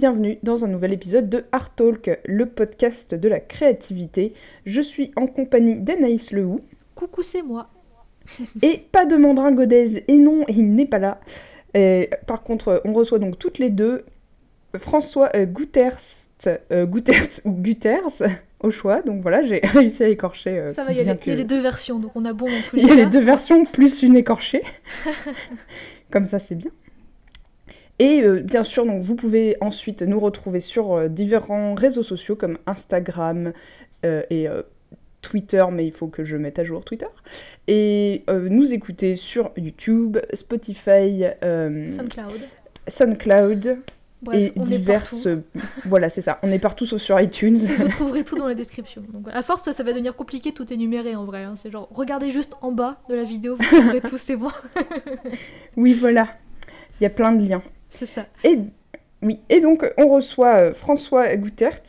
bienvenue dans un nouvel épisode de Art Talk, le podcast de la créativité. Je suis en compagnie d'Anaïs Lehou. Coucou, c'est moi. et pas de Mandrin Godez, et non, il n'est pas là. Et, par contre, on reçoit donc toutes les deux François euh, Guterres, euh, Guterres ou Guterres au choix. Donc voilà, j'ai réussi à écorcher. euh, Ça va, il y, a les- il y a que- les deux versions, donc on a bon dans tous les Il y a les deux versions plus une écorchée. Comme ça, c'est bien. Et euh, bien sûr, donc, vous pouvez ensuite nous retrouver sur euh, différents réseaux sociaux comme Instagram euh, et euh, Twitter, mais il faut que je mette à jour Twitter. Et nous écouter sur YouTube, Spotify, SoundCloud. SoundCloud Bref, et on diverses. est partout. voilà, c'est ça. On est partout sauf sur iTunes. Et vous trouverez tout dans la description. Donc, à force, ça va devenir compliqué tout énumérer en vrai. hein. C'est genre, regardez juste en bas de la vidéo, vous trouverez tout, c'est bon. oui, voilà. Il y a plein de liens. C'est ça. Et, oui, et donc on reçoit euh, François Guterres.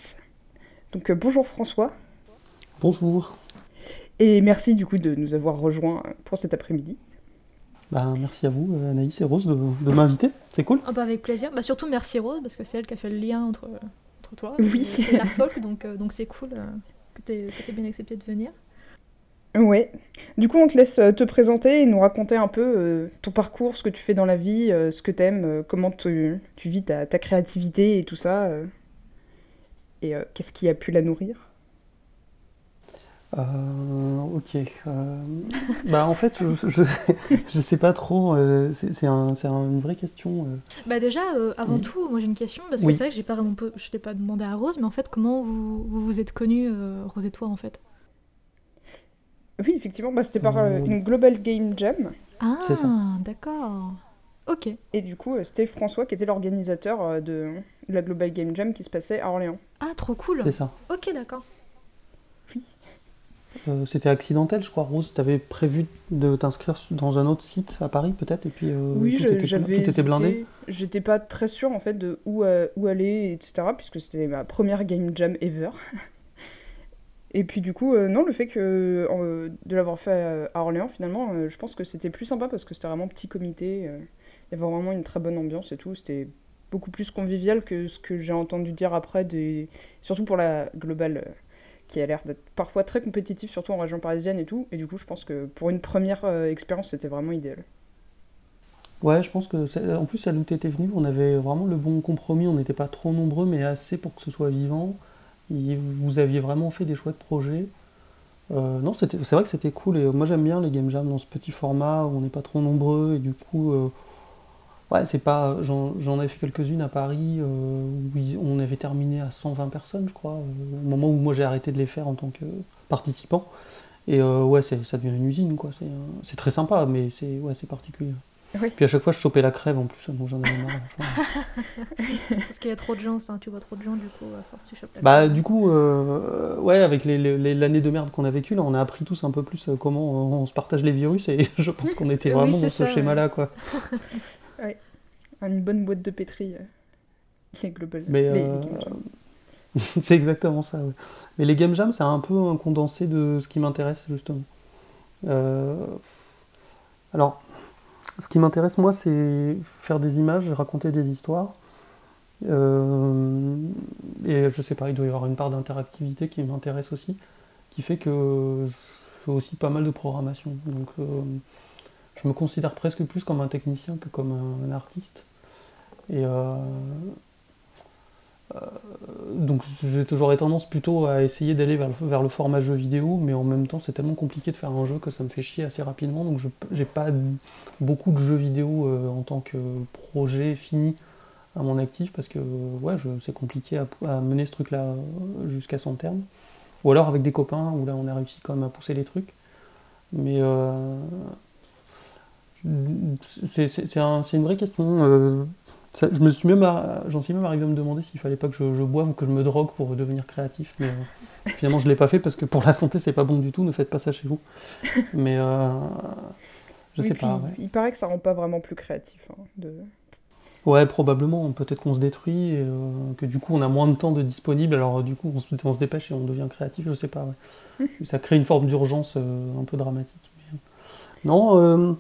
Donc euh, bonjour François. Bonjour. Et merci du coup de nous avoir rejoints euh, pour cet après-midi. Bah, merci à vous, Anaïs et Rose, de, de m'inviter. C'est cool. Ah bah, avec plaisir. Bah, surtout merci Rose, parce que c'est elle qui a fait le lien entre, entre toi Oui. et, et l'Art Talk, donc euh, donc c'est cool euh, que que t'aies bien accepté de venir. Ouais. Du coup, on te laisse euh, te présenter et nous raconter un peu euh, ton parcours, ce que tu fais dans la vie, euh, ce que t'aimes, euh, comment tu, tu vis ta, ta créativité et tout ça. euh, et euh, qu'est-ce qui a pu la nourrir? Euh, ok. euh, bah, en fait, je, je, je sais pas trop. euh, c'est c'est un- c'est un- une vraie question. euh. Bah déjà, euh, avant Oui. tout, moi j'ai une question, parce Oui. que c'est vrai que j'ai pas je l'ai pas demandé à Rose, mais en fait, comment vous vous, vous êtes connus, euh, Rose et toi, en fait? Oui, effectivement, bah, c'était par euh, une Global Game Jam. Ah, C'est ça. d'accord. Ok. Et du coup, euh, c'était François qui était l'organisateur euh, de, la Global Game Jam qui se passait à Orléans. Ah, trop cool. C'est ça. Ok, d'accord. Euh, C'était accidentel, je crois. Rose, t'avais prévu de t'inscrire dans un autre site à Paris, peut-être, et puis euh, Oui, tout, était, tout blindé. J'étais pas très sûre en fait de où, euh, où aller, etc. Puisque c'était ma première game jam ever. Et puis du coup, euh, non, le fait que de l'avoir fait à, Orléans, finalement, euh, je pense que c'était plus sympa parce que c'était vraiment petit comité. euh, il y avait vraiment une très bonne ambiance et tout. C'était beaucoup plus convivial que ce que j'ai entendu dire après, surtout pour la globale, qui a l'air d'être parfois très compétitive, surtout en région parisienne et tout. Et du coup, je pense que pour une première expérience, c'était vraiment idéal. Ouais, je pense que en plus, à l'où t'étais venu, on avait vraiment le bon compromis. On n'était pas trop nombreux, mais assez pour que ce soit vivant. Vous aviez vraiment fait des chouettes projets. Euh, c'est vrai que c'était cool. Et euh, moi, j'aime bien les game jams dans ce petit format où on n'est pas trop nombreux. Et du coup, euh, ouais, c'est pas. J'en j'en avais fait quelques-unes à Paris euh, où on avait terminé à 120 personnes, je crois, euh, au moment où moi j'ai arrêté de les faire en tant que participant. Et euh, ouais, ça devient une usine, quoi. C'est euh, très sympa, mais c'est ouais, c'est particulier. Oui. Puis à chaque fois, je chopais la crève en plus, donc j'en avais marre. parce qu'il y a trop de gens, ça, tu vois trop de gens, du coup, à force, tu chopes la Bah crème. du coup, euh, ouais, avec l'année de merde qu'on a vécue, là, on a appris tous un peu plus euh, comment on se partage les virus et je pense qu'on était vraiment dans ce schéma-là, quoi. Une bonne boîte de pétri. euh, Les global. Mais les- euh, c'est exactement ça, ouais. Mais les game jams, c'est un peu un condensé de ce qui m'intéresse, justement. Euh, Alors, ce qui m'intéresse, moi, c'est faire des images, raconter des histoires. Euh, Et je sais pas, il doit y avoir une part d'interactivité qui m'intéresse aussi, qui fait que je fais aussi pas mal de programmation. Donc, euh, je me considère presque plus comme un technicien que comme un, artiste. Et euh, donc j'ai toujours tendance plutôt à essayer d'aller vers, le- format jeu vidéo, mais en même temps c'est tellement compliqué de faire un jeu que ça me fait chier assez rapidement, donc je j'ai pas beaucoup de jeux vidéo euh, en tant que projet fini à mon actif parce que ouais, c'est compliqué à, mener ce truc-là euh, jusqu'à son terme. Ou alors avec des copains où là on a réussi quand même à pousser les trucs. Mais euh, c'est c'est- c'est un- c'est une vraie question. euh, ça- je me suis même, j'en suis même arrivé à me demander s'il fallait pas que je, je boive ou que je me drogue pour devenir créatif. Mais euh, finalement je l'ai pas fait parce que pour la santé c'est pas bon du tout. Ne faites pas ça chez vous. Mais euh, je Oui, sais pas. ouais. Il paraît que ça rend pas vraiment plus créatif. hein, de... Ouais, probablement. Peut-être qu'on se détruit et euh, que du coup on a moins de temps de disponible. Alors du coup on se, on se dépêche et on devient créatif. Je sais pas. ouais. Ça crée une forme d'urgence un peu dramatique. mais, Non,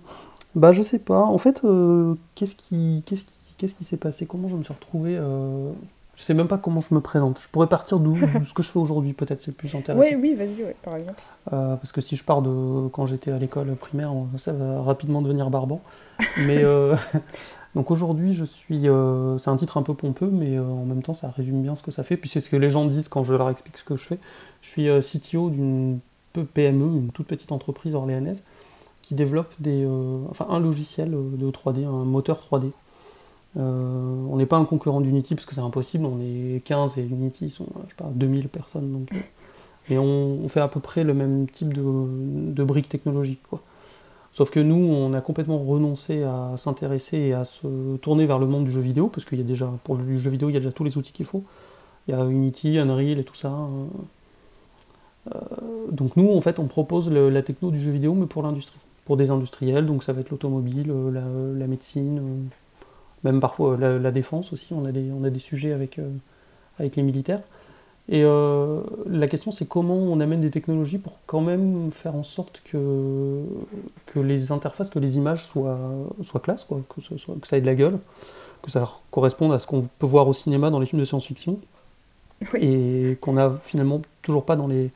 bah je sais pas. En fait, qu'est-ce qui, qu'est-ce qui, qu'est-ce qui s'est passé Comment je me suis retrouvé euh, Je sais même pas comment je me présente. Je pourrais partir d'où de ce que je fais aujourd'hui, peut-être c'est plus intéressant. Oui, oui, vas-y, ouais, par exemple. Euh, parce que si je pars de quand j'étais à l'école primaire, ça va rapidement devenir barbant. Mais euh, donc aujourd'hui, je suis. euh, c'est un titre un peu pompeux, mais en même temps, ça résume bien ce que ça fait. Puis c'est ce que les gens disent quand je leur explique ce que je fais. Je suis CTO d'une PME, une toute petite entreprise orléanaise, qui développe des, enfin, un logiciel de 3D, un moteur 3D. Euh, on n'est pas un concurrent d'Unity parce que c'est impossible, on est 15 et Unity ils sont je sais pas, 2000 personnes. Donc, euh, et on, fait à peu près le même type de, briques technologiques. Quoi. Sauf que nous, on a complètement renoncé à s'intéresser et à se tourner vers le monde du jeu vidéo, parce qu'il y a déjà, pour le jeu vidéo, il y a déjà tous les outils qu'il faut. Il y a Unity, Unreal et tout ça. Euh, donc nous, en fait, on propose la techno du jeu vidéo, mais pour l'industrie, pour des industriels. Donc ça va être l'automobile, euh, la, médecine, euh, même parfois la, la défense aussi. On a des, on a des sujets avec, euh, avec les militaires. Et euh, la question, c'est comment on amène des technologies pour quand même faire en sorte que, que les interfaces, que les images soient, soient classe, quoi, que, ce soit, que ça ait de la gueule, que ça corresponde à ce qu'on peut voir au cinéma dans les films de science-fiction, Oui. et qu'on a finalement toujours pas dans les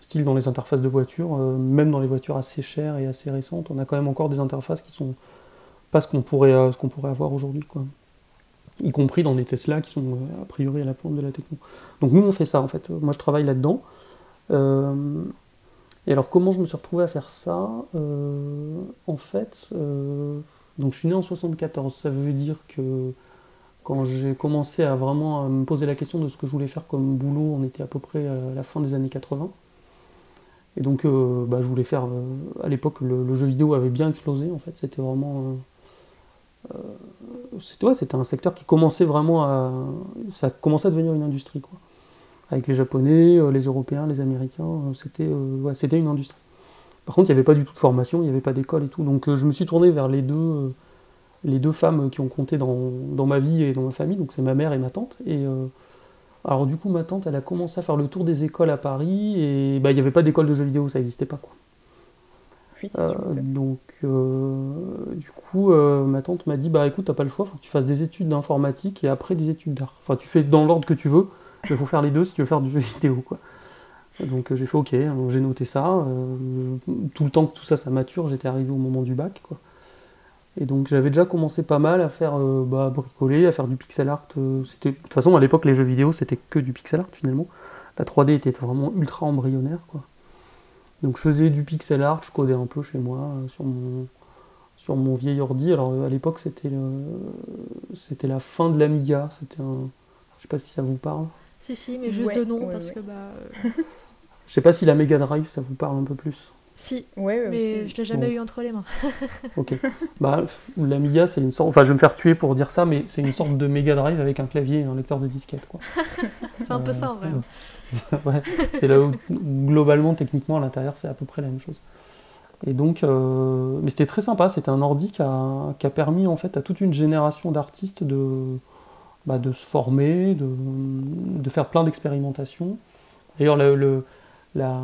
styles dans les interfaces de voitures, euh, même dans les voitures assez chères et assez récentes, on a quand même encore des interfaces qui sont pas ce qu'on pourrait, euh, ce qu'on pourrait avoir aujourd'hui, quoi y compris dans les Tesla qui sont euh, a priori à la pointe de la techno. Donc nous on fait ça en fait. Moi je travaille là-dedans. Euh, et alors comment je me suis retrouvé à faire ça? Euh, En fait, euh, donc je suis né en 74. Ça veut dire que quand j'ai commencé à vraiment me poser la question de ce que je voulais faire comme boulot, on était à peu près à la fin des années 80. Et donc euh, bah, je voulais faire. euh, à l'époque le jeu vidéo avait bien explosé en fait. C'était vraiment. Euh, c'était un secteur qui commençait vraiment à ça commençait à devenir une industrie quoi. Avec les japonais euh, les européens les américains euh, c'était une industrie. Par contre il n'y avait pas du tout de formation il n'y avait pas d'école et tout. Donc je me suis tourné vers les deux les deux femmes qui ont compté dans, dans ma vie et dans ma famille. Donc c'est ma mère et ma tante. Et alors du coup ma tante elle a commencé à faire le tour des écoles à Paris. Et bah il n'y avait pas d'école de jeux vidéo ça n'existait pas quoi Euh, donc, euh, du coup, euh, ma tante m'a dit Bah écoute, t'as pas le choix, faut que tu fasses des études d'informatique et après des études d'art. Enfin, tu fais dans l'ordre que tu veux, mais il faut faire les deux si tu veux faire du jeu vidéo, quoi. Donc, euh, j'ai fait Ok, j'ai noté ça. euh, tout le temps que tout ça, ça mature, j'étais arrivé au moment du bac, quoi. Et donc, j'avais déjà commencé pas mal à faire euh, bah, bricoler, à faire du pixel art. c'était... De toute façon, à l'époque, les jeux vidéo, c'était que du pixel art finalement. La 3D était vraiment ultra embryonnaire, quoi. Donc je faisais du pixel art, je codais un peu chez moi euh, sur mon, sur mon vieil ordi. Alors euh, à l'époque c'était la fin de l'Amiga, c'était un je sais pas si ça vous parle. Si, si, mais juste Ouais, de nom, ouais, parce ouais. que bah. euh, Je sais pas si la Mega Drive ça vous parle un peu plus. si, Ouais, mais aussi. je l'ai jamais Bon. eu entre les mains. Ok. bah l'Amiga c'est une sorte enfin je vais me faire tuer pour dire ça mais c'est une sorte de Mega Drive avec un clavier et un lecteur de disquette quoi. C'est un peu ça en vrai. c'est là où globalement, techniquement, à l'intérieur, c'est à peu près la même chose. Et donc, euh, mais c'était très sympa. C'était un ordi qui a, permis en fait à toute une génération d'artistes de, bah, de se former, de, de faire plein d'expérimentations. D'ailleurs, le- le- la,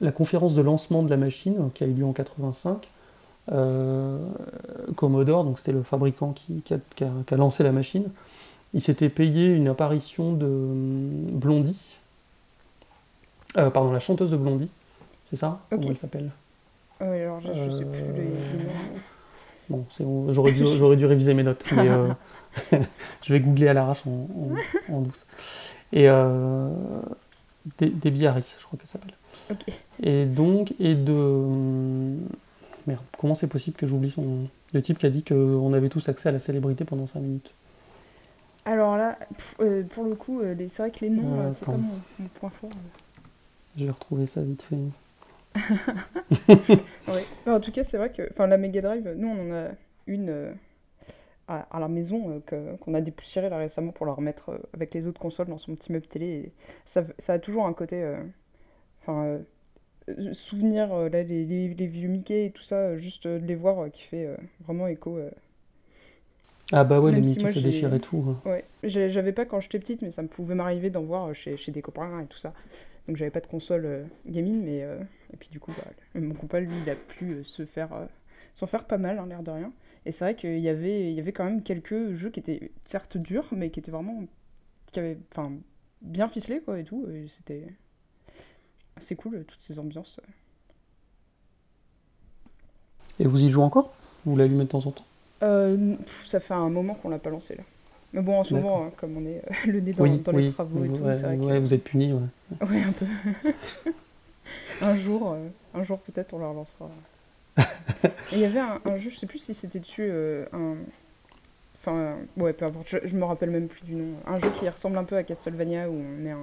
la conférence de lancement de la machine qui a eu lieu en 85, euh, Commodore, donc c'était le fabricant qui, a, qui a- lancé la machine, il s'était payé une apparition de Blondie, euh, pardon, la chanteuse de Blondie, c'est ça. Comment elle s'appelle Ah ouais, alors je, je sais plus les, les Euh, noms. Bon, j'aurais dû, réviser mes notes, mais euh, je vais googler à l'arrache en, en- en douce. Et euh, Dé- Debbie Harris, je crois qu'elle s'appelle. Et donc, et de. hum, Merde, comment c'est possible que j'oublie son. Le type qui a dit qu'on avait tous accès à la célébrité pendant 5 minutes? Alors là, pour le coup, les- c'est vrai que les noms, Euh, c'est mon, mon point fort. Je vais retrouver ça vite fait. Ouais. En tout cas, c'est vrai que la Mega Drive, nous, on en a une euh, à, à la maison euh, que- qu'on a dépoussiérée là récemment pour la remettre euh, avec les autres consoles dans son petit meuble télé. Et ça, ça a toujours un côté. Enfin. souvenir, là, les, les- les vieux Mickey et tout ça, juste de les voir qui fait vraiment écho. Ah bah ouais, les Même si Mickey moi, ça et tout. hein. Ouais, j'avais pas quand j'étais petite, mais ça me pouvait m'arriver d'en voir chez, chez des copains et tout ça. Donc j'avais pas de console euh, gaming, mais. euh, Et puis du coup, bah, mon copain, lui, il a pu euh, se faire. s'en faire pas mal, hein, l'air de rien. Et c'est vrai qu'il y avait, il y avait quand même quelques jeux qui étaient certes durs, mais qui étaient vraiment. qui avaient. Enfin, bien ficelés, quoi, et tout. Et c'était. assez cool, toutes ces ambiances. Et vous y jouez encore? Vous l'allumez de temps en temps? Euh, ça fait un moment qu'on l'a pas lancé, là. Mais bon, en ce moment, hein, comme on est euh, le nez dans, Oui, dans les oui. travaux et tout, ouais, c'est vrai que- ouais, vous êtes puni. Ouais. Ouais, un peu. un jour, euh, un jour peut-être on la relancera. Et Il y avait un, un jeu, je sais plus si c'était dessus, euh, un. Enfin, ouais, peu importe, je, je me rappelle même plus du nom. Un jeu qui ressemble un peu à Castlevania où on est un.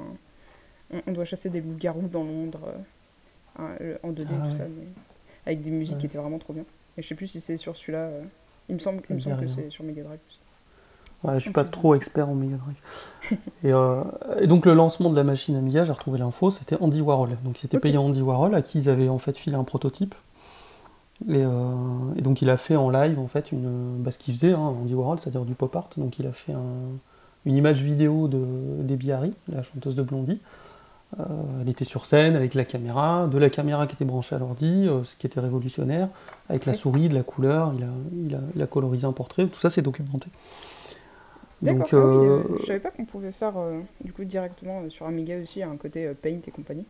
On, on doit chasser des loups-garous dans Londres, euh, euh, en 2D Ah tout ouais. ça, mais avec des musiques Ouais, qui étaient vraiment trop bien. Et je sais plus si c'est sur celui-là. euh, il me semble, il me que c'est sur Mega Drive. Ouais, je suis pas trop expert en Mega Drive. Et, euh, et donc le lancement de la machine Amiga, j'ai retrouvé l'info, c'était Andy Warhol. Donc il était Ok. payé Andy Warhol, à qui ils avaient en fait filé un prototype. Et, euh, et donc il a fait en live en fait une, bah, ce qu'il faisait, hein, Andy Warhol, c'est-à-dire du pop art. Donc il a fait un- une image vidéo de Debbie Harry, la chanteuse de Blondie. Euh, elle était sur scène avec la caméra, de la caméra qui était branchée à l'ordi, euh, ce qui était révolutionnaire, avec la souris, de la couleur, il a, il a, il a colorisé un portrait, tout ça c'est documenté. D'accord, Donc, ah oui, euh, je savais pas qu'on pouvait faire euh, du coup directement euh, sur Amiga aussi un côté Paint et compagnie.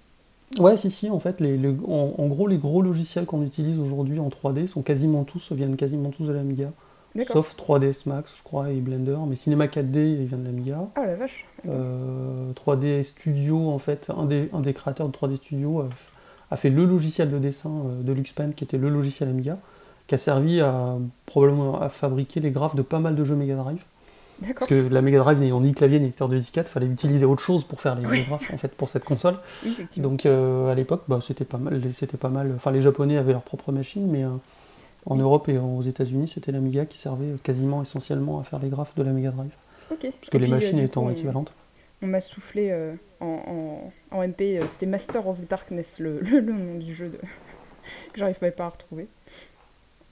Ouais, si, si, en fait, les, les- en, en gros, les gros logiciels qu'on utilise aujourd'hui en 3D sont quasiment tous, viennent quasiment tous de l'Amiga. D'accord. Sauf 3ds Max, je crois, et Blender. Mais Cinema 4D, il vient de l'Amiga. Ah la vache. Euh, 3D Studio, en fait, un des, un des créateurs de 3D Studio a, a fait le logiciel de dessin de Luxpan, qui était le logiciel Amiga, qui a servi à probablement à fabriquer les graphes de pas mal de jeux Mega Drive. Parce que la Mega Drive n'ayant ni clavier ni lecteur de disquette, fallait utiliser autre chose pour faire les, Oui. graphes, en fait, pour cette console. Oui. Donc euh, à l'époque, bah, c'était pas mal. C'était pas mal. Enfin, les Japonais avaient leur propre machine, mais euh, en Europe et aux États-Unis, c'était l'Amiga qui servait quasiment essentiellement à faire les graphes de la Mega Drive, parce que Et les puis, euh, machines du étant on- équivalentes. On m'a soufflé euh, en, en, en MP, euh, c'était Master of Darkness, le, le, le nom du jeu de... que j'arrivais pas à retrouver.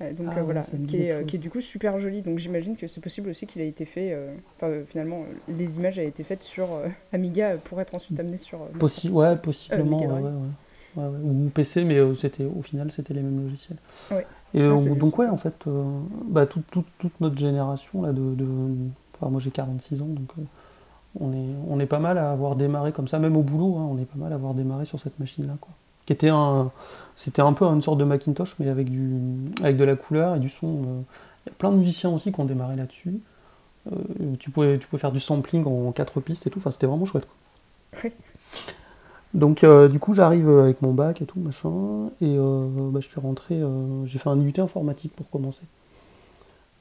Euh, donc Ah euh, ouais, voilà, qui est, euh, qui est du coup super joli. Donc j'imagine que c'est possible aussi qu'il a été fait. Enfin, finalement, les images avaient été faites sur Amiga pour être ensuite amenées sur. Possi ouais, possiblement. Ouais, ouais, ouais. Ou PC, mais euh, c'était au final, c'était les mêmes logiciels. Ouais. Et euh, donc ouais, en fait, euh, bah, toute, toute, toute notre génération là de, de- enfin moi j'ai 46 ans, donc on est on est pas mal à avoir démarré comme ça, même au boulot, hein, on est pas mal à avoir démarré sur cette machine là, quoi. Qui était un, c'était un peu une sorte de Macintosh, mais avec du, avec de la couleur et du son. euh. Il y a plein de musiciens aussi qui ont démarré là-dessus. Euh, tu pouvais, tu pouvais faire du sampling en quatre pistes et tout. Enfin, c'était vraiment chouette. Donc, euh, du coup, j'arrive avec mon bac et tout, machin. Et euh, bah, je suis rentré. j'ai fait un UT informatique pour commencer.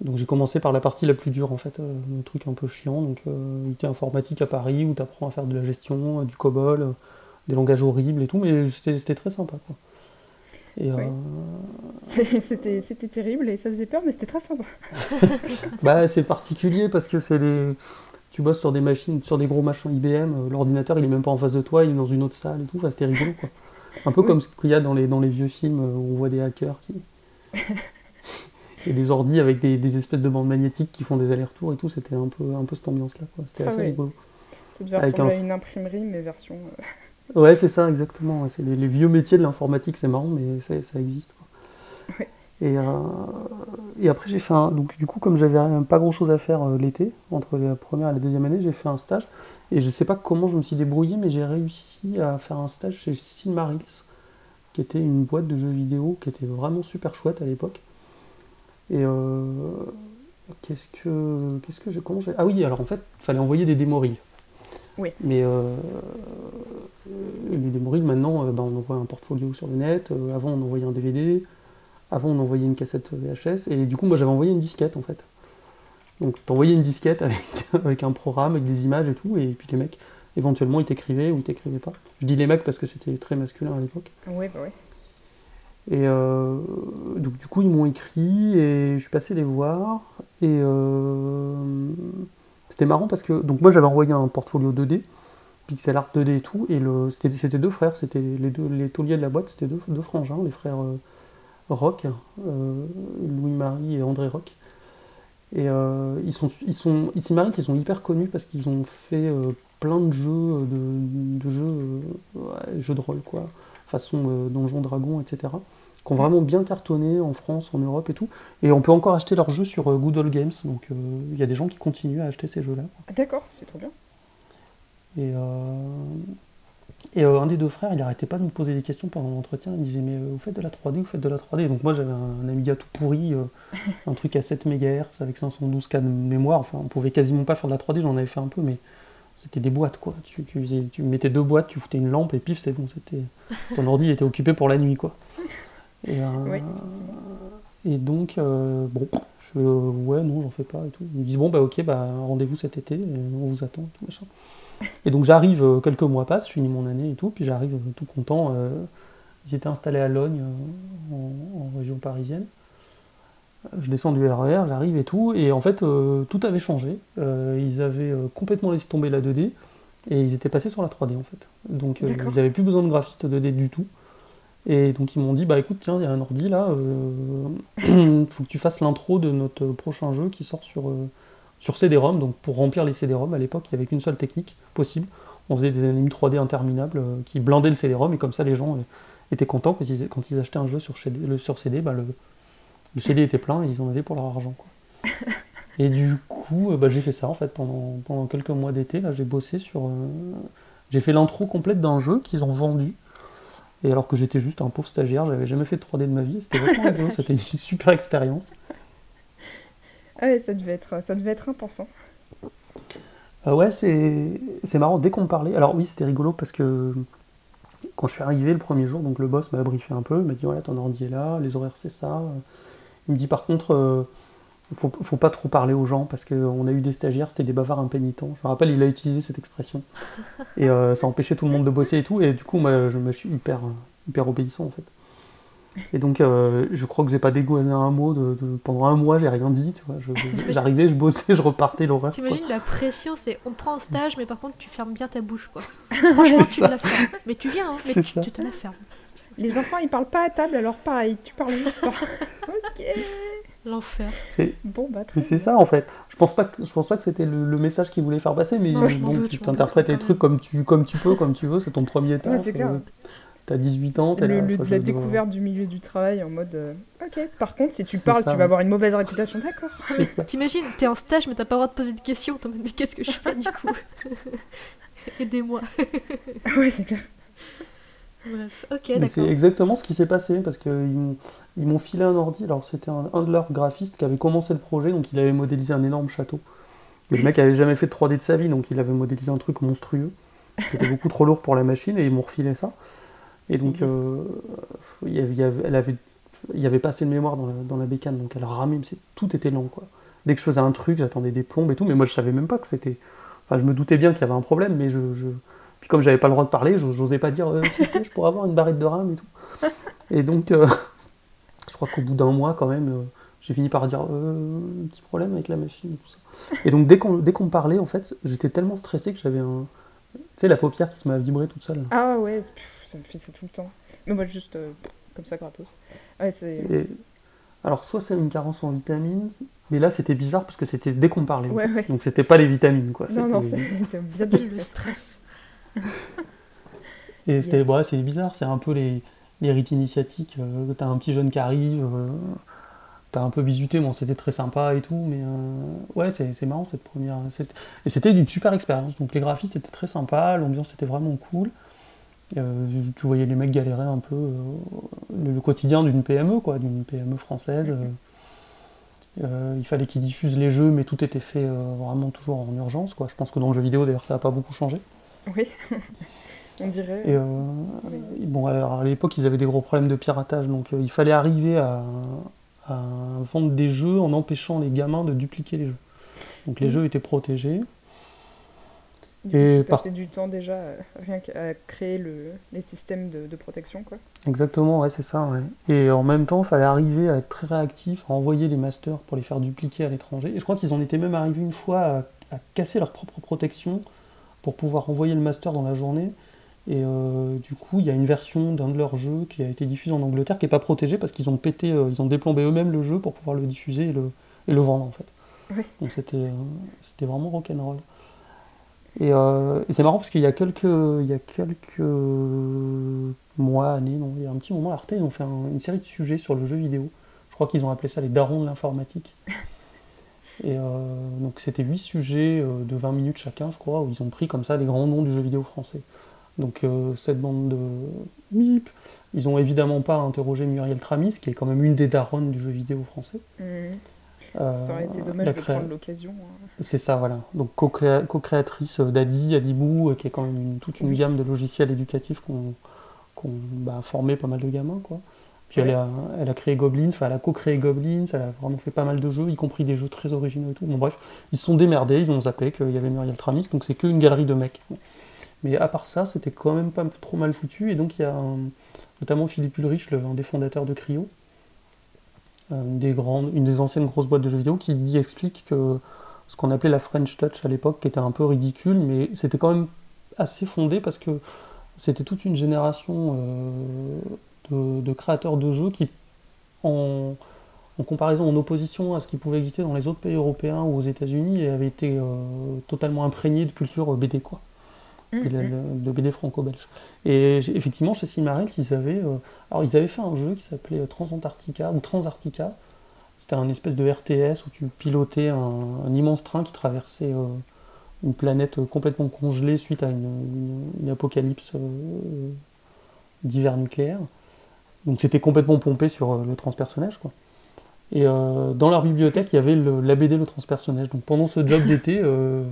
Donc, j'ai commencé par la partie la plus dure, en fait. le truc un peu chiant. Donc, UT informatique à Paris où tu apprends à faire de la gestion, du COBOL, des langages horribles et tout. Mais c'était très sympa, quoi. Et, Oui. euh, c'était c'était terrible et ça faisait peur, mais c'était très sympa. Bah, c'est particulier parce que c'est les. Tu bosses sur des machines, sur des gros machins IBM, euh, l'ordinateur il est même pas en face de toi, il est dans une autre salle et tout, enfin, c'était rigolo quoi. Un peu Oui. comme ce qu'il y a dans les, dans les vieux films euh, où on voit des hackers qui. et des ordis avec des, des espèces de bandes magnétiques qui font des allers-retours et tout, c'était un peu, un peu cette ambiance là quoi. C'était Ah assez rigolo. Ça devait Avec ressembler un- à une imprimerie, mais version. euh, Ouais, c'est ça, exactement. C'est les, les vieux métiers de l'informatique, c'est marrant, mais ça, ça existe. quoi. Ouais. Et, euh, et après, j'ai fait un. Donc, du coup, comme j'avais pas grand chose à faire euh, l'été, entre la première et la deuxième année, j'ai fait un stage. Et je sais pas comment je me suis débrouillé, mais j'ai réussi à faire un stage chez Silmarils, qui était une boîte de jeux vidéo qui était vraiment super chouette à l'époque. Et euh, qu'est-ce que. Qu'est-ce que j'ai. Comment j'ai. Ah oui, alors en fait, il fallait envoyer des démos reels. Oui. Mais euh, les maintenant, euh, ben, on envoie un portfolio sur le net. Euh, avant, on envoyait un DVD. Avant, on envoyait une cassette VHS. Et du coup, moi, j'avais envoyé une disquette, en fait. Donc, t'envoyais une disquette avec, avec un programme, avec des images et tout. Et puis, les mecs, éventuellement, ils t'écrivaient ou ils t'écrivaient pas. Je dis les mecs parce que c'était très masculin à l'époque. Ouais, bah ouais. Et euh, donc, du coup, ils m'ont écrit et je suis passé les voir. Et euh, c'était marrant parce que. Donc, moi, j'avais envoyé un portfolio 2D, pixel art 2D et tout. Et c'était, deux frères, c'était les deux les tauliers de la boîte, c'était deux, frangins, les frères euh, Rock, euh, Louis-Marie et André Rock. Et euh, ils sont, ils sont, ici Marie, ils sont hyper connus parce qu'ils ont fait plein de jeux, de, jeux, de rôle, quoi, façon Donjon Dragon, etc., qui ont vraiment bien cartonné en France, en Europe et tout. Et on peut encore acheter leurs jeux sur euh, Good Old Games, donc euh, il y a des gens qui continuent à acheter ces jeux-là. Ah, D'accord, c'est trop bien. Et, euh, et un des deux frères, il arrêtait pas de me poser des questions pendant l'entretien. Il disait Mais vous faites de la 3D, vous faites de la 3D. Donc moi j'avais un, Amiga tout pourri, un truc à 7 MHz avec 512 K de mémoire. Enfin, on pouvait quasiment pas faire de la 3D, j'en avais fait un peu, mais c'était des boîtes quoi. Tu, tu mettais deux boîtes, tu foutais une lampe et pif, c'est bon. C'était Ton ordi il était occupé pour la nuit quoi. Et, euh, et donc, euh, bon, je fais, euh, ouais, non, j'en fais pas et tout. Ils me disent, bon, bah ok, bah rendez-vous cet été, on vous attend, et tout machin. Et donc j'arrive, quelques mois passent, je finis mon année et tout, puis j'arrive tout content. ils étaient installés à Logne, en, en région parisienne. Je descends du RER, j'arrive et tout, et en fait, euh, tout avait changé. Euh, ils avaient euh, complètement laissé tomber la 2D, et ils étaient passés sur la 3D en fait. Donc ils n'avaient plus besoin de graphiste 2D du tout. Et donc ils m'ont dit, bah écoute, tiens, il y a un ordi là, euh, faut que tu fasses l'intro de notre prochain jeu qui sort sur, euh, sur CD-ROM. Donc pour remplir les CD-ROM, à l'époque, il n'y avait qu'une seule technique possible. On faisait des animes 3D interminables euh, qui blindaient le CD-ROM, et comme ça les gens euh, étaient contents quand ils, quand ils achetaient un jeu sur CD, le, sur CD bah, le, le CD était plein et ils en avaient pour leur argent. Quoi. Et du coup, bah, j'ai fait ça en fait pendant, pendant quelques mois d'été. Là, j'ai bossé sur. j'ai fait l'intro complète d'un jeu qu'ils ont vendu. Et alors que j'étais juste un pauvre stagiaire, j'avais jamais fait de 3D de ma vie. C'était vachement rigolo, c'était une super expérience. Ah ouais, ça devait être, ça devait être intense. hein. Euh, ouais, c'est c'est marrant, dès qu'on me parlait. Alors oui, c'était rigolo parce que quand je suis arrivé le premier jour, donc le boss m'a briefé un peu, il m'a dit voilà, ton ordi est là, les horaires c'est ça. Il me dit par contre, euh, faut, faut pas trop parler aux gens parce qu'on a eu des stagiaires, c'était des bavards impénitents. Je me rappelle, il a utilisé cette expression. Et euh, ça empêchait tout le monde de bosser et tout, et du coup, moi, je me suis hyper, hyper obéissant en fait. Et donc, euh, je crois que j'ai pas dégoisé un mot de, de- pendant un mois, j'ai rien dit, tu vois. J'arrivais, je bossais, je repartais l'horaire. quoi. T'imagines la pression, c'est on te prend en stage, mais par contre tu fermes bien ta bouche quoi. Franchement, tu te la fermes. Mais tu viens, hein, mais tu, tu te la fermes. Les enfants, ils parlent pas à table, alors pareil, tu parles juste pas. ok. L'enfer. C'est- Bon, bah, Mais c'est ça en fait. Je pense pas que, je pense pas que c'était le, le message qu'il voulait faire passer, mais Non, je bon, doute, tu t'interprètes les trucs comme tu, comme tu peux, comme tu veux, c'est ton premier taf. c'est clair. euh, T'as 18 ans, t'es Le, là. le- la dois- découverte du milieu du travail en mode euh, ok par contre si tu parles ça, tu ouais. vas avoir une mauvaise réputation d'accord C'est. T'imagines, t'es en stage, mais t'as pas le droit de poser de questions. T'es en mode, mais qu'est-ce que je fais du coup? Aidez-moi. ouais c'est clair Bref, ok, d'accord. c'est exactement ce qui s'est passé parce qu'ils m'ont- ils m'ont filé un ordi. Alors c'était un, un de leurs graphistes qui avait commencé le projet, donc il avait modélisé un énorme château. Le mec avait jamais fait de 3D de sa vie, donc il avait modélisé un truc monstrueux. C'était beaucoup trop lourd pour la machine et ils m'ont refilé ça. Et donc euh, il y avait, il y avait- elle avait, il y avait pas assez de mémoire dans la, dans la bécane, donc elle c'est- tout était lent quoi. Dès que je faisais un truc, j'attendais des plombes et tout, mais moi je savais même pas que c'était. Enfin, je me doutais bien qu'il y avait un problème, mais je. je- Puis comme j'avais pas le droit de parler, j'os- j'osais pas dire euh, je pourrais avoir une barrette de RAM et tout. Et donc, euh, je crois qu'au bout d'un mois, quand même, euh, j'ai fini par dire euh, un petit problème avec la machine et tout ça. Et donc, dès qu'on dès qu'on me parlait, en fait, j'étais tellement stressé que j'avais un. Tu sais, la paupière qui se met à vibrer toute seule. ah ouais ça me fait ça tout le temps mais moi juste euh, comme ça gratos ouais c'est Et- alors, soit c'est une carence en vitamines, mais là, c'était bizarre parce que c'était dès qu'on parlait. Ouais, ouais. Donc, c'était pas les vitamines, quoi. non non c'est Le stress. Et c'était, Yes. c'est bizarre, c'est un peu les, les rites initiatiques. euh, t'as un petit jeune qui arrive, euh, t'as un peu bisuté, bon, c'était très sympa et tout, mais euh, ouais, c'est, marrant cette première. Et c'était une super expérience. Donc les graphistes étaient très sympas, l'ambiance était vraiment cool. Euh, tu voyais les mecs galérer un peu euh, le, le quotidien d'une PME, quoi, d'une PME française. euh. Il fallait qu'ils diffusent les jeux, mais tout était fait vraiment toujours en urgence. Quoi. Je pense que dans le jeu vidéo, d'ailleurs, ça n'a pas beaucoup changé. Oui on dirait Et euh, Oui. bon, alors, à l'époque, ils avaient des gros problèmes de piratage, donc euh, il fallait arriver à, à vendre des jeux en empêchant les gamins de dupliquer les jeux. Donc les jeux étaient protégés. du et coup, par- du temps déjà euh, rien qu'à créer le, les systèmes de, de protection quoi Exactement, ouais, c'est ça. ouais. Et en même temps, il fallait arriver à être très réactif, à envoyer les masters pour les faire dupliquer à l'étranger. Et je crois qu'ils en étaient même arrivés une fois à, à casser leur propre protection pour pouvoir envoyer le master dans la journée. Et euh, du coup, il y a une version d'un de leurs jeux qui a été diffusée en Angleterre qui n'est pas protégée parce qu'ils ont pété, euh, ils ont déplombé eux-mêmes le jeu pour pouvoir le diffuser et le, et le vendre en fait. Oui. Donc c'était euh, c'était vraiment rock'n'roll. Et, et c'est marrant parce qu'il y a quelques, il y a quelques mois, années, non, il y a un petit moment, Arte, ils ont fait un- une série de sujets sur le jeu vidéo. Je crois qu'ils ont appelé ça les darons de l'informatique. Et euh, donc c'était 8 sujets euh, de 20 minutes chacun, je crois, où ils ont pris comme ça les grands noms du jeu vidéo français. Donc euh, cette bande de bip, ils ont évidemment pas interrogé Muriel Tramis, qui est quand même une des daronnes du jeu vidéo français. Euh, Ça aurait été dommage de prendre l'occasion. hein. c'est ça, voilà. Donc co-créa- co-créatrice d'Adi, Adibou, qui est quand même une- toute une Oui. gamme de logiciels éducatifs qu'on qu'on bah, formé pas mal de gamins, quoi. Puis elle, a, elle a créé Goblins, enfin elle a co-créé Goblins, elle a vraiment fait pas mal de jeux, y compris des jeux très originaux et tout. Bon bref, ils se sont démerdés, ils ont zappé qu'il y avait Muriel Tramis, donc c'est qu'une galerie de mecs. Mais à part ça, c'était quand même pas trop mal foutu, et donc il y a un- notamment Philippe Ulrich, le- un des fondateurs de Cryo, euh, une des, grandes, une des anciennes grosses boîtes de jeux vidéo, qui dit, explique que ce qu'on appelait la French Touch à l'époque, qui était un peu ridicule, mais c'était quand même assez fondé parce que c'était toute une génération euh, de, de créateurs de jeux qui, en, en comparaison, en opposition à ce qui pouvait exister dans les autres pays européens ou aux États-Unis, avaient été euh, totalement imprégnés de culture BD, quoi le- le- de BD franco-belge. Et effectivement, chez Simarel, ils avaient, euh, alors ils avaient fait un jeu qui s'appelait Transantarctica ou Transarctica. C'était un espèce de RTS où tu pilotais un, un immense train qui traversait euh, une planète complètement congelée suite à une, une- une apocalypse euh, d'hiver nucléaire. Donc c'était complètement pompé sur euh, le transpersonnage, quoi. Et euh, dans leur bibliothèque, il y avait le- la BD Le Transpersonnage. Donc pendant ce job d'été, euh,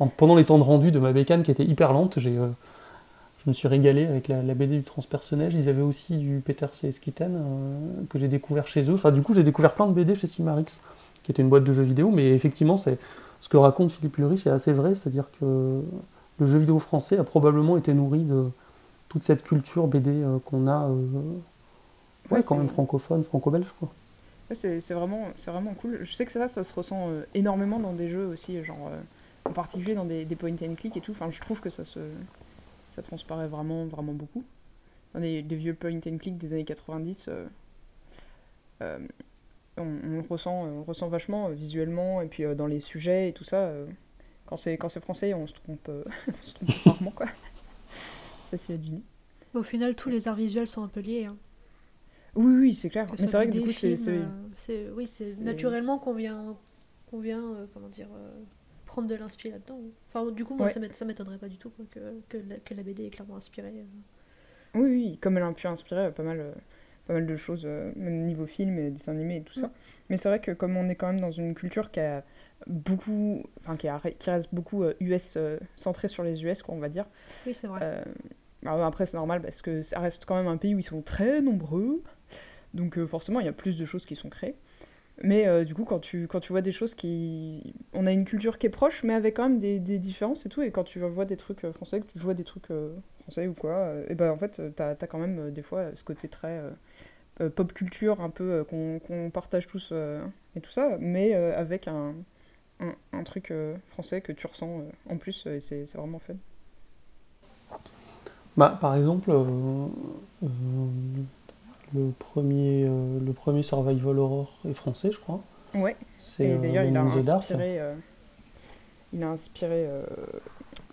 en- pendant les temps de rendu de ma bécane qui était hyper lente, j'ai, je me suis régalé avec la, BD du transpersonnage. Ils avaient aussi du Peter C. Skitten euh, que j'ai découvert chez eux. Enfin, du coup, j'ai découvert plein de BD chez Simarix, qui était une boîte de jeux vidéo. Mais effectivement, c'est ce que raconte Philippe Ulrich est assez vrai, c'est-à-dire que le jeu vidéo français a probablement été nourri de toute cette culture BD qu'on a, ouais, Ouais, quand c'est- même francophone, franco-belge, quoi. Ouais, c'est c'est vraiment, c'est vraiment cool. Je sais que ça, ça se ressent euh, énormément dans des jeux aussi, genre euh, en particulier dans des, des point and click et tout. Enfin, je trouve que ça se, ça transparaît vraiment, vraiment beaucoup. Dans des, des vieux point and click des années 90, euh, euh, on, on le ressent, ressent vachement euh, visuellement et puis euh, dans les sujets et tout ça. euh, quand c'est quand c'est français, on se trompe, euh, on se trompe rarement quoi. C'est facile à deviner. Au final, tous les arts visuels sont un peu liés. hein. Oui, oui, c'est clair. Mais ce c'est vrai que du coup, c'est. euh, oui, c'est naturellement qu'on vient, qu'on vient euh, comment dire, euh, prendre de l'inspire là-dedans. Enfin, du coup, moi, Ouais. ça m'ét- ça m'étonnerait pas du tout quoi, que, que, la, que la BD est clairement inspirée. Oui, oui, comme elle a pu inspirer pas mal, pas mal de choses, même niveau film et dessin animé et tout ça. Mm. Mais c'est vrai que comme on est quand même dans une culture qui a beaucoup, enfin qui, a- qui reste beaucoup US, centrée sur les US, quoi, on va dire. Oui, c'est vrai. Euh, bah, après, c'est normal parce que ça reste quand même un pays où ils sont très nombreux. Donc euh, forcément, il y a plus de choses qui sont créées. Mais euh, du coup, quand tu, quand tu vois des choses qui... On a une culture qui est proche, mais avec quand même des, des différences et tout. Et quand tu vois des trucs euh, français, que tu vois des trucs français ou quoi, et ben en fait, t'as as quand même des fois ce côté très pop culture, un peu qu'on qu'on partage tous et tout ça, mais avec un, un, un truc français que tu ressens en plus, et c'est vraiment fun. Bah, par exemple, le, premier, euh, le premier Survival Horror est français, je crois. Ouais. Et euh, d'ailleurs, il euh, il a inspiré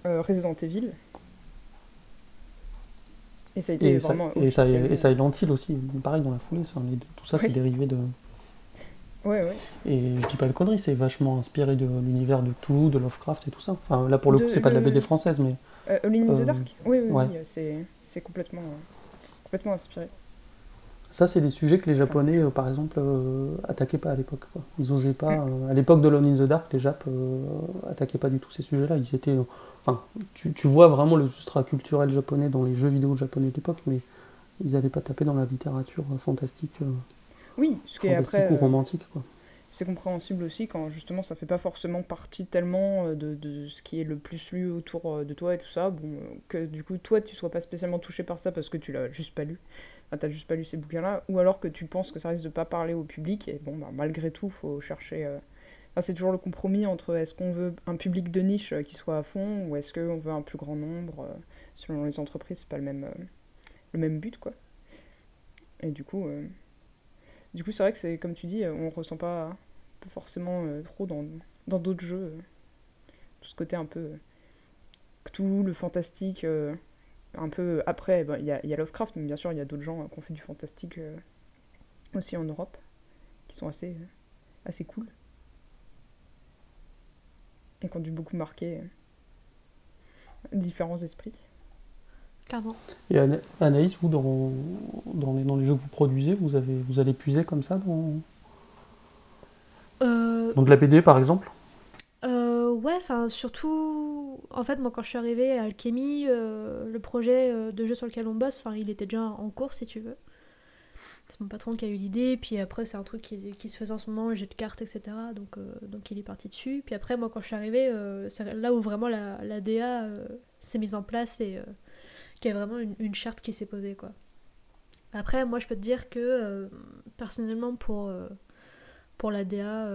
euh, Resident Evil. Et ça a été Et, ça, vraiment. et, ça, et Silent Hill aussi, pareil dans la foulée. ça, les tout ça, c'est dérivé de. Ouais, ouais. Et je dis pas de conneries, c'est vachement inspiré de l'univers de tout, de Lovecraft et tout ça. Enfin, là pour le De- coup, c'est pas de la BD française, mais Euh, Alone in the Dark? Oui, oui, ouais. oui, c'est, complètement, complètement inspiré. Ça, c'est des sujets que les Japonais, euh, par exemple, euh, attaquaient pas à l'époque. quoi. Ils osaient pas. euh, à l'époque de Lone in the Dark, les Japs euh, attaquaient pas du tout ces sujets-là. Ils étaient. Enfin, tu, tu vois vraiment le substrat culturel japonais dans les jeux vidéo japonais de l'époque, mais ils allaient pas taper dans la littérature fantastique, Oui, ce qui est après. ou romantique, quoi. c'est compréhensible aussi quand justement ça fait pas forcément partie tellement de, de ce qui est le plus lu autour de toi et tout ça. Bon, que du coup, toi, tu sois pas spécialement touché par ça parce que tu l'as juste pas lu. Enfin, t'as juste pas lu ces bouquins-là. Ou alors que tu penses que ça risque de pas parler au public. Et bon, bah, malgré tout, faut chercher. euh, enfin, c'est toujours le compromis entre est-ce qu'on veut un public de niche euh, qui soit à fond ou est-ce qu'on veut un plus grand nombre. euh, selon les entreprises, c'est pas le même, euh, le même but, quoi. Et du coup. euh, du coup, c'est vrai que c'est comme tu dis, euh, on ressent pas, forcément euh, trop dans dans d'autres jeux euh, tout ce côté un peu euh, Cthulhu, le fantastique. euh, un peu après, bah, il y, a, il y a Lovecraft, mais bien sûr, il y a d'autres gens euh, qui ont fait du fantastique euh, aussi en Europe, qui sont assez, euh, assez cool. Et qui ont dû beaucoup marquer euh, différents esprits. Clairement. Et Ana- Anaïs, vous, dans, dans, les, dans les jeux que vous produisez, vous, avez, vous allez puiser comme ça dans, Euh, dans de la BD, par exemple? Ouais, surtout, en fait, moi quand je suis arrivée à Alchemy, euh, le projet euh, de jeu sur lequel on bosse, enfin il était déjà en cours si tu veux. C'est mon patron qui a eu l'idée, puis après c'est un truc qui, se faisait en ce moment, jeu de cartes, etc. Donc, euh, donc il est parti dessus. Puis après, moi quand je suis arrivée, c'est là où vraiment la, la DA s'est mise en place et qu'il y a vraiment une, charte qui s'est posée quoi. Après, moi je peux te dire que personnellement pour, pour la DA,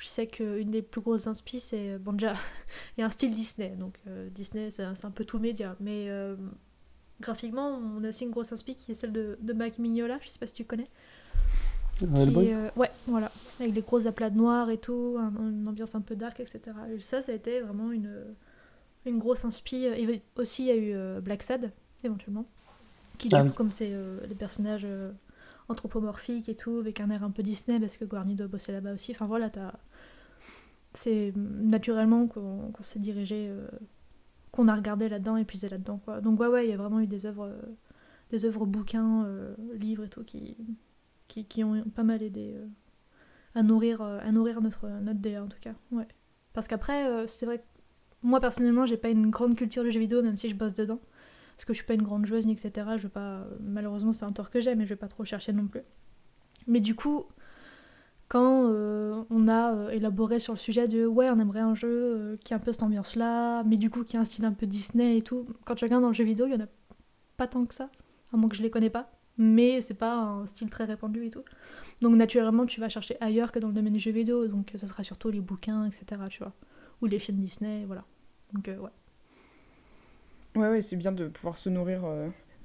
je sais qu'une des plus grosses inspi, c'est. Bon, déjà, il y a un style Disney. Donc, euh, Disney, c'est un, peu tout média. Mais euh, graphiquement, on a aussi une grosse inspi qui est celle de, de Mike Mignola. Je sais pas si tu connais. Euh, Qui, euh, ouais, voilà. Avec les gros aplats de noir et tout, un- une ambiance un peu dark, etc. Et ça, ça a été vraiment une, une grosse inspi. Et aussi, il y a eu euh, Black Sad, éventuellement. Qui, du Ah coup, oui. comme c'est les personnages anthropomorphiques et tout, avec un air un peu Disney, parce que Guarny doit bosser là-bas aussi. Enfin voilà, t'as c'est naturellement qu'on s'est dirigé, euh, qu'on a regardé là-dedans et puisé là-dedans. Donc ouais, ouais, il y a vraiment eu des œuvres, euh, des œuvres bouquins, euh, livres et tout qui, qui, qui ont pas mal aidé à nourrir, à nourrir notre, notre DA en tout cas. Ouais. Parce qu'après, c'est vrai que moi personnellement, j'ai pas une grande culture du jeu vidéo, même si je bosse dedans. Parce que je suis pas une grande joueuse ni etc. Je vais pas, malheureusement, c'est un tort que j'ai, mais je vais pas trop chercher non plus. Mais du coup, quand euh, on a euh, élaboré sur le sujet de ouais, on aimerait un jeu euh, qui a un peu cette ambiance-là, mais du coup qui a un style un peu Disney et tout. Quand tu regardes dans le jeu vidéo, il y en a pas tant que ça, à moins que je les connais pas. Mais c'est pas un style très répandu et tout. Donc naturellement, tu vas chercher ailleurs que dans le domaine du jeu vidéo. Donc ça sera surtout les bouquins, etc. Ou les films Disney, voilà. Donc ouais. Ouais, ouais, c'est bien de pouvoir se nourrir,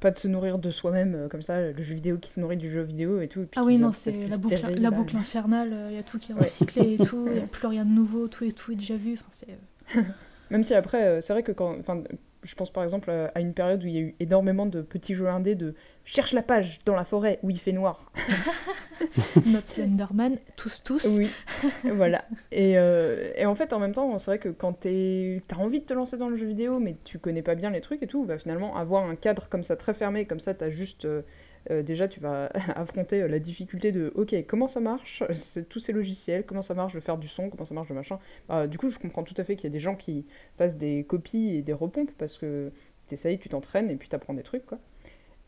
pas de se nourrir de soi-même, euh, comme ça, le jeu vidéo qui se nourrit du jeu vidéo et tout. et puis Ah oui, non, c'est la boucle, stérile, la là. boucle infernale, il y a tout qui est recyclé et tout, il n'y a plus rien de nouveau, tout est, tout est déjà vu. Enfin, c'est... euh, Même si après, euh, c'est vrai que quand. Je pense par exemple à une période où il y a eu énormément de petits jeux indés de cherche la page dans la forêt où il fait noir. Notre Slenderman, tous, tous. Oui, voilà. Et, euh, et en fait, en même temps, c'est vrai que quand t'as envie de te lancer dans le jeu vidéo, mais tu connais pas bien les trucs et tout, bah finalement, avoir un cadre comme ça très fermé, comme ça, t'as juste. euh, euh, déjà, tu vas affronter euh, la difficulté de OK, comment ça marche tous ces logiciels, comment ça marche de faire du son, comment ça marche de machin. Bah, du coup, je comprends tout à fait qu'il y a des gens qui fassent des copies et des repompes parce que t'essayes, tu t'entraînes et puis t'apprends des trucs, quoi.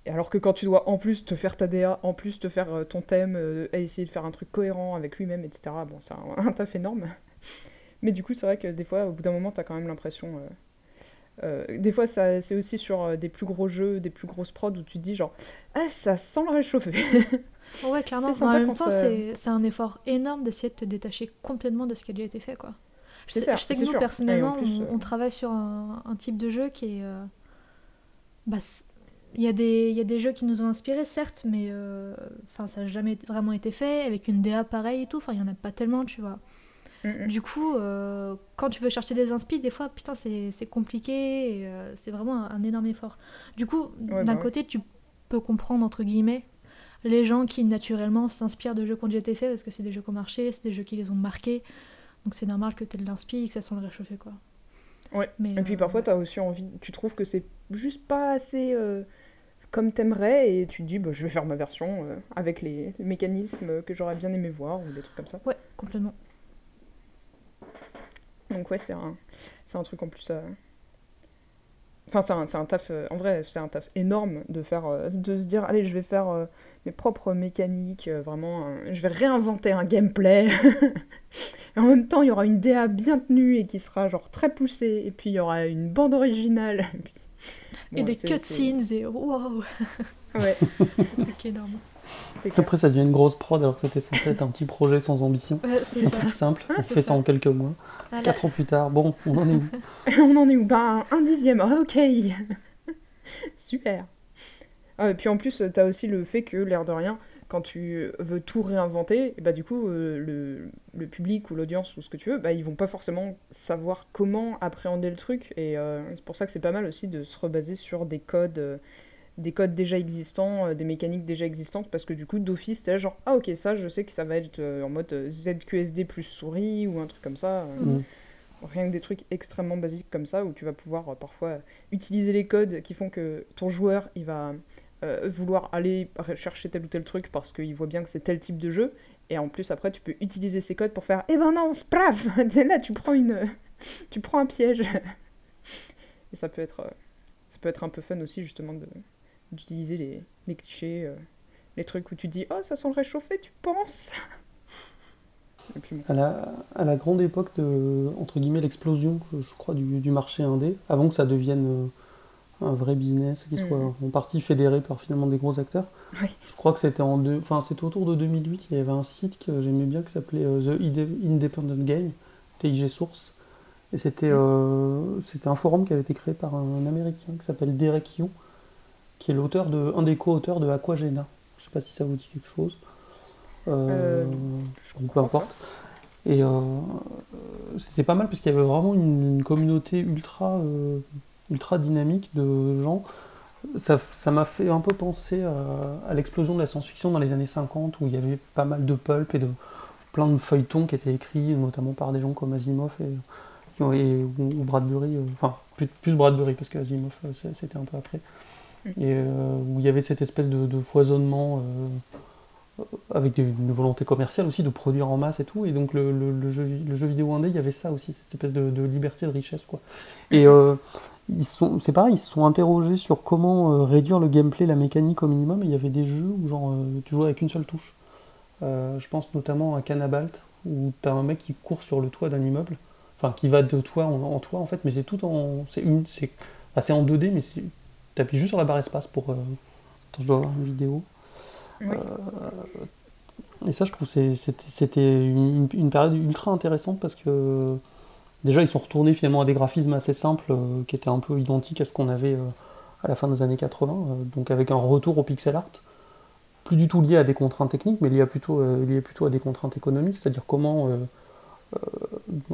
Et alors que quand tu dois en plus te faire ta DA, en plus te faire euh, ton thème, essayer de faire un truc cohérent avec lui-même, etc., bon, c'est un, taf énorme. Mais du coup, c'est vrai que des fois, au bout d'un moment, t'as quand même l'impression. Euh, des fois, c'est aussi sur euh, des plus gros jeux, des plus grosses prods où tu te dis genre, ah, ça sent le réchauffé. Ouais, clairement. En même temps, ça- c'est, un effort énorme d'essayer de te détacher complètement de ce qui a déjà été fait, quoi. Je sais, ça, je sais que nous, sûr. personnellement, plus, on, euh, on travaille sur un, un type de jeu qui est... euh, bah, il y, a des, il y a des jeux qui nous ont inspirés, certes, mais euh, ça n'a jamais vraiment été fait, avec une DA pareille et tout, il n'y en a pas tellement, tu vois. Mm, mm. Du coup, euh, quand tu veux chercher des inspi, des fois, putain, c'est compliqué, euh, c'est vraiment un, un énorme effort. Du coup, Ouais, d'un bah ouais. côté, tu peux comprendre, entre guillemets, les gens qui naturellement s'inspirent de jeux qui ont déjà été faits, parce que c'est des jeux qui ont marché, c'est des jeux qui les ont marqués, donc c'est normal que tu aies de l'inspi et que ça sent le réchauffer, quoi. Ouais. Mais, Et puis euh, parfois, t'as aussi envie, tu trouves que c'est juste pas assez comme t'aimerais, et tu te dis, bah, je vais faire ma version euh, avec les, les mécanismes que j'aurais bien aimé voir, ou des trucs comme ça. Ouais, complètement. Donc ouais, c'est un, un truc en plus. euh, Enfin, c'est un, un taf. euh, En vrai, c'est un taf énorme de faire, euh, de se dire, allez, je vais faire euh, mes propres mécaniques, vraiment, je vais réinventer un gameplay. et en même temps, il y aura une DA bien tenue et qui sera genre très poussée, et puis il y aura une bande originale. et puis- et des cutscenes, et waouh, Ouais, clair. Après, ça devient une grosse prod alors que c'était censé être un petit projet sans ambition. Ouais, c'est Un ça. truc simple, on fait ça. ça en quelques mois. Ah, Quatre ans plus tard, bon, on en est où? On en est où? Ben, un dixième, ah, ok Super Ah, Et puis en plus, t'as aussi le fait que, l'air de rien, quand tu veux tout réinventer, et bah du coup, euh, le, le public ou l'audience ou ce que tu veux, bah, ils vont pas forcément savoir comment appréhender le truc. Et euh, c'est pour ça que c'est pas mal aussi de se rebaser sur des codes, euh, des codes déjà existants, des mécaniques déjà existantes, parce que du coup, d'office, t'es là genre, ah ok, ça, je sais que ça va être en mode ZQSD plus souris ou un truc comme ça. Mm. Rien que des trucs extrêmement basiques comme ça, où tu vas pouvoir parfois utiliser les codes qui font que ton joueur, il va euh, vouloir aller chercher tel ou tel truc parce qu'il voit bien que c'est tel type de jeu. Et en plus, après, tu peux utiliser ces codes pour faire Eh ben non, spraf Là, tu prends, une... tu prends un piège. Et ça peut, être, ça peut être un peu fun aussi, justement, d'utiliser les, les clichés, euh, les trucs où tu dis Oh, ça sent le réchauffé, tu penses? À, la, à, la, grande époque de, entre guillemets, l'explosion, je crois, du, du, marché indé, avant que ça devienne euh, un vrai business qui soit mm. en partie fédéré par finalement des gros acteurs. Je crois que c'était en deux, enfin c'était autour de 2008. Il y avait un site que j'aimais bien qui s'appelait euh, The Independent Game, TIG Source, et c'était mm. euh, c'était un forum qui avait été créé par un, Américain qui s'appelle Derek Yu, qui est l'auteur de un des co-auteurs de Aquagena. Je sais pas si ça vous dit quelque chose. Euh, peu importe. Et c'était pas mal parce qu'il y avait vraiment une, communauté ultra ultra dynamique de gens. Ça m'a fait un peu penser à, l'explosion de la science-fiction dans les années 50 où il y avait pas mal de pulp et de plein de feuilletons qui étaient écrits notamment par des gens comme Asimov et, ou, Bradbury, euh, enfin plus, Bradbury parce qu'Asimov euh, c'était un peu après. Et euh, où il y avait cette espèce de, foisonnement avec une volonté commerciale aussi de produire en masse et tout. Et donc le, jeu, le jeu, vidéo indé, il y avait ça aussi, cette espèce de, liberté, de richesse. Quoi. Et euh, c'est pareil, ils se sont interrogés sur comment euh, réduire le gameplay, la mécanique au minimum. Et il y avait des jeux où genre, euh, tu jouais avec une seule touche. je pense notamment à Canabalt, où tu as un mec qui court sur le toit d'un immeuble. Enfin, qui va de toit en, toit en fait, mais c'est tout en. C'est. C'est, en 2D, mais tu appuies juste sur la barre espace pour. Attends, je dois avoir une vidéo. Euh, et ça, je trouve que c'était une, période ultra intéressante parce que déjà, ils sont retournés finalement à des graphismes assez simples euh, qui étaient un peu identiques à ce qu'on avait euh, à la fin des années 80, donc avec un retour au pixel art, plus du tout lié à des contraintes techniques, mais lié plutôt, lié plutôt à des contraintes économiques, c'est-à-dire comment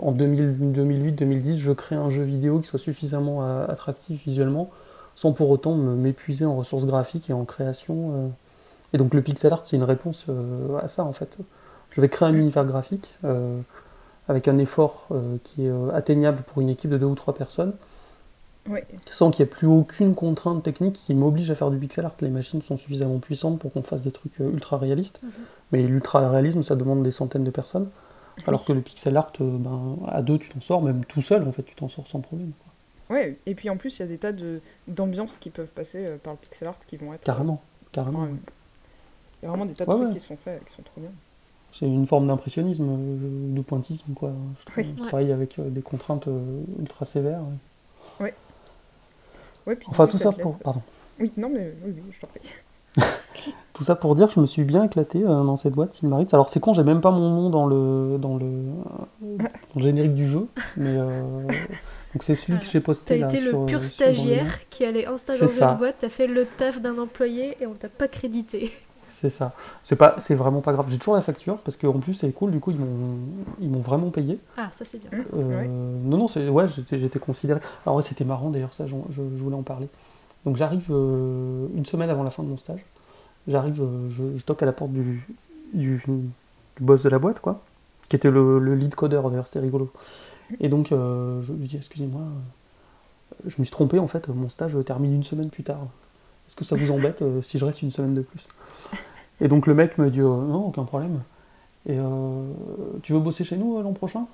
en 2008-2010 je crée un jeu vidéo qui soit suffisamment attractif visuellement sans pour autant m'épuiser en ressources graphiques et en création et donc le pixel art, c'est une réponse euh, à ça en fait. Je vais créer un univers graphique euh, avec un effort euh, qui est atteignable pour une équipe de deux ou trois personnes, sans qu'il n'y ait plus aucune contrainte technique qui m'oblige à faire du pixel art. Les machines sont suffisamment puissantes pour qu'on fasse des trucs ultra réalistes, mhm. mais l'ultra réalisme, ça demande des centaines de personnes. Alors que le pixel art, ben, à deux, tu t'en sors, même tout seul, en fait, tu t'en sors sans problème. Ouais, et puis en plus, il y a des tas d'ambiances qui peuvent passer par le pixel art qui vont être. Carrément, carrément. Il y a vraiment des tas de trucs qui sont faits, qui sont trop bien. C'est une forme d'impressionnisme, euh, de pointisme, quoi. Je, travaille avec euh, des contraintes euh, ultra sévères. Oui. Ouais, enfin, tout ça pour. Pardon. Oui, non, mais oui, oui je t'en prie. tout ça pour dire que je me suis bien éclaté dans cette boîte Silmarit. Alors, c'est con, j'ai même pas mon nom dans le, dans le, dans le générique du jeu, mais. Donc c'est celui que j'ai posté T'as été le pur stagiaire qui allait en stage dans une boîte, t'as fait le taf d'un employé et on t'a pas crédité. C'est ça. C'est pas, c'est vraiment pas grave. J'ai toujours la facture parce qu'en plus c'est cool. Du coup ils m'ont, ils m'ont vraiment payé. Ah ça c'est bien. Euh, non non c'est ouais j'étais, j'étais considéré. Alors ouais c'était marrant d'ailleurs ça je, je, voulais en parler. Donc j'arrive euh, une semaine avant la fin de mon stage. J'arrive, euh, je, je, toque à la porte du, du, boss de la boîte quoi, qui était le, le lead codeur d'ailleurs c'était rigolo. Et donc je lui dis excusez-moi, je me suis trompé en fait. Mon stage termine une semaine plus tard. Est-ce que ça vous embête si je reste une semaine de plus? Et donc le mec me dit euh, non, aucun problème. Et euh, tu veux bosser chez nous euh, l'an prochain?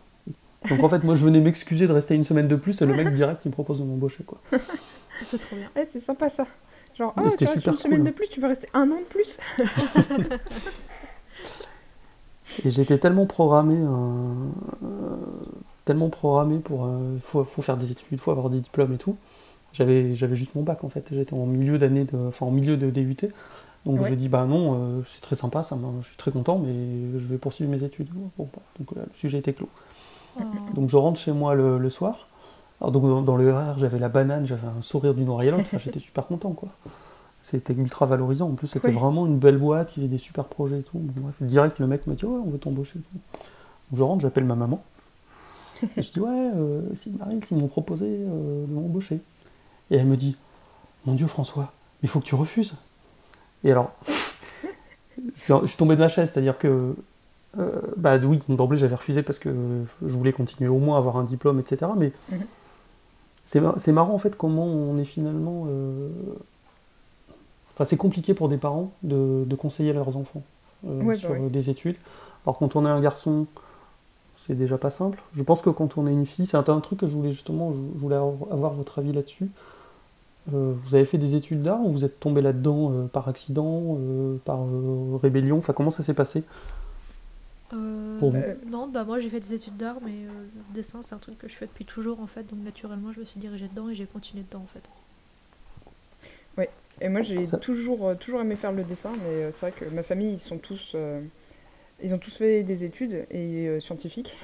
Donc en fait, moi je venais m'excuser de rester une semaine de plus et le mec direct il me propose de m'embaucher quoi. c'est trop bien. Eh, c'est sympa ça. Genre, oh, tu restes une semaine de plus, tu veux rester un an de plus? Et j'étais tellement programmé, tellement programmé pour. Il faut, faut, faire des études, il faut avoir des diplômes et tout. J'avais juste mon bac en fait. J'étais en milieu d'année, de, enfin en milieu de DUT. Donc j'ai dit bah non, euh, c'est très sympa, ça, je suis très content, mais je vais poursuivre mes études. Bon, donc le sujet était clos. Oh. Donc je rentre chez moi le, soir. Alors donc dans, le RR, j'avais la banane, j'avais un sourire du noir et j'étais super content quoi. c'était ultra valorisant. En plus, c'était vraiment une belle boîte, il y avait des super projets et tout. bref, direct, le mec m'a dit Ouais, on veut t'embaucher. Je rentre, j'appelle ma maman. Et je dis Ouais, euh, si Marie, ils m'ont proposé euh, de m'embaucher. Et elle me dit Mon Dieu, François, il faut que tu refuses. Et alors, je suis tombé de ma chaise, c'est-à-dire que. Euh, bah oui, d'emblée j'avais refusé parce que je voulais continuer au moins à avoir un diplôme, etc. Mais mhm. c'est marrant en fait comment on est finalement c'est compliqué pour des parents de, conseiller leurs enfants euh, bah sur des études. Alors, quand on est un garçon, c'est déjà pas simple. Je pense que quand on est une fille, c'est un, truc que je voulais justement, je voulais avoir votre avis là-dessus. Euh, vous avez fait des études d'art ou vous êtes tombé là-dedans euh, par accident, par rébellion? Enfin, comment ça s'est passé? Pour vous Non, bah moi j'ai fait des études d'art, mais le dessin c'est un truc que je fais depuis toujours en fait, donc naturellement je me suis dirigée dedans et j'ai continué dedans en fait. Et moi, j'ai toujours, euh, toujours aimé faire le dessin, mais euh, c'est vrai que ma famille, ils sont tous, euh, ils ont tous fait des études et scientifiques.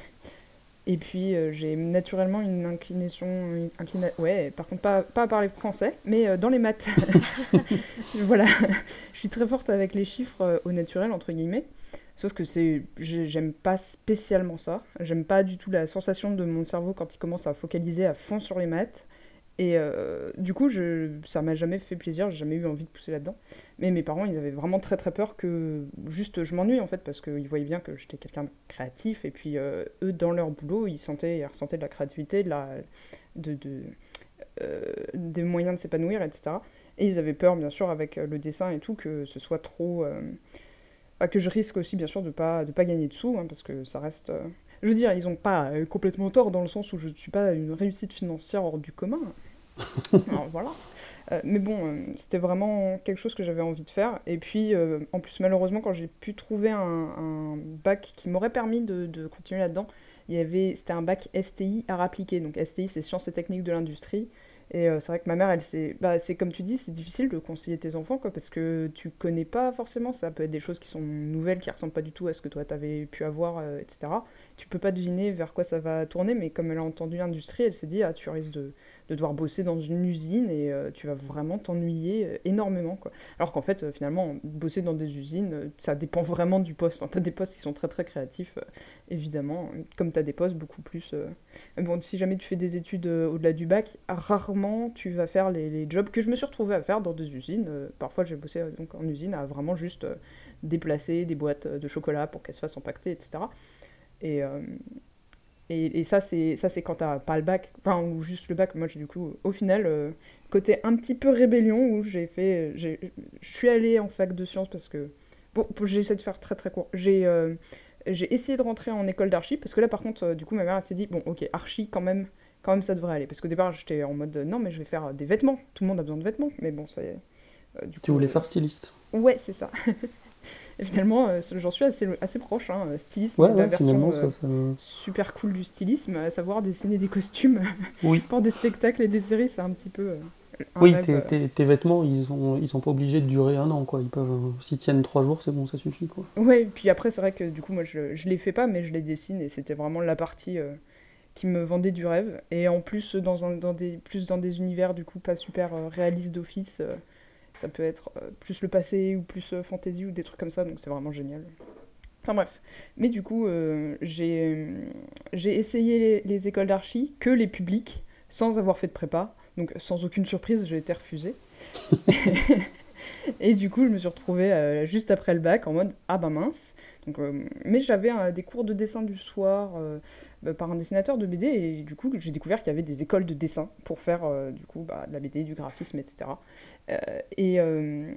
Et puis j'ai naturellement une inclination, ouais, par contre pas, pas à parler français, mais dans les maths. voilà, je suis très forte avec les chiffres au naturel entre guillemets. Sauf que c'est, j'aime pas spécialement ça. J'aime pas du tout la sensation de mon cerveau quand il commence à focaliser à fond sur les maths. Et euh, du coup, je, ça m'a jamais fait plaisir, j'ai jamais eu envie de pousser là-dedans. Mais mes parents, ils avaient vraiment très très peur que juste je m'ennuie en fait, parce qu'ils voyaient bien que j'étais quelqu'un de créatif. Et puis euh, eux, dans leur boulot, ils, sentaient, ressentaient de la créativité, de la, de, euh, des moyens de s'épanouir, etc. Et ils avaient peur, bien sûr, avec le dessin et tout, que ce soit trop. Bah, que je risque aussi, bien sûr, de pas, de pas gagner de sous, hein, parce que ça reste. Je veux dire, ils n'ont pas complètement tort dans le sens où je ne suis pas une réussite financière hors du commun. voilà. Euh, mais bon, euh, c'était vraiment quelque chose que j'avais envie de faire. Et puis, euh, en plus, malheureusement, quand j'ai pu trouver un, bac qui m'aurait permis de, de continuer là-dedans, il y avait, c'était un bac STI à appliquer. Donc STI, c'est sciences et techniques de l'industrie. Et c'est vrai que ma mère, elle, c'est, bah, comme tu dis, c'est difficile de conseiller tes enfants, quoi, parce que tu connais pas forcément. Ça peut être des choses qui sont nouvelles, qui ressemblent pas du tout à ce que toi t'avais pu avoir, etc. Tu peux pas deviner vers quoi ça va tourner, mais comme elle a entendu l'industrie, elle s'est dit, ah, tu risques de de devoir bosser dans une usine et euh, tu vas vraiment t'ennuyer euh, énormément. Quoi. Alors qu'en fait, euh, finalement, bosser dans des usines, ça dépend vraiment du poste. Hein. Tu as des postes qui sont très très créatifs, évidemment, comme tu as des postes beaucoup plus... Bon, si jamais tu fais des études au-delà du bac, rarement tu vas faire les, les, jobs que je me suis retrouvée à faire dans des usines. parfois, j'ai bossé donc, en usine à vraiment juste déplacer des boîtes de chocolat pour qu'elles se fassent empaqueter, etc. Et, et, et, ça, c'est ça c'est quand t'as pas le bac, enfin, ou juste le bac. Moi, j'ai du coup, au final, euh, côté un petit peu rébellion, où j'ai fait. Je suis allée en fac de sciences parce que. Bon, j'essaie de faire très très court. J'ai euh, essayé de rentrer en école d'archi, parce que là, par contre, euh, du coup, ma mère s'est dit, bon, ok, archi, quand même, quand même, ça devrait aller. Parce qu'au départ, j'étais en mode, non, mais je vais faire des vêtements. Tout le monde a besoin de vêtements. Mais bon, ça du coup, tu voulais faire styliste Ouais, c'est ça. Et finalement, euh, j'en suis assez, assez proche. Hein. Stylisme, la version euh, super cool du stylisme, à savoir dessiner des costumes oui. pour des spectacles et des séries, c'est un petit peu. Euh, oui, tes, vêtements, ils ont, ils sont pas obligés de durer un an, quoi. Ils peuvent, s'ils tiennent trois jours, c'est bon, ça suffit, quoi. Ouais, puis après, c'est vrai que du coup, moi, je, je les fais pas, mais je les dessine, et c'était vraiment la partie qui me vendait du rêve. Et en plus, dans, un, dans des, plus dans des univers, du coup, pas super réalistes d'office. Ça peut être euh, plus le passé ou plus euh, fantasy ou des trucs comme ça, donc c'est vraiment génial. Enfin bref. Mais du coup, euh, j'ai essayé les, écoles d'archi, que les publics, sans avoir fait de prépa. Donc sans aucune surprise, j'ai été refusée. et du coup, je me suis retrouvée juste après le bac en mode ah bah mince. Donc, mais j'avais des cours de dessin du soir par un dessinateur de BD et du coup j'ai découvert qu'il y avait des écoles de dessin pour faire du coup bah, de la BD, du graphisme, etc. Euh, et, euh,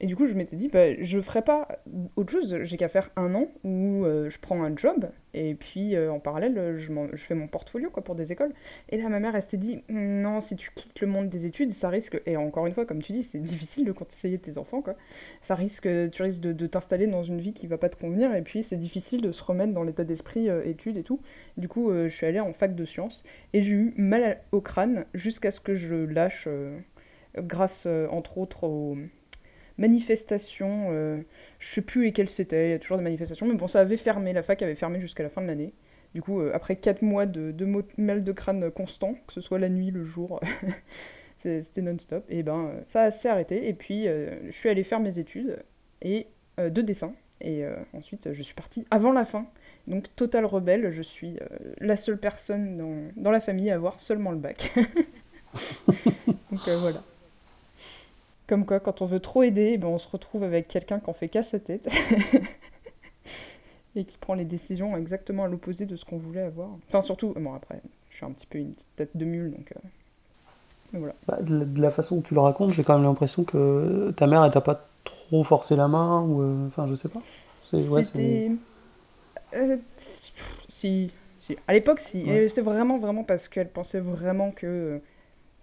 et du coup, je m'étais dit, bah, je ferais pas autre chose, j'ai qu'à faire un an où euh, je prends un job et puis en parallèle, je, fais mon portfolio quoi, pour des écoles. Et là, ma mère, elle s'était dit, non, si tu quittes le monde des études, ça risque, et encore une fois, comme tu dis, c'est difficile de conseiller tes enfants, quoi. Ça risque, tu risques de, t'installer dans une vie qui va pas te convenir et puis c'est difficile de se remettre dans l'état d'esprit études et tout. Du coup, je suis allée en fac de sciences et j'ai eu mal au crâne jusqu'à ce que je lâche grâce euh, entre autres aux manifestations. Euh, je sais plus lesquelles c'était, il y a toujours des manifestations, mais bon, ça avait fermé, la fac avait fermé jusqu'à la fin de l'année. Du coup, euh, après 4 mois de, de mal de crâne constant, que ce soit la nuit, le jour, C'était non-stop. Et ben, ça s'est arrêté. Et puis, je suis allée faire mes études et, de dessin. Et ensuite, je suis partie avant la fin. Donc, total rebelle, je suis la seule personne dans, la famille à avoir seulement le bac. Donc, voilà. Comme quoi, quand on veut trop aider, ben, on se retrouve avec quelqu'un qui en fait qu'à sa tête. et qui prend les décisions exactement à l'opposé de ce qu'on voulait avoir. Enfin, surtout, bon, après, je suis un petit peu une petite tête de mule, donc. Euh, voilà. Bah, de, la, façon dont tu le racontes, j'ai quand même l'impression que ta mère, elle t'a pas trop forcé la main, ou. Euh, enfin, je sais pas. C'était. Euh, si, si. À l'époque, si. C'est vraiment, vraiment parce qu'elle pensait vraiment que.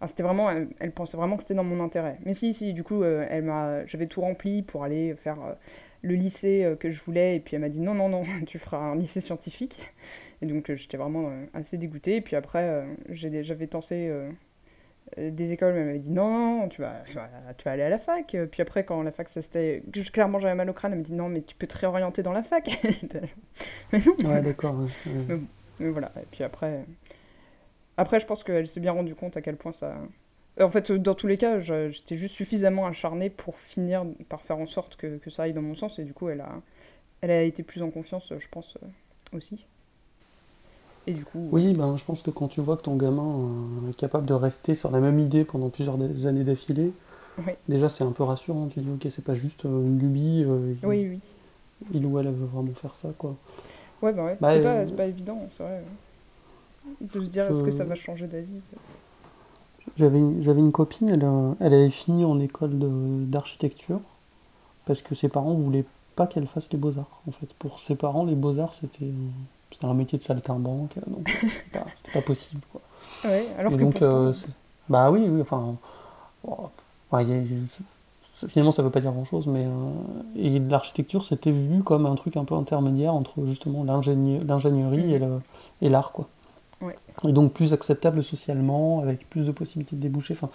C'était vraiment, elle, pensait vraiment que c'était dans mon intérêt. Mais si, si, du coup, elle m'a, j'avais tout rempli pour aller faire le lycée euh, que je voulais. Et puis elle m'a dit non, non, non, tu feras un lycée scientifique. Et donc euh, j'étais vraiment euh, assez dégoûtée. Et puis après, j'avais tenté des écoles, mais elle m'avait dit non, non, tu vas, tu vas aller à la fac. Puis après, quand la fac, ça c'était. Clairement, j'avais mal au crâne, elle m'a dit non, mais tu peux te réorienter dans la fac. mais non. Ouais, d'accord. Mais, voilà. Et puis après. Après, je pense qu'elle s'est bien rendue compte à quel point ça, en fait, dans tous les cas, j'étais juste suffisamment acharnée pour finir par faire en sorte que, ça aille dans mon sens. Et du coup, elle a, elle a été plus en confiance, je pense, euh, aussi. Et du coup. Oui, ben, je pense que quand tu vois que ton gamin euh, est capable de rester sur la même idée pendant plusieurs années d'affilée, déjà c'est un peu rassurant. Tu dis, ok, c'est pas juste euh, une lubie. oui, oui. Il ou elle veut vraiment faire ça, quoi. Ouais, bah ouais. Bah, c'est pas, pas, évident, c'est vrai. De se dire, est-ce que ça va changer d'avis j'avais une, copine, elle, elle avait fini en école d'architecture parce que ses parents voulaient pas qu'elle fasse les beaux-arts. En fait, pour ses parents, les beaux-arts c'était, un métier de saltimbanque, donc c'était pas, pas possible. Quoi. Ouais, alors que donc, euh, bah oui, oui, enfin, finalement ça veut pas dire grand-chose, mais euh, et l'architecture c'était vu comme un truc un peu intermédiaire entre justement l'ingénierie et, le, et l'art, quoi et donc plus acceptable socialement, avec plus de possibilités de déboucher. Enfin,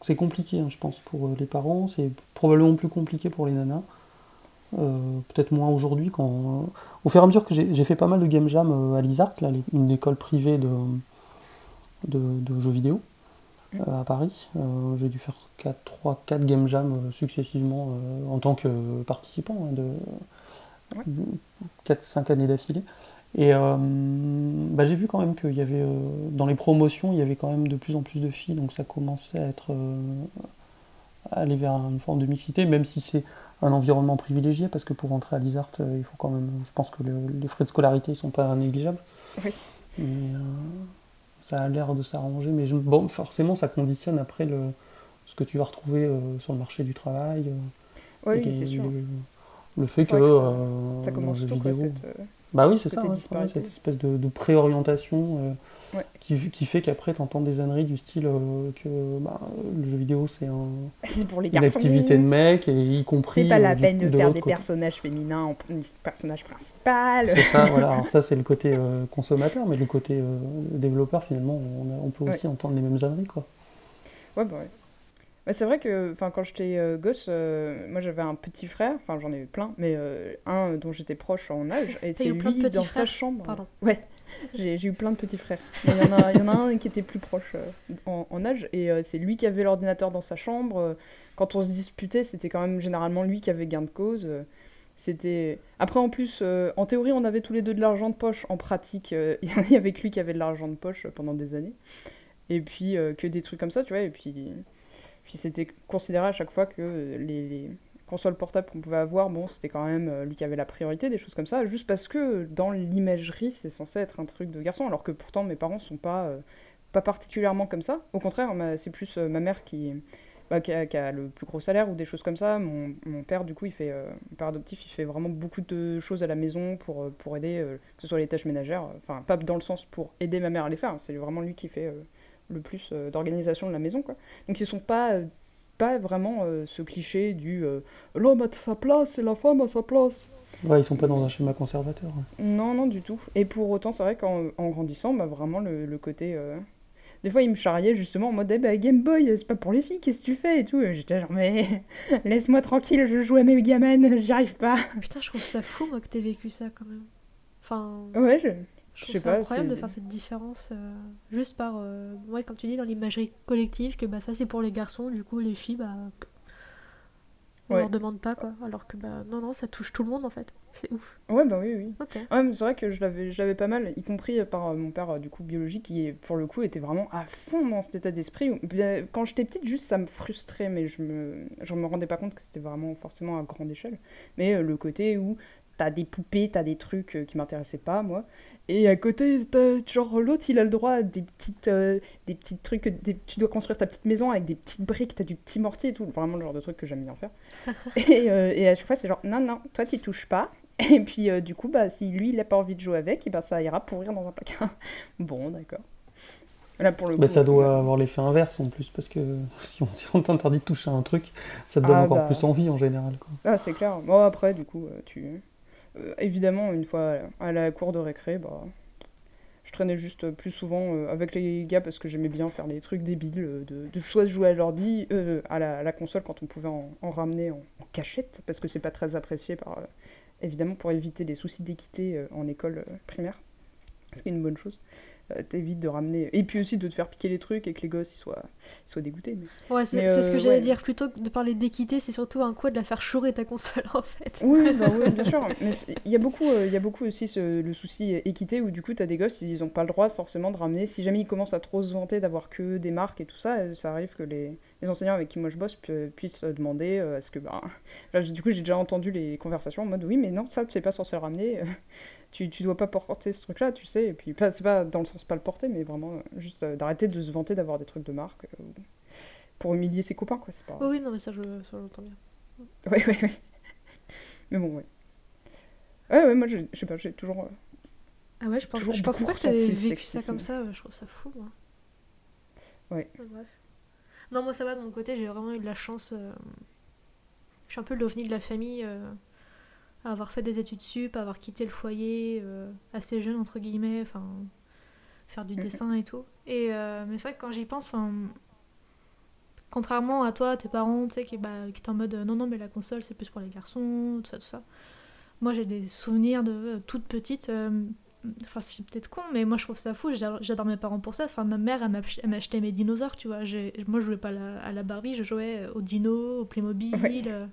c'est compliqué, hein, je pense, pour euh, les parents. C'est probablement plus compliqué pour les nanas. Euh, peut-être moins aujourd'hui. Quand... Au fur et à mesure que j'ai fait pas mal de game jam euh, à l'ISART, là, une école privée de, de, jeux vidéo à Paris. j'ai dû faire 3-4 game jam successivement en tant que participant hein, de 4-5 années d'affilée. Et euh, bah, j'ai vu quand même qu'il y avait, euh, dans les promotions, il y avait quand même de plus en plus de filles, donc ça commençait à être, euh, aller vers une forme de mixité, même si c'est un environnement privilégié, parce que pour rentrer à l'ISART, il faut quand même, je pense que les frais de scolarité ne sont pas négligeables. Oui. Mais ça a l'air de s'arranger, mais bon, forcément, ça conditionne après le, ce que tu vas retrouver sur le marché du travail. oui, c'est sûr. Le, fait que, ça, commence vidéo, bah oui, c'est ça, cette espèce de, préorientation euh, qui, qui, fait qu'après, tu entends des âneries du style euh, que bah, le jeu vidéo, c'est un, une activité de mec, et y compris. C'est pas la euh, peine de, faire des personnages féminins en personnage principal. C'est ça, voilà. Alors, ça, c'est le côté consommateur, mais le côté développeur, finalement, on, on peut aussi entendre les mêmes âneries, quoi. Ouais, bah ouais. Bah, c'est vrai que quand j'étais euh, gosse, euh, moi j'avais un petit frère, enfin j'en ai eu plein, mais euh, un dont j'étais proche en âge, et c'est lui dans sa chambre. Pardon. Ouais, j'ai eu plein de petits frères. Il y, en a, y en a un qui était plus proche en, en, âge, et c'est lui qui avait l'ordinateur dans sa chambre. Quand on se disputait, c'était quand même généralement lui qui avait gain de cause. C'était après en plus, en théorie, on avait tous les deux de l'argent de poche. En pratique, il y avait que lui qui avait de l'argent de poche pendant des années. Et puis que des trucs comme ça, tu vois. Et puis puis c'était considéré à chaque fois que les, consoles portables qu'on pouvait avoir, bon, c'était quand même euh, lui qui avait la priorité, des choses comme ça, juste parce que dans l'imagerie, c'est censé être un truc de garçon, alors que pourtant mes parents sont pas, euh, pas particulièrement comme ça. Au contraire, c'est plus euh, ma mère qui, bah, qui, a, le plus gros salaire ou des choses comme ça. Mon, père, du coup, il fait, père adoptif, il fait vraiment beaucoup de choses à la maison pour, pour aider, que ce soit les tâches ménagères, enfin, pas dans le sens pour aider ma mère à les faire, c'est vraiment lui qui fait le plus euh, d'organisation de la maison. Quoi. Donc ils sont pas, euh, pas vraiment euh, ce cliché du l'homme a sa place et la femme a sa place. Ouais, ils sont pas dans un schéma conservateur. Hein. Non, non, du tout. Et pour autant, c'est vrai qu'en en grandissant, bah, vraiment le, côté. Des fois, il me charriait justement en mode eh bah, Game Boy, c'est pas pour les filles, qu'est-ce que tu fais et tout. J'étais genre, mais laisse-moi tranquille, je joue à mes gamins, j'y arrive pas. Putain, je trouve ça fou, moi, que t'aies vécu ça quand même. Enfin. Ouais, je... Je Je trouve sais ça pas, incroyable de faire cette différence euh, juste par, euh, ouais, comme tu dis, dans l'imagerie collective, que bah, ça c'est pour les garçons, du coup les filles, bah, on Ouais. leur demande pas quoi. Alors que bah, non, non, ça touche tout le monde en fait. C'est ouf. Ouais, bah oui, oui. Ok. Ouais, mais c'est vrai que je l'avais, je l'avais pas mal, y compris par euh, mon père, du coup, biologique, qui, pour le coup, était vraiment à fond dans cet état d'esprit. Quand j'étais petite, juste, ça me frustrait, mais je me, je me rendais pas compte que c'était vraiment forcément à grande échelle. Mais le côté où t'as des poupées, t'as des trucs euh, qui m'intéressaient pas, moi. Et à côté, t'as- genre, l'autre, il a le droit à des petites, euh, des petits trucs, des- tu dois construire ta petite maison avec des petites briques, t'as du petit mortier et tout. Vraiment le genre de truc que j'aime bien faire. et, euh, et à chaque fois, c'est genre, non, non, toi, t'y touches pas. Et puis, euh, du coup, bah, si lui, il a pas envie de jouer avec, et bah, ça ira pourrir dans un placard. bon, d'accord. Là, pour le Bah, coup, ça doit avoir l'effet inverse en plus, parce que si on, si on t'interdit de toucher à un truc, ça te donne Ah, encore bah. plus envie en général. Quoi. Ah, c'est clair. Bon, après, du coup, euh, tu... euh, évidemment, une fois à la cour de récré, bah... Je traînais juste plus souvent euh, avec les gars parce que j'aimais bien faire les trucs débiles, euh, de, de soit jouer à l'ordi, à, la, console quand on pouvait en, en ramener en, cachette, parce que c'est pas très apprécié par, évidemment, pour éviter les soucis d'équité en école primaire, ce qui est une bonne chose. Euh, T'évites de ramener, et puis aussi de te faire piquer les trucs et que les gosses ils soient, ils soient dégoûtés. mais- Ouais, c'est c'est ce que euh, j'allais ouais. dire. Plutôt que de parler d'équité, c'est surtout un coup de la faire chourer ta console en fait. Oui, bah oui, bien sûr. Mais c'est- il y a beaucoup, euh, y a beaucoup aussi ce- le souci équité où du coup, tu as des gosses, ils n'ont pas le droit forcément de ramener. Si jamais ils commencent à trop se vanter d'avoir que des marques et tout ça, euh, ça arrive que les, les enseignants avec qui moi je bosse pu- puissent euh, demander euh, est-ce que. Bah, là, du coup, j'ai déjà entendu les conversations en mode oui, mais non, ça, tu n'es pas censé le ramener. Tu, tu dois pas porter ce truc-là, tu sais. Et puis, pas- c'est pas dans le sens pas le porter, mais vraiment euh, juste euh, d'arrêter de se vanter d'avoir des trucs de marque euh, ou- pour humilier ses copains, quoi. C'est pas. Oui, oui, non, mais ça, je, ça, j'entends bien. Ouais, ouais, ouais. Mais bon, ouais. Ouais, ouais, moi, je je sais pas, j'ai toujours. Ah ouais, je, pense, je pensais pas que t'avais vécu ça comme ça. Je trouve ça fou, moi. Ouais. Bref. Non, moi ça va de mon côté, j'ai vraiment eu de la chance. euh, Je suis un peu l'ovni de la famille. Avoir fait des études sup, avoir quitté le foyer euh, assez jeune, entre guillemets, enfin, faire du dessin et tout. Et, euh, mais c'est vrai que quand j'y pense, enfin, contrairement à toi, tes parents, tu sais, qui, bah, qui étaient en mode euh, non, non, mais la console c'est plus pour les garçons, tout ça, tout ça. Moi j'ai des souvenirs de euh, toute petite. euh, Enfin, c'est peut-être con, mais moi je trouve ça fou. J'adore mes parents pour ça. Enfin, ma mère, elle m'a elle m'a acheté mes dinosaures, tu vois. Moi, je jouais pas à la, à la Barbie, je jouais aux dinos, au Playmobil. Ouais.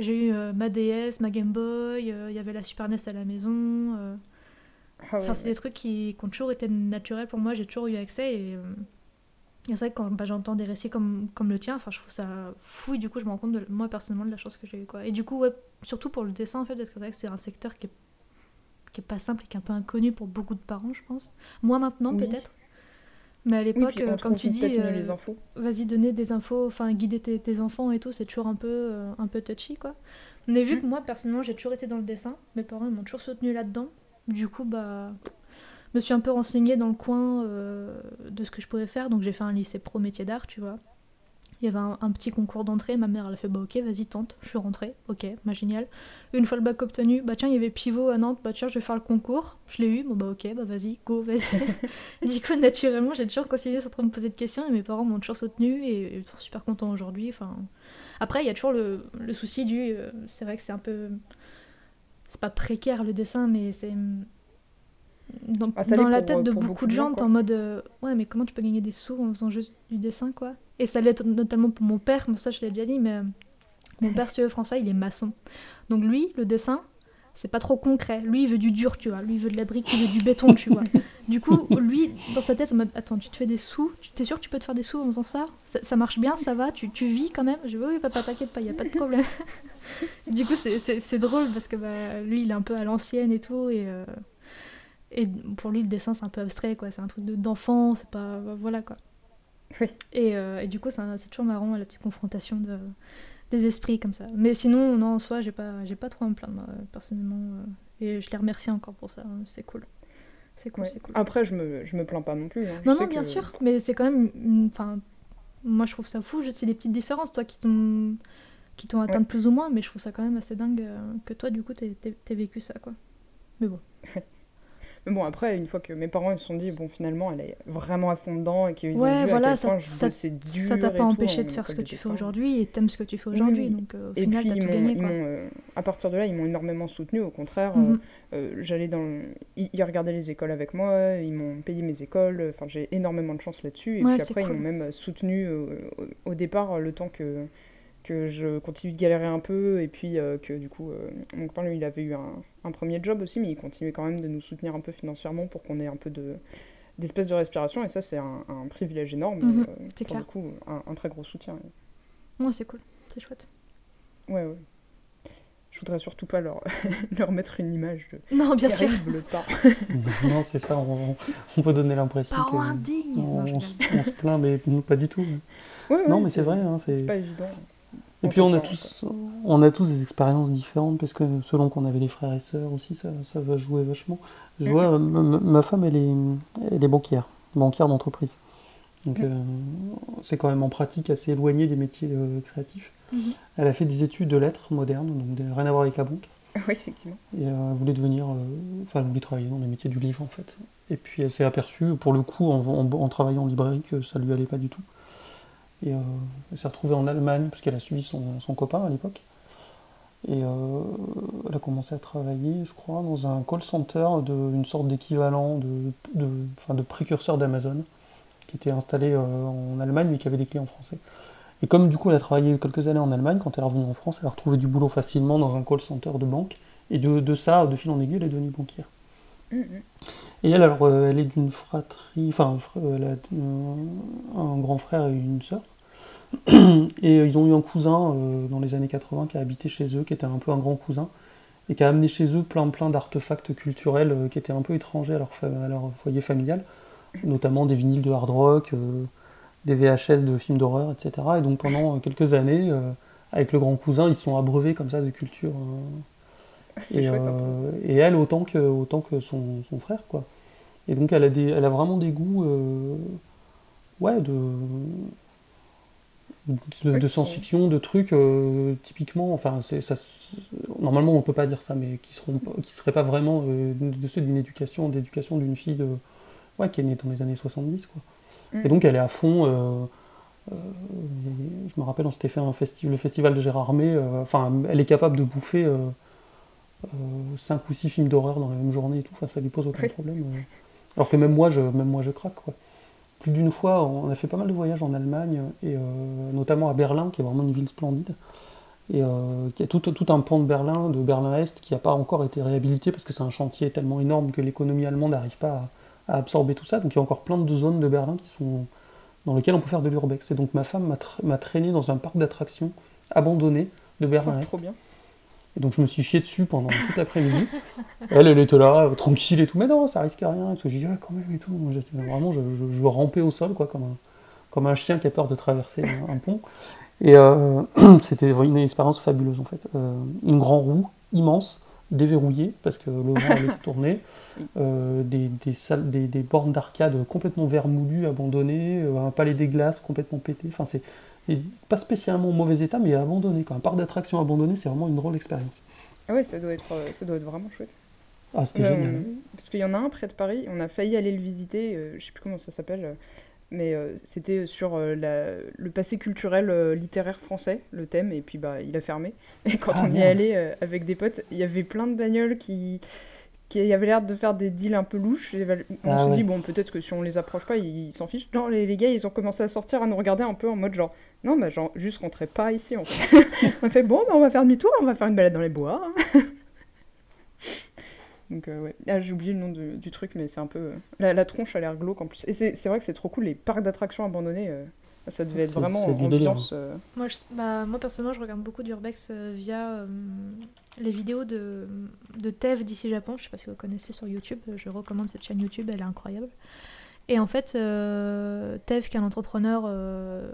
J'ai eu euh, ma DS, ma Game Boy, euh, il y avait la Super NES à la maison. euh. Ah ouais, Enfin, c'est ouais. des trucs qui, qui ont toujours été naturels pour moi, j'ai toujours eu accès. Et, c'est vrai que quand bah, j'entends des récits comme, comme le tien, enfin, je trouve ça fou. Et du coup, je me rends compte, de, moi personnellement, de la chance que j'ai eu. Quoi. Et du coup, ouais, surtout pour le dessin, en fait, parce que c'est vrai que c'est un secteur qui est, qui est pas simple et qui est un peu inconnu pour beaucoup de parents, je pense. Moi maintenant, Oui. peut-être. Mais à l'époque, euh, comme tu dis, euh, vas-y donner des infos, enfin guider tes, tes enfants et tout, c'est toujours un peu, euh, un peu touchy quoi. Mais vu Mm. que moi personnellement j'ai toujours été dans le dessin, mes parents m'ont toujours soutenu là-dedans, du coup bah je me suis un peu renseignée dans le coin euh, de ce que je pouvais faire, donc j'ai fait un lycée pro métier d'art, tu vois. Il y avait un, un petit concours d'entrée, ma mère elle a fait bah ok vas-y tente, je suis rentrée, ok, bah génial. Une fois le bac obtenu, bah tiens il y avait pivot à Nantes, bah tiens je vais faire le concours, je l'ai eu, bon bah ok, bah vas-y, go, vas-y. du coup naturellement j'ai toujours continué sans trop me poser de questions et mes parents m'ont toujours soutenu et ils sont super contents aujourd'hui, enfin... Après il y a toujours le, le souci du... euh, c'est vrai que c'est un peu... C'est pas précaire le dessin mais c'est... Dans, Ah, dans la pour- tête de beaucoup, beaucoup de gens, t'es en mode euh, ouais, mais comment tu peux gagner des sous en faisant juste du dessin, quoi? Et ça l'est notamment pour mon père, mais ça je l'ai déjà dit, mais euh, mon père, si tu veux, François, il est maçon. Donc lui, le dessin, c'est pas trop concret. Lui, il veut du dur, tu vois. Lui, il veut de la brique, il veut du béton, tu vois. Du coup, lui, dans sa tête, c'est en mode attends, tu te fais des sous? T'es sûr que tu peux te faire des sous en faisant ça? Ça, ça marche bien, ça va? Tu, tu vis quand même? Je dis oui, papa, t'inquiète pas, y a pas de problème. du coup, c'est drôle parce que bah, lui, il est un peu à l'ancienne et tout, et. euh, et pour lui, le dessin, c'est un peu abstrait, quoi. C'est un truc de- d'enfant, c'est pas. Voilà, quoi. Oui. Et, euh, et du coup, c'est toujours marrant, la petite confrontation de, des esprits comme ça. Mais sinon, non, en soi, j'ai pas, pas trop à me plaindre, personnellement. euh, et je les remercie encore pour ça, hein, c'est cool. C'est cool, Ouais. c'est cool. Après, je me, je me plains pas non plus. hein. Je non, sais non, bien que- sûr, mais c'est quand même. Enfin, moi, je trouve ça fou. C'est des petites différences, toi, qui t'ont qui t'ont atteint Ouais. plus ou moins, mais je trouve ça quand même assez dingue euh, que toi, du coup, t'aies vécu ça, quoi. Mais bon. Mais bon, après, une fois que mes parents ils se sont dit, bon, finalement, elle est vraiment à fond dedans et qu'ils ont Ouais, vu voilà, à quel ça- point je ça- bossais dur Ça t'a pas empêché de faire ce que tu fais aujourd'hui et t'aimes ce que tu fais aujourd'hui. oui. Donc euh, au Et final, puis, t'as ils tout m'ont- gagné. Quoi. euh, à partir de là, ils m'ont énormément soutenu. Au contraire, Mhm. euh, euh, j'allais dans, ils, ils regardaient les écoles avec moi, ils m'ont payé mes écoles. Enfin, j'ai énormément de chance là-dessus. Et Ouais, puis après, cool. ils m'ont même soutenu au départ, le temps que que je continue de galérer un peu et puis euh, que du coup euh, mon copain lui il avait eu un, un premier job aussi mais il continuait quand même de nous soutenir un peu financièrement pour qu'on ait un peu de d'espèce de respiration et ça c'est un, un privilège énorme Mhm, euh, c'est pour clair. le coup un, un très gros soutien Ouais, c'est cool, c'est chouette. ouais ouais je voudrais surtout pas leur, leur mettre une image de Non, bien sûr. pas non, c'est ça, on, on peut donner l'impression Parents que indignes on, on se, on se plaint, mais nous, pas du tout. Ouais, ouais, non, mais c'est vrai, hein, c'est... c'est pas évident Et puis on a tous, on a tous des expériences différentes parce que selon qu'on avait des frères et sœurs aussi, ça, ça va jouer vachement. Je Mhm. vois, euh, ma, femme, elle est, elle est banquière, banquière d'entreprise. Donc Mhm. euh, c'est quand même en pratique assez éloigné des métiers euh, créatifs. Mhm. Elle a fait des études de lettres modernes, donc rien à voir avec la banque. oui effectivement Et euh, elle voulait devenir, enfin elle voulait travailler dans les métiers du livre en fait. Et puis elle s'est aperçue, pour le coup, en, en- en travaillant en librairie, que ça lui allait pas du tout. Et euh, elle s'est retrouvée en Allemagne, parce qu'elle a suivi son, son copain à l'époque. Et euh, elle a commencé à travailler, je crois, dans un call center, de, une sorte d'équivalent de, de, enfin, de précurseur d'Amazon, qui était installé euh, en Allemagne, mais qui avait des clients français. Et comme du coup elle a travaillé quelques années en Allemagne, quand elle est revenue en France, elle a retrouvé du boulot facilement dans un call center de banque. Et de, de ça, de fil en aiguille, elle est devenue banquière. Mhm. Et elle, alors, elle est d'une fratrie, enfin, elle a un grand frère et une sœur. Et euh, ils ont eu un cousin euh, dans les années 80 qui a habité chez eux, qui était un peu un grand cousin, et qui a amené chez eux plein, plein d'artefacts culturels euh, qui étaient un peu étrangers à leur, fa- à leur foyer familial, notamment des vinyles de hard rock, euh, des VHS de films d'horreur, etc. Et donc pendant quelques années, avec le grand cousin, ils se sont abreuvés comme ça de culture. et, chouette euh, et elle autant que, autant que son, son frère quoi. Et donc elle a, des, elle a vraiment des goûts ouais, de, de, de science-fiction, de trucs euh, typiquement, enfin ça, normalement on peut pas dire ça, mais qui seront qui seraient pas vraiment euh, de ceux d'une éducation, d'éducation d'une fille de, ouais, qui est née dans les années 70 quoi. Mm. Et donc elle est à fond. euh, je me rappelle, on s'était fait un festival, le festival de Gérard May. Enfin, elle est capable de bouffer 5 ou 6 films d'horreur dans la même journée et tout. Enfin, ça lui pose aucun Oui. problème. Alors que même moi, je, même moi, je craque. Quoi. Plus d'une fois, on a fait pas mal de voyages en Allemagne, et euh, notamment à Berlin, qui est vraiment une ville splendide. Et euh, qui a tout, un pan de Berlin, de Berlin-Est, qui n'a pas encore été réhabilité parce que c'est un chantier tellement énorme que l'économie allemande n'arrive pas à, absorber tout ça. Donc il y a encore plein de zones de Berlin dans lesquelles on peut faire de l'urbex. Et donc ma femme m'a tra- m'a traîné dans un parc d'attractions abandonné de Berlin-Est. trop bien donc je me suis chié dessus pendant toute l'après-midi. Elle, elle était là, tranquille et tout, mais non, ça risque à rien. Parce que j'ai dit, ouais, quand même et tout. J'étais- Vraiment, je, je, je rampais au sol, quoi, comme un, comme un chien qui a peur de traverser un, un pont. Et euh, c'était une expérience fabuleuse, en fait. Euh, une grande roue immense, déverrouillée, parce que le vent allait se tourner. Euh, des, des, salles, des, des bornes d'arcade complètement vermoulues, abandonnées. un palais des glaces complètement pété. Enfin, c'est et pas spécialement en mauvais état, mais abandonné. Quoi. Un parc d'attractions abandonné, c'est vraiment une drôle d'expérience. ah ouais ça doit être euh, ça doit être vraiment chouette Ah, c'était Ouais, génial. on- Parce qu'il y en a un près de Paris, on a failli aller le visiter, euh, je sais plus comment ça s'appelle, euh, mais euh, c'était sur euh, la- le passé culturel euh, littéraire français, le thème, et puis bah il a fermé. Et quand Ah, on y est allé euh, avec des potes, il y avait plein de bagnoles qui qui avaient l'air de faire des deals un peu louches. Et on Ah se ouais. dit, bon, peut-être que si on les approche pas, ils ils s'en fichent. Non, les, les gars, ils ont commencé à sortir, à nous regarder un peu en mode genre, non, bah, genre, juste rentrez pas ici, en fait. on a fait, bon, bah, on va faire demi-tour, on va faire une balade dans les bois. hein. Donc, euh, ouais. Ah, j'ai oublié le nom du, du truc, mais c'est un peu. euh, La, la tronche a l'air glauque en plus. Et c'est c'est vrai que c'est trop cool, les parcs d'attractions abandonnés, euh, ça devait être vraiment délire, ambiance. euh, Moi, je- bah, moi, personnellement, je regarde beaucoup d'Urbex euh, via euh, les vidéos de, de Tev d'ici Japon. Je sais pas si vous connaissez sur YouTube. Je recommande cette chaîne YouTube, elle est incroyable. Et en fait, euh, Tev, qui est un entrepreneur euh,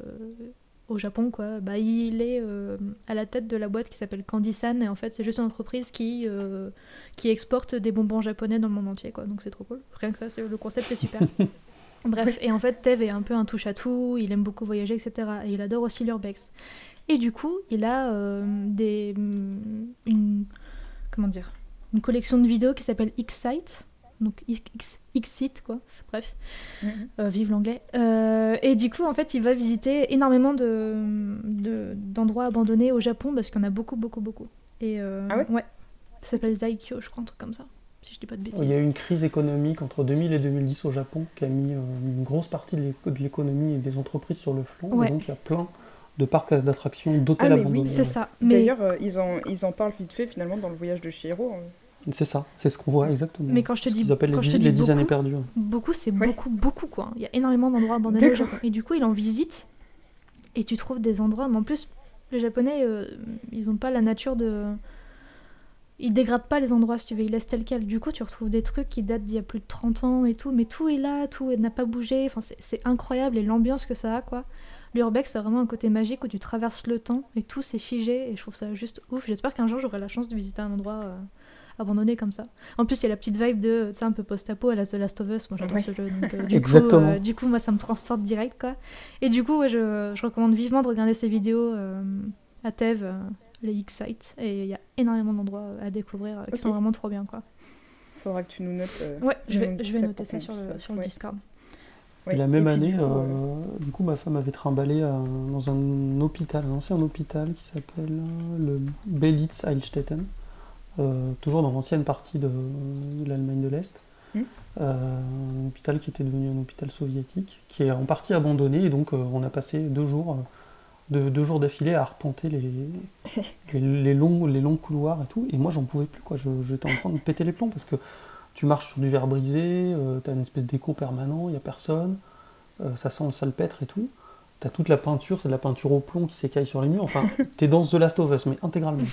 au Japon, quoi, bah, il est euh, à la tête de la boîte qui s'appelle Candysan. Et en fait, c'est juste une entreprise qui, euh, qui exporte des bonbons japonais dans le monde entier. Quoi. Donc c'est trop cool. Rien que ça, c'est- le concept est super. Bref, et en fait, Tev est un peu un touche-à-tout, il aime beaucoup voyager, etc. Et il adore aussi l'urbex. Et du coup, il a euh, des, une, comment dire, une collection de vidéos qui s'appelle X-Site. Donc X, Xit quoi, bref, Mhm. euh, vive l'anglais. Euh, et du coup, en fait, il va visiter énormément de, de- d'endroits abandonnés au Japon parce qu'il y en a beaucoup, beaucoup, beaucoup. Et euh, Ah ouais Ça s'appelle Zaikyo, je crois, un truc comme ça, si je dis pas de bêtises. Il y a eu une crise économique entre 2000 et 2010 au Japon qui a mis une grosse partie de l'éco- de l'économie et des entreprises sur le flanc. Ouais. Et donc il y a plein de parcs d'attractions, d'hôtels Ah, mais oui, abandonnés. C'est ça. Mais, D'ailleurs, ils, en, ils en parlent vite fait finalement dans le voyage de Chihiro. euh. C'est ça, c'est ce qu'on voit exactement. mais quand je te dis, quand les, je te dix- dis les 10 années beaucoup, perdues. beaucoup, c'est Ouais. beaucoup, beaucoup quoi. Il y a énormément d'endroits abandonnés au. Japon. Et du coup, il en visite et tu trouves des endroits. Mais en plus, les Japonais, euh, ils ont pas la nature de. Ils dégradent pas les endroits, si tu veux, ils laissent tel quel. Du coup, tu retrouves des trucs qui datent d'il y a plus de 30 ans et tout, mais tout est là, tout n'a pas bougé. Enfin, c'est- c'est incroyable et l'ambiance que ça a, quoi. L'urbex, c'est vraiment un côté magique où tu traverses le temps et tout s'est figé et je trouve ça juste ouf. J'espère qu'un jour j'aurai la chance de visiter un endroit euh, abandonné comme ça. En plus, il y a la petite vibe de, tu sais, un peu post-apo à la The Last of Us. Moi, j'adore Ouais. ce jeu. Donc, euh, du, Exactement. Coup, euh, du coup, moi, ça me transporte direct, quoi. Et du coup, ouais, je, je recommande vivement de regarder ces vidéos euh, à Tev, euh, les X-Sites. Et il y a énormément d'endroits à découvrir euh, qui sont vraiment trop bien, quoi. Faudra que tu nous notes. euh, Ouais, je vais, je vais noter ça sur le, sur le Ouais. Discord. ouais. Et la même année, du coup, euh, euh, du coup, ma femme avait trimballé dans un hôpital, un ancien hôpital qui s'appelle euh, le Belitz Heilstätten, euh, toujours dans l'ancienne partie de, de l'Allemagne de l'Est. Mm. Euh, un hôpital qui était devenu un hôpital soviétique, qui est en partie abandonné, et donc euh, on a passé deux jours, euh, de- deux jours d'affilée à arpenter les, les, les longs, les longs couloirs et tout. Et moi, j'en pouvais plus, quoi. J'étais en train de péter les plombs parce que tu marches sur du verre brisé, tu as une espèce d'écho permanent, il n'y a personne, euh, ça sent le salpêtre et tout. Tu as toute la peinture, c'est de la peinture au plomb qui s'écaille sur les murs. Enfin, t'es dans The Last of Us, mais intégralement.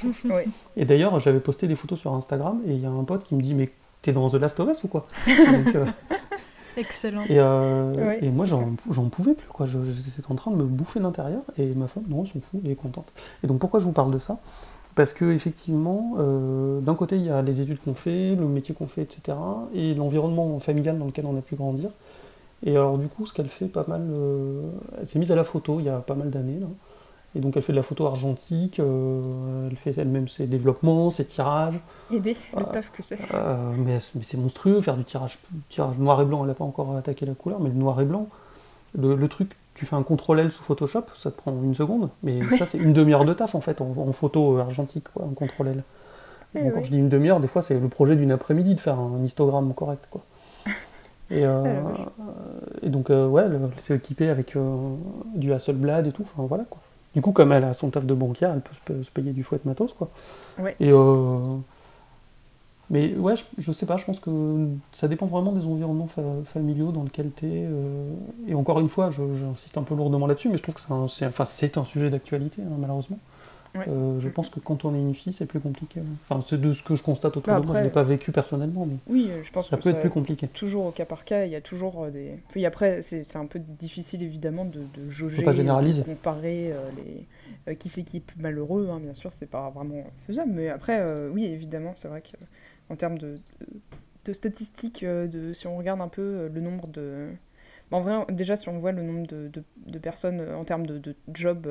Et d'ailleurs, j'avais posté des photos sur Instagram et il y a un pote qui me dit Mais t'es dans The Last of Us ou quoi? Donc, euh, Excellent. et, euh, et moi, j'en pouvais plus, quoi. J'étais en train de me bouffer l'intérieur et ma femme, non, elle s'en fout, elle est contente. Et donc, pourquoi je vous parle de ça? Parce que, effectivement, euh, d'un côté, il y a les études qu'on fait, le métier qu'on fait, etc., et l'environnement familial dans lequel on a pu grandir. Et alors, du coup, ce qu'elle fait pas mal, euh, elle s'est mise à la photo il y a pas mal d'années, là. Et donc, elle fait de la photo argentique, euh, elle fait elle-même ses développements, ses tirages. Aider, le Ah. taf que c'est. Euh, mais mais c'est monstrueux, faire du tirage, tirage noir et blanc, elle n'a pas encore attaqué la couleur, mais le noir et blanc, le, le truc, tu fais un CTRL sous Photoshop, ça te prend une seconde, mais ça c'est une demi-heure de taf en fait, en, en photo argentique, quoi, un CTRL. Eh quand je dis une demi-heure, des fois c'est le projet d'une après-midi de faire un histogramme correct. Quoi. Et, euh, vache. et donc, euh, ouais, elle s'est équipée avec euh, du Hasselblad et tout, enfin voilà quoi. Du coup, comme elle a son taf de banquière, elle peut se, pa- se payer du chouette matos quoi. Ouais. Et euh, mais ouais, je, je sais pas, je pense que ça dépend vraiment des environnements fa- familiaux dans lesquels tu es. et encore une fois, j'insiste un peu lourdement là-dessus, mais je trouve que c'est un, enfin, un sujet d'actualité, hein, malheureusement. Ouais. Euh, je pense que quand on est une fille, c'est plus compliqué. Enfin, c'est de ce que je constate autour Bah, de moi. Je après- l'ai pas vécu personnellement, mais Oui, euh, je pense ça que peut ça être plus compliqué. toujours au cas par cas, il y a toujours euh, des. Puis après, c'est un peu difficile évidemment de, de jauger, pas généraliser. de comparer euh, les euh, qui c'est qui est plus malheureux. hein, bien sûr, c'est pas vraiment faisable. Mais après, oui, évidemment, c'est vrai qu'en termes de, de, de statistiques, de si on regarde un peu le nombre de. Bah, en vrai, déjà, si on voit le nombre de, de, de personnes en termes de, de jobs.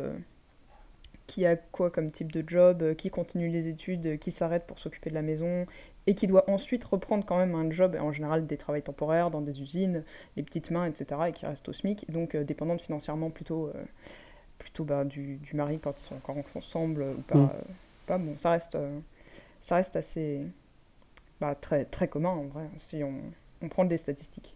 Qui a quoi comme type de job, euh, qui continue les études, euh, qui s'arrête pour s'occuper de la maison, et qui doit ensuite reprendre quand même un job, en général des travails temporaires dans des usines, les petites mains, etc., et qui reste au SMIC, donc euh, dépendante financièrement plutôt, euh, plutôt bah, du, du mari quand ils sont encore ensemble ou pas. Mm. euh, pas bon, ça reste, ça reste assez bah, très, très commun en vrai, si on, on prend des statistiques.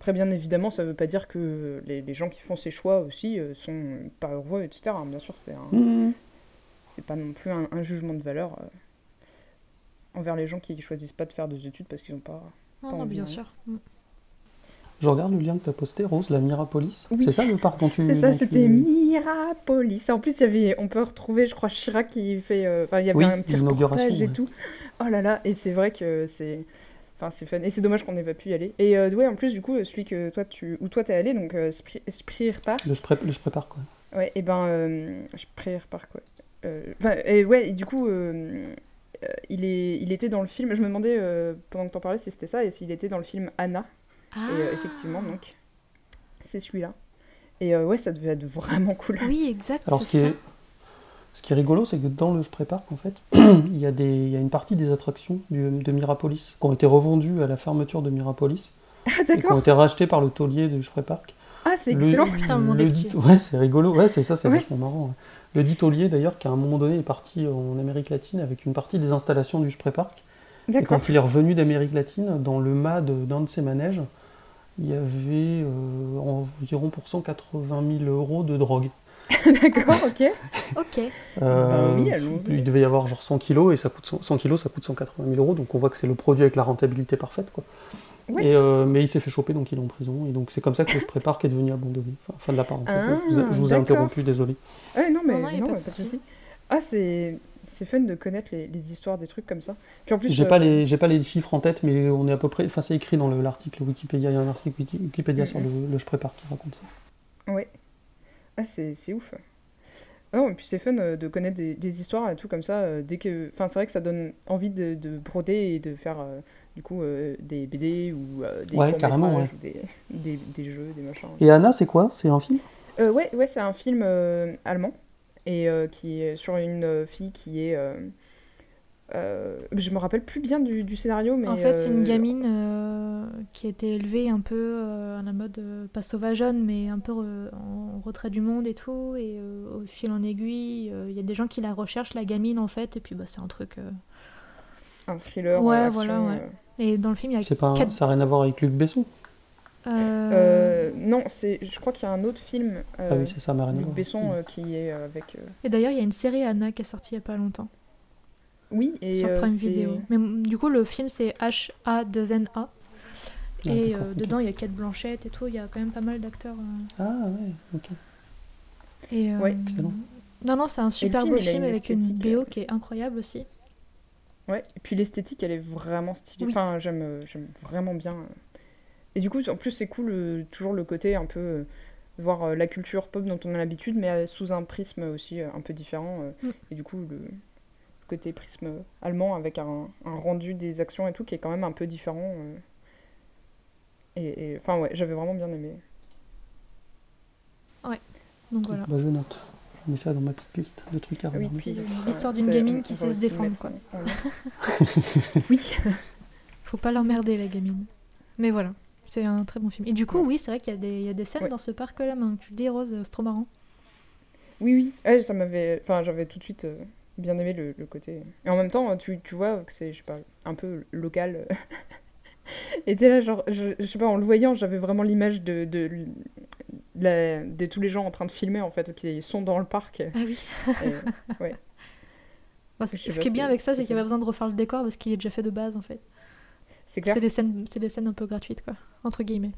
Après, bien évidemment, ça ne veut pas dire que les, les gens qui font ces choix aussi euh, sont pas heureux, etc. Bien sûr, c'est un, Mmh. c'est pas non plus un, un jugement de valeur euh, envers les gens qui choisissent pas de faire des études parce qu'ils n'ont pas. Non, Pas non, envie, bien hein. sûr. Mm. Je regarde le lien que tu as posté, Rose, la Mirapolis. Oui. C'est ça le parc dont tu. C'est ça, c'était tu- Mirapolis. En plus, il y avait, on peut retrouver, je crois, Chirac qui fait. euh, Enfin, il y avait Oui, un petit reportage et ouais. tout. Oh là là, et c'est vrai que c'est. Enfin, c'est fun. Et c'est dommage qu'on n'ait pas pu y aller. Et euh, ouais, en plus, du coup, celui que toi, tu. Où toi, t'es allé, donc euh, Spri- Sprier Park. Le je, pré- le quoi. Ouais, et ben, euh, Park, ouais. Euh, Enfin, et ouais, et du coup, euh, euh, il, est, il était dans le film. Je me demandais, euh, pendant que t'en parlais, si c'était ça, et s'il était dans le film Anna. Ah. Et euh, effectivement, donc, c'est celui-là. Et euh, ouais, ça devait être vraiment cool. Oui, exact, Alors, c'est ce qui, ça. est, Ce qui est rigolo, c'est que dans le Je prépare, en fait, il y, a des, il y a une partie des attractions du- de Mirapolis qui ont été revendues à la fermeture de Mirapolis Ah, et qui ont été rachetées par le taulier du Je Park. Ah, c'est Le- excellent. Putain, le monde est le petit. dit- Ouais, c'est rigolo. Ouais, c'est ça, c'est Ouais. vachement marrant. ouais. Le dit taulier, d'ailleurs, qui à un moment donné est parti en Amérique latine avec une partie des installations du Je Park. Et quand il est revenu d'Amérique latine, dans le mât de- d'un de ses manèges, il y avait euh, environ pour 180 000 euros de drogue. D'accord, ok. Ok. Euh, oui, allons-y. il devait y avoir genre 100 kilos et ça coûte 100, 100 kilos, ça coûte 180 000 euros. Donc on voit que c'est le produit avec la rentabilité parfaite. Quoi. Ouais. Et, euh, mais il s'est fait choper, donc il est en prison. Et donc c'est comme ça que je prépare qui est devenu abandonné. Enfin, fin de la parenthèse. Ah, je vous ai, je vous ai d'accord. interrompu, désolé. Ah, non, mais Non, non, pas pas de souci. souci. Ah, c'est c'est fun de connaître les, les histoires des trucs comme ça. Puis en plus, J'ai euh, pas les j'ai pas les chiffres en tête, mais on est à peu près. Enfin, c'est écrit dans le- l'article Wikipédia. Il y a un article Wiki- Wikipédia sur le, le je prépare qui raconte ça. Ouais. Ah, c'est ouf. Non, et puis c'est fun euh, de connaître des, des histoires et tout comme ça. euh, dès que... Enfin, c'est vrai que ça donne envie de, de broder et de faire euh, du coup euh, des BD ou euh, des Ouais, courts-métrages carrément, ouais. ou des, des, des jeux, des machins. Et Anna, c'est quoi? C'est un film? Euh, ouais, ouais, c'est un film euh, allemand et euh, qui est sur une euh, fille qui est. euh, euh, je me rappelle plus bien du, du scénario, mais. En fait, c'est une euh, gamine euh, qui a été élevée un peu euh, à la mode, euh, pas sauvageonne, mais un peu euh, en retrait du monde et tout. Et euh, au fil en aiguille, euh, il y a des gens qui la recherchent, la gamine en fait. Et puis bah, c'est un truc. euh, Un thriller. Ouais, action, voilà, ouais. euh. Et dans le film, il y a C'est pas un- quatre- ça n'a rien à voir avec Luc Besson. euh, Euh, non, c'est. Je crois qu'il y a un autre film. Euh, ah oui, c'est ça, à Luc. Besson euh, qui est euh, avec. euh, Et d'ailleurs, il y a une série Anna qui est sortie il y a pas longtemps Oui, et. sur euh, Prime Video. Mais du coup, le film c'est H-A-2-N-A. Ah, et euh, dedans, il y a Kate Blanchett et tout. Il y a quand même pas mal d'acteurs. euh, Ah ouais, ok. Et, euh, Ouais. Excellent. Non, non, c'est un super film, beau film avec une BO qui est incroyable aussi. Ouais, et puis l'esthétique, elle est vraiment stylée. Oui. Enfin, j'aime j'aime vraiment bien. Et du coup, en plus, c'est cool, euh, toujours le côté un peu. euh, voir euh, la culture pop dont on a l'habitude, mais euh, sous un prisme aussi euh, un peu différent. euh. Mm. Et du coup, le côté prisme allemand avec un, un rendu des actions et tout qui est quand même un peu différent. euh. Et enfin, ouais, j'avais vraiment bien aimé. Donc voilà. Bah, je note. Je mets ça dans ma petite liste de trucs à oui, regarder. puis, euh, l'histoire d'une gamine qui sait se défendre, quoi. oui. Faut pas l'emmerder, la gamine. Mais voilà, c'est un très bon film. Et du coup, Ouais. oui, c'est vrai qu'il y, a des- il y a des scènes Ouais. dans ce parc-là, maintenant que tu le dis, Rose, c'est trop marrant. Oui, oui, Ouais, ça m'avait. Enfin, j'avais tout de suite euh, bien aimé le, le côté. Et en même temps, tu, tu vois que c'est, je sais pas, un peu local. Et t'es là, genre, je, je sais pas, en le voyant, j'avais vraiment l'image de, de, de la- de tous les gens en train de filmer, en fait, qui sont dans le parc. Ah oui. ouais. Ce qui est bien avec ça, c'est qu'il n'y a pas besoin de refaire le décor parce qu'il est déjà fait de base, en fait. C'est clair. C'est des scènes, c'est des scènes un peu gratuites, quoi, entre guillemets.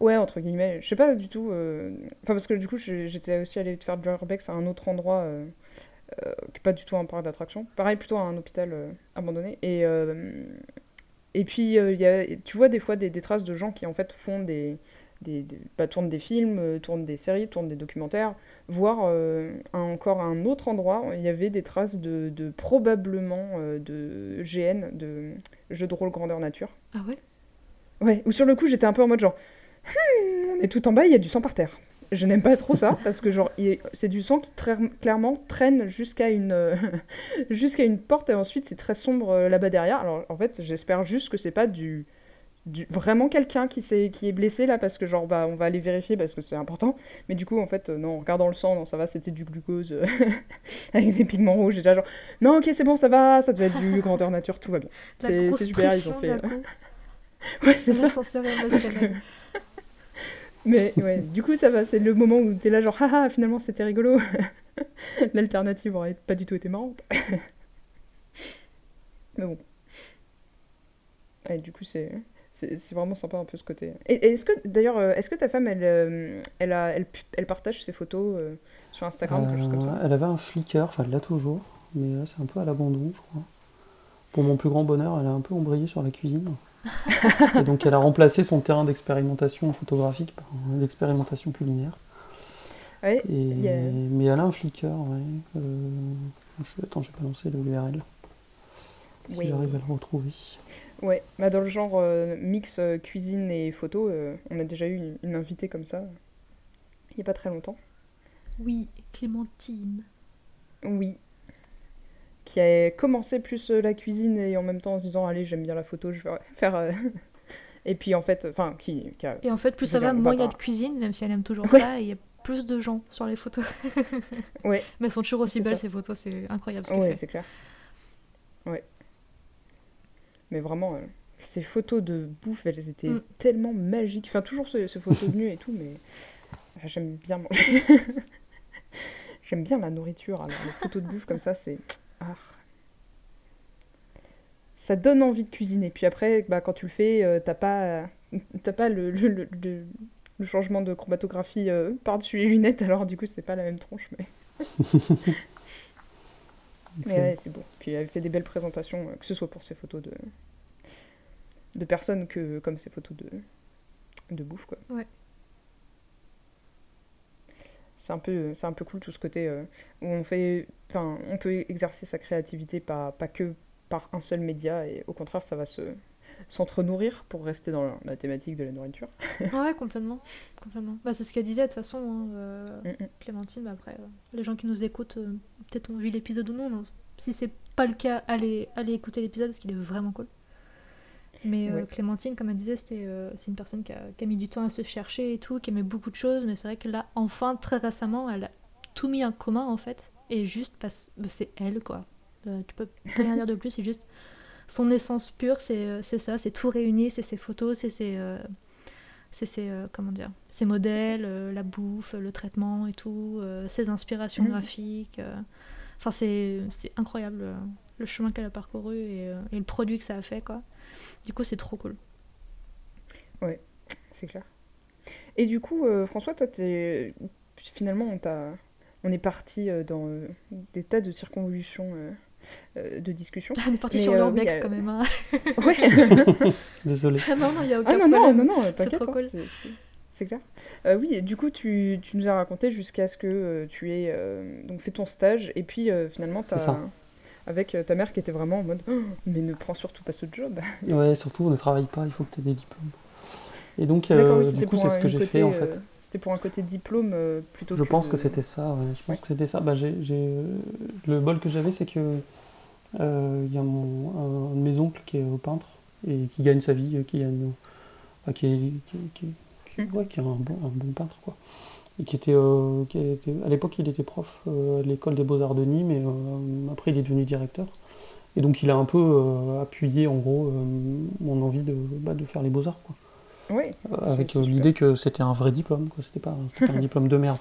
Ouais, entre guillemets. Je sais pas du tout. euh, Enfin, parce que du coup, j'étais aussi allée faire l'urbex à un autre endroit, euh, qui est pas du tout un parc d'attraction. Pareil, plutôt à un hôpital euh, abandonné. Et, euh, et puis, euh, y a, tu vois des fois des, des traces de gens qui en fait font des. des, des- bah, tournent des films, euh, tournent des séries, tournent des documentaires, voire euh, un- encore à un autre endroit, il y avait des traces de, de probablement euh, de GN, de jeux de rôle grandeur nature. Ah ouais? Ouais, ou sur le coup, j'étais un peu en mode genre, Hmm, on est tout en bas, il y a du sang par terre. Je n'aime pas trop ça, parce que genre, est- c'est du sang qui très, clairement traîne jusqu'à une, euh, jusqu'à une porte, et ensuite c'est très sombre euh, là-bas derrière. Alors en fait, j'espère juste que c'est pas du, du vraiment quelqu'un qui, s'est- qui est blessé là, parce que genre, bah, on va aller vérifier parce que c'est important. Mais du coup, en fait, euh, non, en regardant le sang, non, ça va, c'était du glucose euh, avec des pigments rouges. J'étais là genre, non, ok, c'est bon, ça va, ça devait être du grandeur nature, tout va bien. C'est super, ils ont fait. Ouais, c'est ça. Émotionnel. Mais ouais, du coup, ça va, c'est le moment où t'es là, genre, haha, finalement c'était rigolo. L'alternative aurait pas du tout été marrante. Mais bon. Ouais, du coup, c'est. C'est vraiment sympa un peu ce côté. Et, et est-ce que, d'ailleurs, euh, est-ce que ta femme, elle, euh, elle, a, elle, partage ses photos euh, sur Instagram, elle avait un Flickr, enfin elle l'a toujours, mais là c'est un peu à l'abandon, je crois. Pour mon plus grand bonheur, elle a un peu embrayé sur la cuisine. Et donc elle a remplacé son terrain d'expérimentation photographique par un d'expérimentation culinaire. Ouais, Et... a- Mais elle a un Flickr, ouais. Euh, je... Attends, j'ai pas lancé l'URL. Si Oui. j'arrive à le retrouver. ouais. Bah, dans le genre euh, mix euh, cuisine et photo, euh, on a déjà eu une, une invitée comme ça, il y a pas très longtemps. Oui, Clémentine. Oui. Qui a commencé plus euh, la cuisine et en même temps en se disant allez j'aime bien la photo, je vais faire. euh, Et puis en fait, enfin qui, qui a- Et en fait, plus ça va, moins il y a de cuisine, même si elle aime toujours Ouais. ça, et il y a plus de gens sur les photos. Ouais. Mais elles sont toujours aussi belles ça. ces photos, c'est incroyable ce Ouais, c'est clair. Ouais. Mais vraiment, euh, ces photos de bouffe, elles étaient Mm. tellement magiques. Enfin, toujours ces, ces photos de nu et tout, mais j'aime bien manger. j'aime bien la nourriture. Alors, les photos de bouffe comme ça, c'est. Ah. Ça donne envie de cuisiner. Puis après, bah, quand tu le fais, euh, t'as pas, t'as pas le, le, le- le- le changement de chromatographie euh, par-dessus les lunettes, alors du coup, c'est pas la même tronche. Mais... Mais ouais, c'est beau. Puis elle fait des belles présentations, euh, que ce soit pour ses photos de, de personnes que comme ses photos de, de bouffe, quoi. Ouais. C'est un peu, c'est un peu cool tout ce côté euh, où on fait, enfin, on peut exercer sa créativité pas, pas que par un seul média et au contraire, ça va se s'entre-nourrir pour rester dans la, thématique de la nourriture. Ouais, complètement. complètement. Bah, c'est ce qu'elle disait de toute façon, hein, euh, Mm, mm. Clémentine. bah, après, euh, les gens qui nous écoutent, peut-être ont vu l'épisode ou non. non. Si c'est pas le cas, allez, allez écouter l'épisode parce qu'il est vraiment cool. Mais euh. Clémentine, comme elle disait, c'était, euh, c'est une personne qui a, qui a mis du temps à se chercher et tout, qui aimait beaucoup de choses. Mais c'est vrai que là, enfin, très récemment, elle a tout mis en commun en fait. Et juste parce bah, c'est elle quoi. Euh, tu peux rien dire de plus, c'est juste son essence pure, c'est c'est ça, c'est tout réuni, c'est ses photos, c'est ses, c'est ses, comment dire, ses modèles, la bouffe, le traitement et tout, ses inspirations Mhm. graphiques. Enfin, c'est c'est incroyable le chemin qu'elle a parcouru et, et le produit que ça a fait, quoi. Du coup, c'est trop cool. C'est clair. Et du coup, euh, François, toi, t'es... finalement, on, t'a... on est parti euh, dans euh, des tas de circonvolutions euh, euh, de discussion. On est parti sur euh, l'urbex oui, quand même. hein. Ouais. Désolé. Ah non, non, il n'y a aucun Ah non, non, problème. non, non, t'inquiète, trop hein, cool. c'est, c'est- c'est clair. Euh, oui, et du coup, tu, tu nous as raconté jusqu'à ce que euh, tu aies euh, donc fait ton stage, et puis euh, finalement, C'est t'as, ça. Avec euh, ta mère qui était vraiment en mode Oh, Mais ne prends surtout pas ce job. Ouais, surtout, on ne travaille pas, il faut que tu aies des diplômes. Et donc, euh, oui, du coup, c'est ce que j'ai fait en euh, fait. C'était pour un côté diplôme euh, plutôt Je que. pense que c'était ça, ouais. Je pense Ouais. que c'était ça. Bah, euh, Le bol que j'avais, c'est que euh, il y a mon, un, de mes oncles qui est euh, peintre et qui gagne sa vie, euh, qui gagne, enfin, qui est, qui, Mm. ouais, qui est un bon, un bon peintre, quoi. Et qui était, euh, qui était, à l'époque, il était prof euh, à l'école des beaux-arts de Nîmes, et euh, après, il est devenu directeur. Et donc, il a un peu euh, appuyé, en gros, mon envie de, bah, de faire les beaux-arts, quoi. Euh, avec l'idée que c'était un vrai diplôme, quoi. C'était pas, c'était pas un diplôme de merde.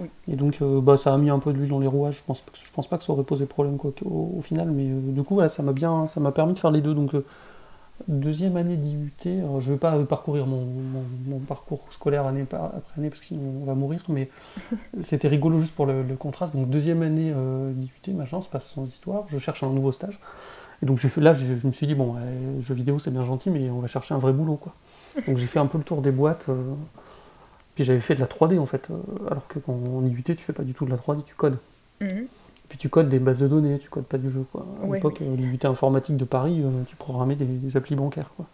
Oui. Et donc, bah, ça a mis un peu de l'huile dans les rouages. Je pense, pas que- je pense pas que ça aurait posé problème quoi, au, au final, mais du coup, voilà, ça m'a bien, ça m'a permis de faire les deux. Donc, deuxième année d'IUT, alors, je vais pas euh, parcourir mon, mon- mon parcours scolaire année après année, parce que sinon on va mourir, mais c'était rigolo juste pour le, le contraste. Donc, deuxième année euh, d'IUT, machin, se passe sans histoire. Je cherche un nouveau stage. Et donc, j'ai fait, là, je, je me suis dit, bon, euh, jeux vidéo, c'est bien gentil, mais on va chercher un vrai boulot, quoi. Donc, j'ai fait un peu le tour des boîtes. euh, puis j'avais fait de la 3D en fait, alors que quand en IUT tu fais pas du tout de la 3D, tu codes. Mhm. Puis tu codes des bases de données, tu codes pas du jeu quoi. À Ouais, l'époque, oui. euh, l'IUT informatique de Paris, euh, tu programmais des, des applis bancaires quoi.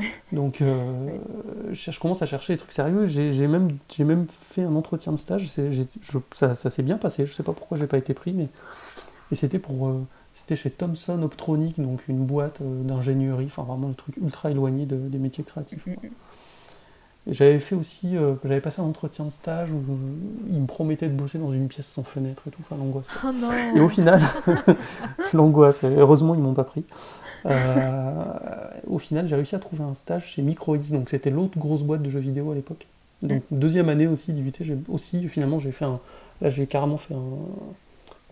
Donc euh, je, je commence à chercher des trucs sérieux. J'ai même, j'ai même fait un entretien de stage. Je- ça ça s'est bien passé. Je sais pas pourquoi j'ai pas été pris, mais et c'était pour euh, c'était chez Thomson Optronic, donc une boîte euh, d'ingénierie, enfin vraiment le truc ultra éloigné de- des métiers créatifs. Mhm. J'avais fait aussi, euh, j'avais passé un entretien de stage où ils me promettaient de bosser dans une pièce sans fenêtre et tout, enfin l'angoisse. Oh non Et au final, l'angoisse, heureusement ils m'ont pas pris. Euh, au final, j'ai réussi à trouver un stage chez Microids, donc c'était l'autre grosse boîte de jeux vidéo à l'époque. Donc deuxième année aussi d'IUT, j'ai aussi finalement j'ai fait un, là j'ai carrément fait un,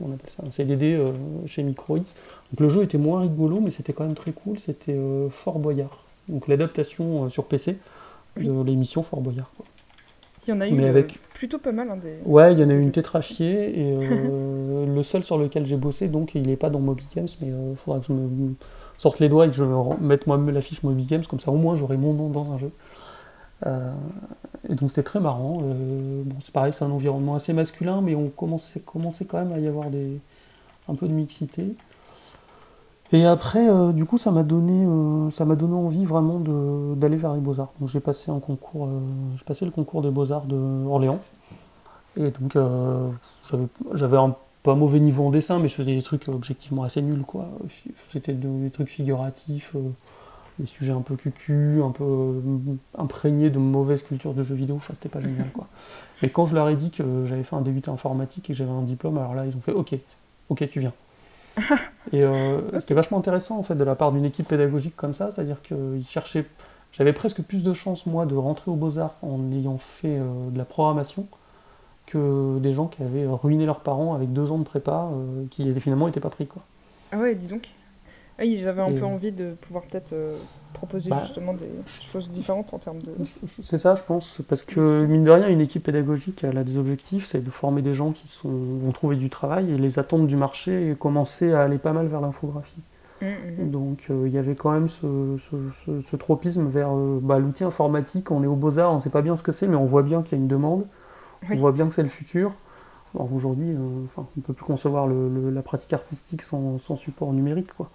on appelle ça, un CDD euh, chez Microids. Donc le jeu était moins rigolo, mais c'était quand même très cool. C'était euh, Fort Boyard, donc l'adaptation sur PC de l'émission Fort Boyard. quoi. Il y en a eu Mais euh, avec- plutôt pas mal. hein, des... Ouais, il y en a eu une tétrachier et euh, le seul sur lequel j'ai bossé, donc il n'est pas dans Moby Games, mais il faudra que je me sorte les doigts et que je mette moi-même la fiche Moby Games, comme ça au moins j'aurai mon nom dans un jeu. Euh, et donc c'était très marrant. euh, bon, c'est pareil, c'est un environnement assez masculin, mais on commençait, commençait quand même à y avoir des, un peu de mixité. Et après, euh, du coup, ça m'a donné, euh, donné envie vraiment d'aller vers les beaux-arts. Donc j'ai passé un concours, euh, j'ai passé le concours des beaux-arts de Orléans. Et donc j'avais- un pas mauvais niveau en dessin, mais je faisais des trucs objectivement assez nuls, quoi. C'était des trucs figuratifs, des sujets un peu cucu, un peu imprégnés de mauvaise culture de jeux vidéo, enfin c'était pas génial, quoi. Mais quand je leur ai dit que j'avais fait un début informatique et que j'avais un diplôme, alors là ils ont fait ok, ok tu viens. et euh, c'était vachement intéressant en fait de la part d'une équipe pédagogique comme ça, c'est-à-dire qu'ils cherchaient. J'avais presque plus de chance moi de rentrer aux Beaux-Arts en ayant fait de la programmation que des gens qui avaient ruiné leurs parents avec deux ans de prépa euh, qui finalement n'étaient pas pris. Quoi. Ah ouais, dis donc. Ah, ils avaient un peu envie de pouvoir peut-être euh, proposer bah, justement des choses différentes en termes de... C'est ça, je pense, parce que mine de rien, une équipe pédagogique, elle a des objectifs, c'est de former des gens qui sont, vont trouver du travail et les attentes du marché et commencer à aller pas mal vers l'infographie. Mmh, mmh. Donc euh, il y avait quand même ce, tropisme vers bah, l'outil informatique, on est au beaux-arts, on ne sait pas bien ce que c'est, mais on voit bien qu'il y a une demande. On voit bien que c'est le futur. Alors aujourd'hui, euh, on ne peut plus concevoir la pratique artistique sans, support numérique. Quoi.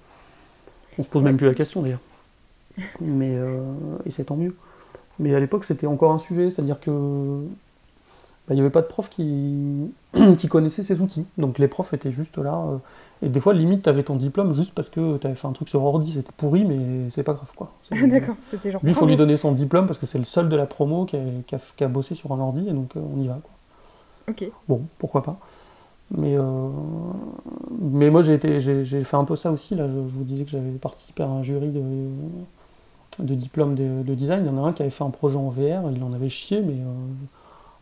On se pose même plus la question d'ailleurs. Mais, euh, et c'est tant mieux. Mais à l'époque, c'était encore un sujet, c'est-à-dire que bah, il n'y avait pas de prof qui, qui connaissait ces outils. Donc les profs étaient juste là. Euh, et des fois, limite, tu avais ton diplôme juste parce que tu avais fait un truc sur ordi, c'était pourri, mais c'est pas grave. quoi. D'accord, c'était genre. Lui, il faut lui donner son diplôme parce que c'est le seul de la promo qui a, qui a, bossé sur un ordi, et donc euh, on y va. Quoi. Ok. Bon, pourquoi pas. Mais, euh, mais moi, j'ai, été, fait un peu ça aussi. Là, je, vous disais que j'avais participé à un jury de, de diplôme de, de, design. Il y en a un qui avait fait un projet en VR, il en avait chié, mais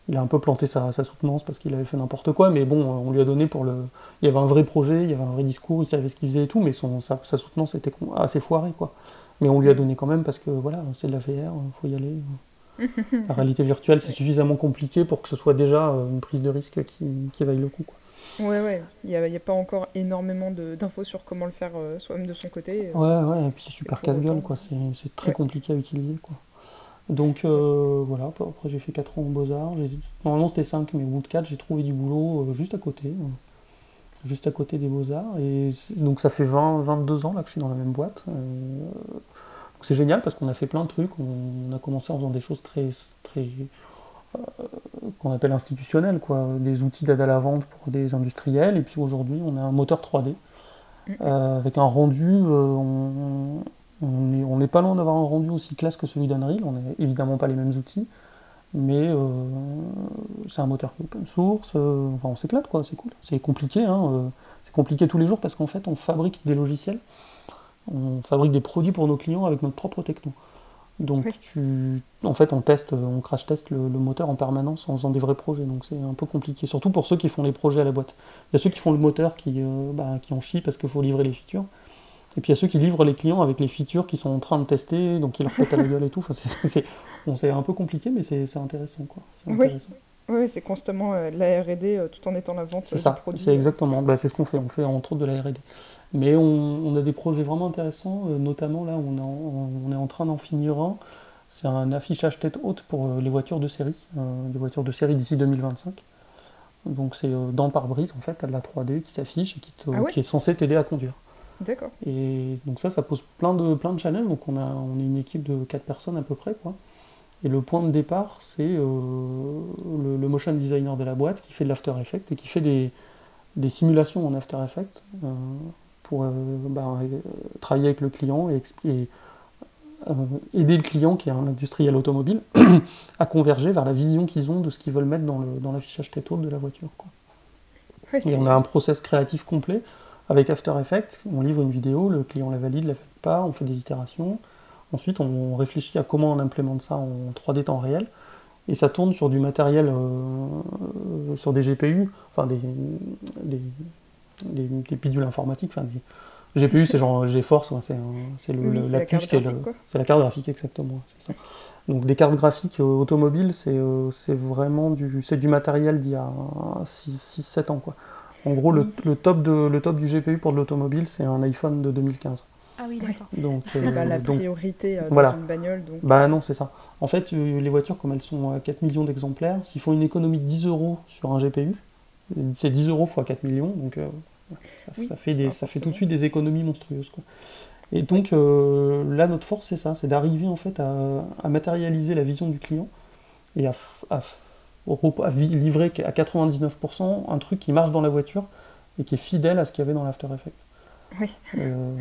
il a un peu planté sa, soutenance parce qu'il avait fait n'importe quoi, mais bon, on lui a donné pour le. Il y avait un vrai projet, il y avait un vrai discours, il savait ce qu'il faisait et tout, mais son, sa, soutenance était assez foirée, quoi. Mais on lui a donné quand même parce que voilà, c'est de la VR, il faut y aller. la réalité virtuelle, c'est suffisamment compliqué pour que ce soit déjà euh, une prise de risque qui, qui vaille le coup, quoi. Ouais, ouais, il n'y a, pas encore énormément d'infos sur comment le faire euh, soi-même de son côté. Ouais, ouais, et puis c'est super casse-gueule, quoi, c'est très compliqué à utiliser, quoi. Donc euh, voilà, après j'ai fait 4 ans en Beaux-Arts. Normalement c'était 5, mais au bout de 4, j'ai trouvé du boulot euh, juste à côté, juste à côté des Beaux-Arts. Et donc ça fait 20, 22 ans là, que je suis dans la même boîte. c'est génial parce qu'on a fait plein de trucs. On, a commencé en faisant des choses très, très qu'on appelle institutionnelles, quoi. des outils d'aide à la vente pour des industriels. Et puis aujourd'hui, on a un moteur 3D mm. avec un rendu. On, on n'est pas loin d'avoir un rendu aussi classe que celui d'Unreal, on n'a évidemment pas les mêmes outils, mais euh, c'est un moteur open source, euh, enfin on s'éclate quoi, c'est cool. C'est compliqué, hein, euh, c'est compliqué tous les jours parce qu'en fait on fabrique des logiciels, on fabrique des produits pour nos clients avec notre propre techno. Donc tu, en fait on teste, on crash teste le, moteur en permanence en faisant des vrais projets, donc c'est un peu compliqué, surtout pour ceux qui font les projets à la boîte. Il y a ceux qui font le moteur qui, bah, qui en chient parce qu'il faut livrer les features. Et puis il y a ceux qui livrent les clients avec les features qu'ils sont en train de tester, donc ils leur pètent à la gueule et tout. Enfin, c'est un peu compliqué, mais c'est intéressant. Quoi. Oui, c'est constamment euh, la RD euh, tout en étant la vente C'est ça, c'est exactement. Bah, c'est ce qu'on fait. On fait entre autres de la RD. Mais on, a des projets vraiment intéressants, euh, notamment là, on, on est en train d'en finir un. C'est un affichage tête haute pour les voitures de série, des voitures de série d'ici 2025. Donc c'est dans pare-brise en fait, de la 3D qui s'affiche et qui, ah qui est censé t'aider à conduire. D'accord. Et donc ça, ça pose plein de, plein de challenges. Donc on, a, on est une équipe de 4 personnes à peu près. Quoi. Et le point de départ, c'est euh, le, motion designer de la boîte qui fait de l'After Effects et qui fait des, des simulations en After Effects euh, pour euh, bah, travailler avec le client et, aider le client, qui est un industriel automobile, à converger vers la vision qu'ils ont de ce qu'ils veulent mettre dans l'affichage dans tête haute de la voiture. Quoi. et on a un process créatif complet avec After Effects, on livre une vidéo, le client la valide, la valide pas, on fait des itérations. Ensuite, on réfléchit à comment on implémente ça en 3D temps réel. Et ça tourne sur du matériel, euh, sur des GPU, enfin des, des, des, pidules informatiques. Enfin, des, GPU, c'est genre GeForce, c'est la, puce qui est C'est la carte graphique, exactement. Donc des cartes graphiques euh, automobiles, euh, c'est vraiment du, du matériel d'il y a 6-7 ans. Quoi. En gros, le, top de, le top du GPU pour de l'automobile, c'est un iPhone de 2015. Ah oui, d'accord. Donc, euh, bah, la priorité euh, dans une bagnole. Donc... Bah non, c'est ça. En fait, euh, les voitures, comme elles sont à 4 millions d'exemplaires, s'ils font une économie de 10 euros sur un GPU, c'est 10 euros x 4 millions, donc ça, fait, des, ça fait tout de suite des économies monstrueuses. Quoi. Et donc là, notre force, c'est ça, c'est d'arriver en fait à, matérialiser la vision du client et à, à livrer à 99% un truc qui marche dans la voiture et qui est fidèle à ce qu'il y avait dans l'After Effects. Oui. Euh,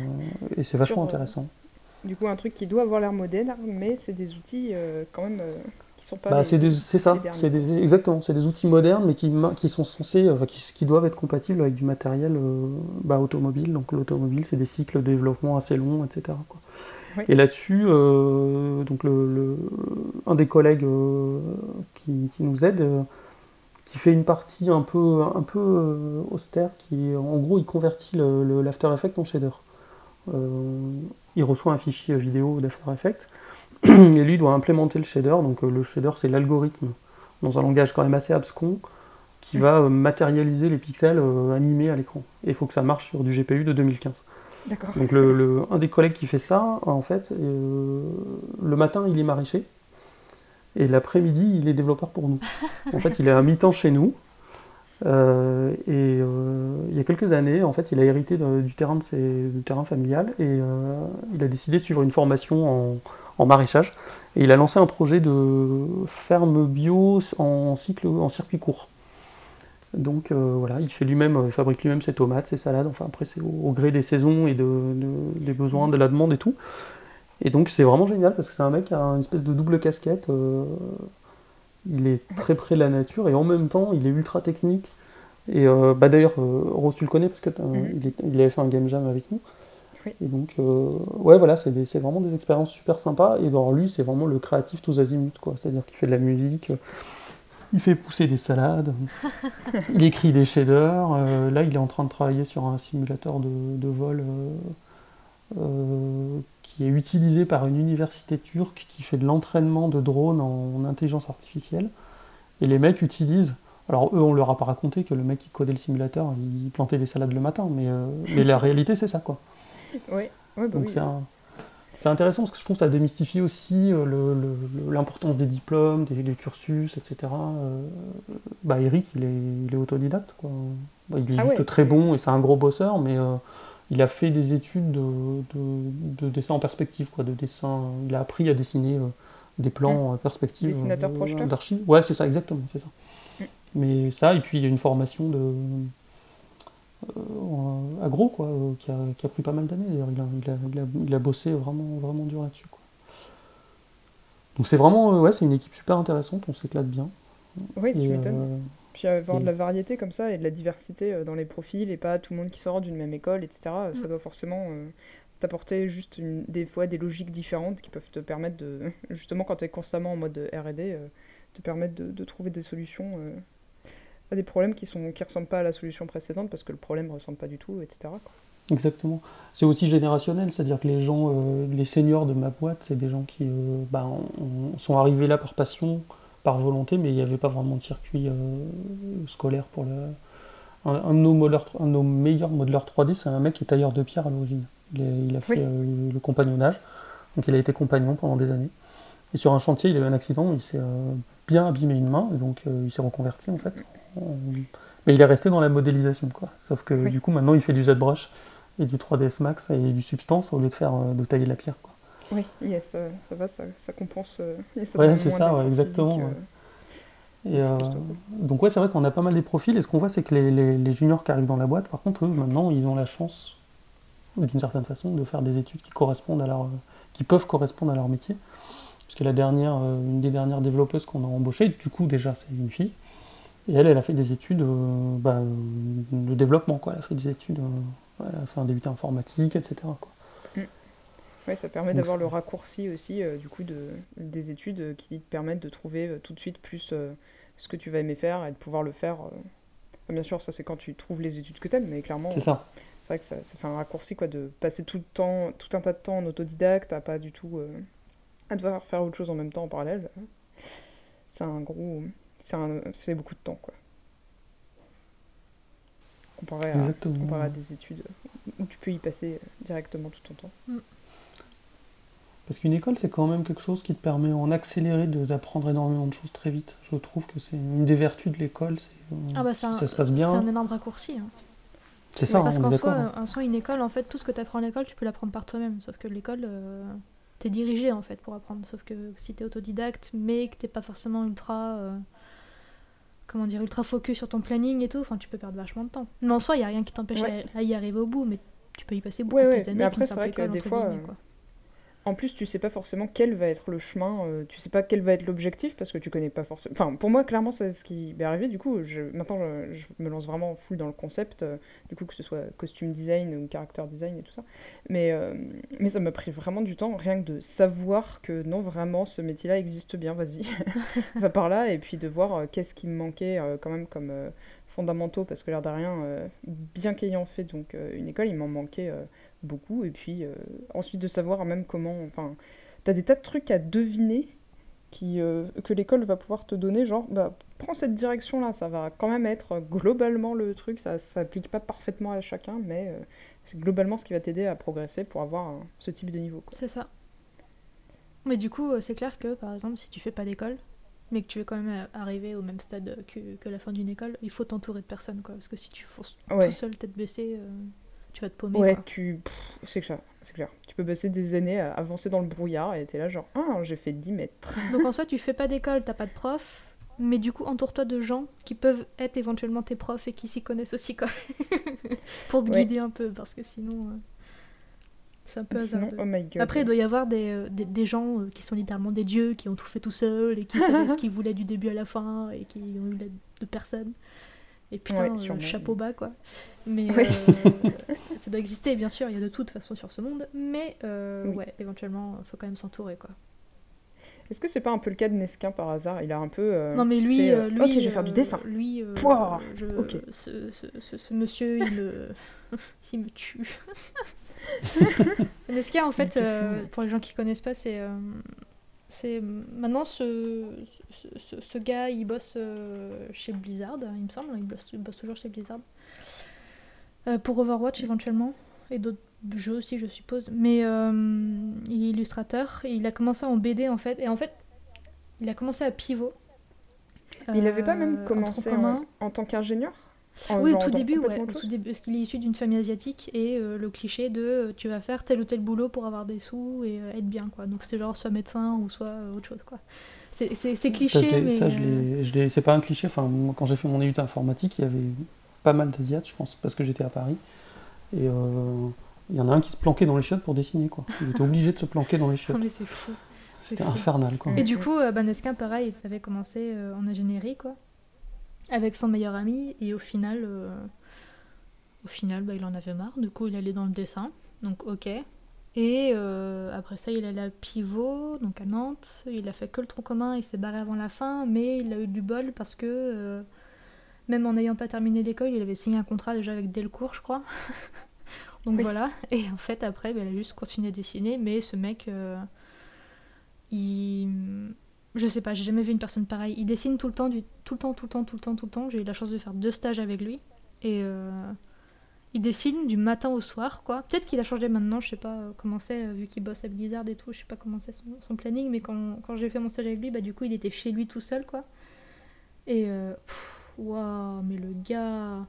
et c'est vachement Sur, euh, intéressant. Du coup, un truc qui doit avoir l'air moderne, mais c'est des outils euh, quand même qui sont pas. Bah, c'est ça, c'est exactement, c'est des outils modernes mais qui, qui sont censés, enfin, qui, qui doivent être compatibles avec du matériel bah, automobile. Donc l'automobile, c'est des cycles de développement assez longs, etc. quoi. Oui. Et là-dessus, euh, donc le, le- un des collègues euh, qui, qui nous aide, qui fait une partie un peu, un peu euh, austère, qui en gros il convertit le- le- l'After Effects en shader. Euh, il reçoit un fichier vidéo d'After Effects et lui doit implémenter le shader. Donc euh, le shader c'est l'algorithme dans un langage quand même assez abscon qui va matérialiser les pixels animés à l'écran. Et il faut que ça marche sur du GPU de 2015. D'accord. Donc le, le- un des collègues qui fait ça, en fait, le matin il est maraîcher et l'après-midi il est développeur pour nous. En fait, il est à mi-temps chez nous. Euh, et euh, il y a quelques années, en fait, il a hérité du terrain, de ses- familial et euh, il a décidé de suivre une formation en, maraîchage. Et il a lancé un projet de ferme bio en, cycle, en circuit court. Donc voilà, il fait lui-même, il fabrique lui-même ses tomates, ses salades. Enfin après c'est au, gré des saisons et de- des besoins, de la demande et tout. Et donc c'est vraiment génial parce que c'est un mec qui a une espèce de double casquette. euh, il est très près de la nature et en même temps il est ultra technique. Et euh, bah d'ailleurs, euh, Rose tu le connais parce que t'as- Mhm. il avait fait un game jam avec nous. Oui. Et donc euh, ouais voilà, c'est vraiment des expériences super sympas. Et dans lui c'est vraiment le créatif tous azimuts quoi. C'est-à-dire qu'il fait de la musique. Il fait pousser des salades, il écrit des shaders. là, il est en train de travailler sur un simulateur de, de vol euh, qui est utilisé par une université turque qui fait de l'entraînement de drones en, intelligence artificielle. Et les mecs utilisent. Alors, eux, on leur a pas raconté que le mec qui codait le simulateur, il plantait des salades le matin, mais, euh, mais la réalité, c'est ça, quoi. Oui, ouais, bah Donc oui. c'est intéressant parce que je trouve que ça démystifie aussi euh, l'importance des diplômes, des, des cursus, etc. Euh, bah, Eric, il est, il est autodidacte. Quoi. Bah, il est Ah juste ouais, très bon et c'est un gros bosseur, mais euh, il a fait des études de, de- de dessin en perspective, quoi, de dessin. Il a appris à dessiner euh, des plans en perspective. Mmh. Euh. Ouais, c'est ça, exactement, c'est ça. Mm. Mais ça, et puis il y a une formation de euh, agro, quoi, euh, qui, a, qui a pris pas mal d'années d'ailleurs. Il a, il, a, il, a, il a bossé vraiment, vraiment dur là-dessus. Donc c'est vraiment, euh, ouais, c'est une équipe super intéressante, on s'éclate bien. Oui, tu Et, m'étonnes. Euh, Puis avoir de et- la variété comme ça et de la diversité euh, dans les profils et pas tout le monde qui sort d'une même école, etc. euh, Ça Mm. doit forcément euh, t'apporter juste une- des fois des logiques différentes qui peuvent te permettre de, justement quand tu es constamment en mode RD, euh, te permettre de, de trouver des solutions euh, à des problèmes qui sont qui ressemblent pas à la solution précédente parce que le problème ne ressemble pas du tout, etc. quoi. Exactement. C'est aussi générationnel, c'est-à-dire que les gens, euh, les seniors de ma boîte, c'est des gens qui euh, bah, ont- sont arrivés là par passion, par volonté, mais il n'y avait pas vraiment de circuit euh, scolaire pour le. Un, un de nos modeleurs- un de nos meilleurs modeleurs 3D, c'est un mec qui est tailleur de pierre à l'origine. Il, a fait Oui. euh, le compagnonnage, donc il a été compagnon pendant des années. Et sur un chantier, il a eu un accident, il s'est euh, bien abîmé une main, et donc il s'est reconverti en fait. Mais il est resté dans la modélisation, quoi. Sauf que Oui. du coup, maintenant, il fait du ZBrush et du 3ds Max et du Substance au lieu de faire de tailler de la pierre, quoi. Oui, yes, ça, ça va, ça, ça compense. euh, ça Ouais, c'est ça, ouais, exactement, physique, ouais. euh, Et, euh, donc ouais, c'est vrai qu'on a pas mal des profils. Et ce qu'on voit, c'est que les, les- les juniors qui arrivent dans la boîte, par contre, eux, maintenant, ils ont la chance, d'une certaine façon, de faire des études qui correspondent à leur, qui peuvent correspondre à leur métier. Parce que la dernière, une des dernières développeuses qu'on a embauchées, du coup, déjà, c'est une fille. Et elle, elle a fait des études euh, bah, de développement, quoi. Elle a fait des études, euh, elle a fait un DUT informatique, etc. Quoi. Ouais, ça permet d'avoir le raccourci aussi euh, du coup de, des études euh, qui te permettent de trouver euh, tout de suite plus euh, ce que tu vas aimer faire et de pouvoir le faire. euh. Enfin, bien sûr, ça c'est quand tu trouves les études que t'aimes, mais clairement, C'est ça. c'est vrai que ça, ça fait un raccourci quoi de passer tout le temps, tout un tas de temps en autodidacte, à pas du tout euh, à devoir faire autre chose en même temps en parallèle. C'est un gros, c'est un, ça fait beaucoup de temps quoi. Comparé à, comparé à des études où tu peux y passer directement tout ton temps. Parce qu'une école, c'est quand même quelque chose qui te permet en accéléré de- d'apprendre énormément de choses très vite. Je trouve que c'est une des vertus de l'école, c'est euh, Ah bah c'est un, ça se passe c'est bien. un énorme raccourci. hein. C'est ça, Parce hein, on qu'en soi, hein. soi, une école, en fait, tout ce que tu apprends à l'école, tu peux l'apprendre par toi-même. Sauf que l'école, euh, t'es dirigé en fait pour apprendre. Sauf que si t'es autodidacte, mais que t'es pas forcément ultra. euh, comment dire, ultra focus sur ton planning et tout, enfin, tu peux perdre vachement de temps. Mais en soi, il n'y a rien qui t'empêche Ouais. à, à y arriver au bout, mais tu peux y passer beaucoup Ouais, ouais, plus d'années mais après, qu'une c'est simple vrai que école, des entre fois, euh. En plus, tu sais pas forcément quel va être le chemin, euh, tu sais pas quel va être l'objectif parce que tu connais pas forcément. Enfin, pour moi, clairement, c'est ce qui m'est arrivé. Du coup, je... maintenant, je... me lance vraiment full dans le concept, euh, du coup, que ce soit costume design ou character design et tout ça. Mais, euh, mais ça m'a pris vraiment du temps, rien que de savoir que non, vraiment, ce métier-là existe bien, vas-y, va par là, et puis de voir euh, qu'est-ce qui me manquait quand même comme fondamentaux, parce que l'air de rien, euh, bien qu'ayant fait donc euh, une école, il m'en manquait. euh, beaucoup. Et puis ensuite de savoir même comment. Enfin, t'as des tas de trucs à deviner qui, que l'école va pouvoir te donner. Genre, bah, prends cette direction-là, ça va quand même être globalement le truc. Ça s'applique pas parfaitement à chacun, mais c'est globalement ce qui va t'aider à progresser pour avoir ce type de niveau. C'est ça. Mais du coup, c'est clair que, par exemple, si tu fais pas d'école, mais que tu veux quand même euh, arriver au même stade que, que la fin d'une école, il faut t'entourer de personnes, quoi. Parce que si tu fonces Ouais. tout seul, tête baissée, euh, tu vas te paumer, Ouais, quoi. tu. C'est clair, c'est clair. Tu peux passer des années à avancer dans le brouillard et t'es là, genre, ah, j'ai fait 10 mètres. Donc en soi, tu fais pas d'école, t'as pas de prof, mais du coup, entoure-toi de gens qui peuvent être éventuellement tes profs et qui s'y connaissent aussi, quoi. Pour te Ouais. guider un peu, parce que sinon, euh, c'est un peu hasardeux. oh my god. Après, il doit y avoir des, euh, des, des gens euh, qui sont littéralement des dieux, qui ont tout fait tout seuls et qui savaient ce qu'ils voulaient du début à la fin et qui ont eu l'aide de personne. Et putain, Ouais, euh, chapeau bas quoi. Mais Ouais. euh, ça doit exister, bien sûr, il y a de toute façon sur ce monde. Mais euh, Oui. ouais, éventuellement, il faut quand même s'entourer quoi. Est-ce que c'est pas un peu le cas de Nesquin par hasard? Il a un peu. euh, Non, mais lui, fait, euh, lui ok, je vais faire du dessin. Lui, euh, je- ce- ce- ce monsieur, il me, il me tue. Nesca, en fait, euh, pour les gens qui connaissent pas, c'est. euh, c'est maintenant ce, ce, ce- ce gars, il bosse euh, chez Blizzard, il me semble, il bosse, il bosse toujours chez Blizzard. Pour Overwatch éventuellement, et d'autres jeux aussi, je suppose. Mais il est illustrateur, et il a commencé en BD en fait, et en fait, il a commencé à pivot. Il avait pas même en commencé en, en tant qu'ingénieur? Oui, au tout début, ouais. Au tout début, parce qu'il est issu d'une famille asiatique et euh, le cliché de euh, tu vas faire tel ou tel boulot pour avoir des sous et euh, être bien, quoi. Donc c'était genre soit médecin ou soit autre chose, quoi. C'est c'est- c'est Ça, cliché, l'ai- mais. ça, je c'est pas un cliché. Enfin, moi, quand j'ai fait mon étude informatique, il y avait pas mal d'Asiates, je pense, parce que j'étais à Paris. Et il y en a un qui se planquait dans les chiottes pour dessiner, quoi. Il était obligé de se planquer dans les chiottes. mais c'est fou. C'était infernal, quoi. Et du coup, Baneskin, pareil, il avait commencé en ingénierie, quoi, avec son meilleur ami, et au final, euh, au final, bah, il en avait marre. Du coup, il allait dans le dessin, donc ok. Et euh, après ça, il allait à Pivot, donc à Nantes. Il a fait que le tronc commun, il s'est barré avant la fin, mais il a eu du bol parce que euh, même en n'ayant pas terminé l'école, il avait signé un contrat déjà avec Delcourt, je crois. donc Oui. voilà. Et en fait, après, bah, il a juste continué à dessiner, mais ce mec. euh, il je sais pas j'ai jamais vu une personne pareille. Il dessine tout le temps du tout le temps tout le temps tout le temps tout le temps. J'ai eu la chance de faire deux stages avec lui. Et euh, il dessine du matin au soir quoi. Peut-être qu'il a changé maintenant je sais pas euh, comment c'est euh, vu qu'il bosse à Blizzard et tout je sais pas comment c'est son, planning mais quand, quand j'ai fait mon stage avec lui bah du coup il était chez lui tout seul quoi. Et waouh mais le gars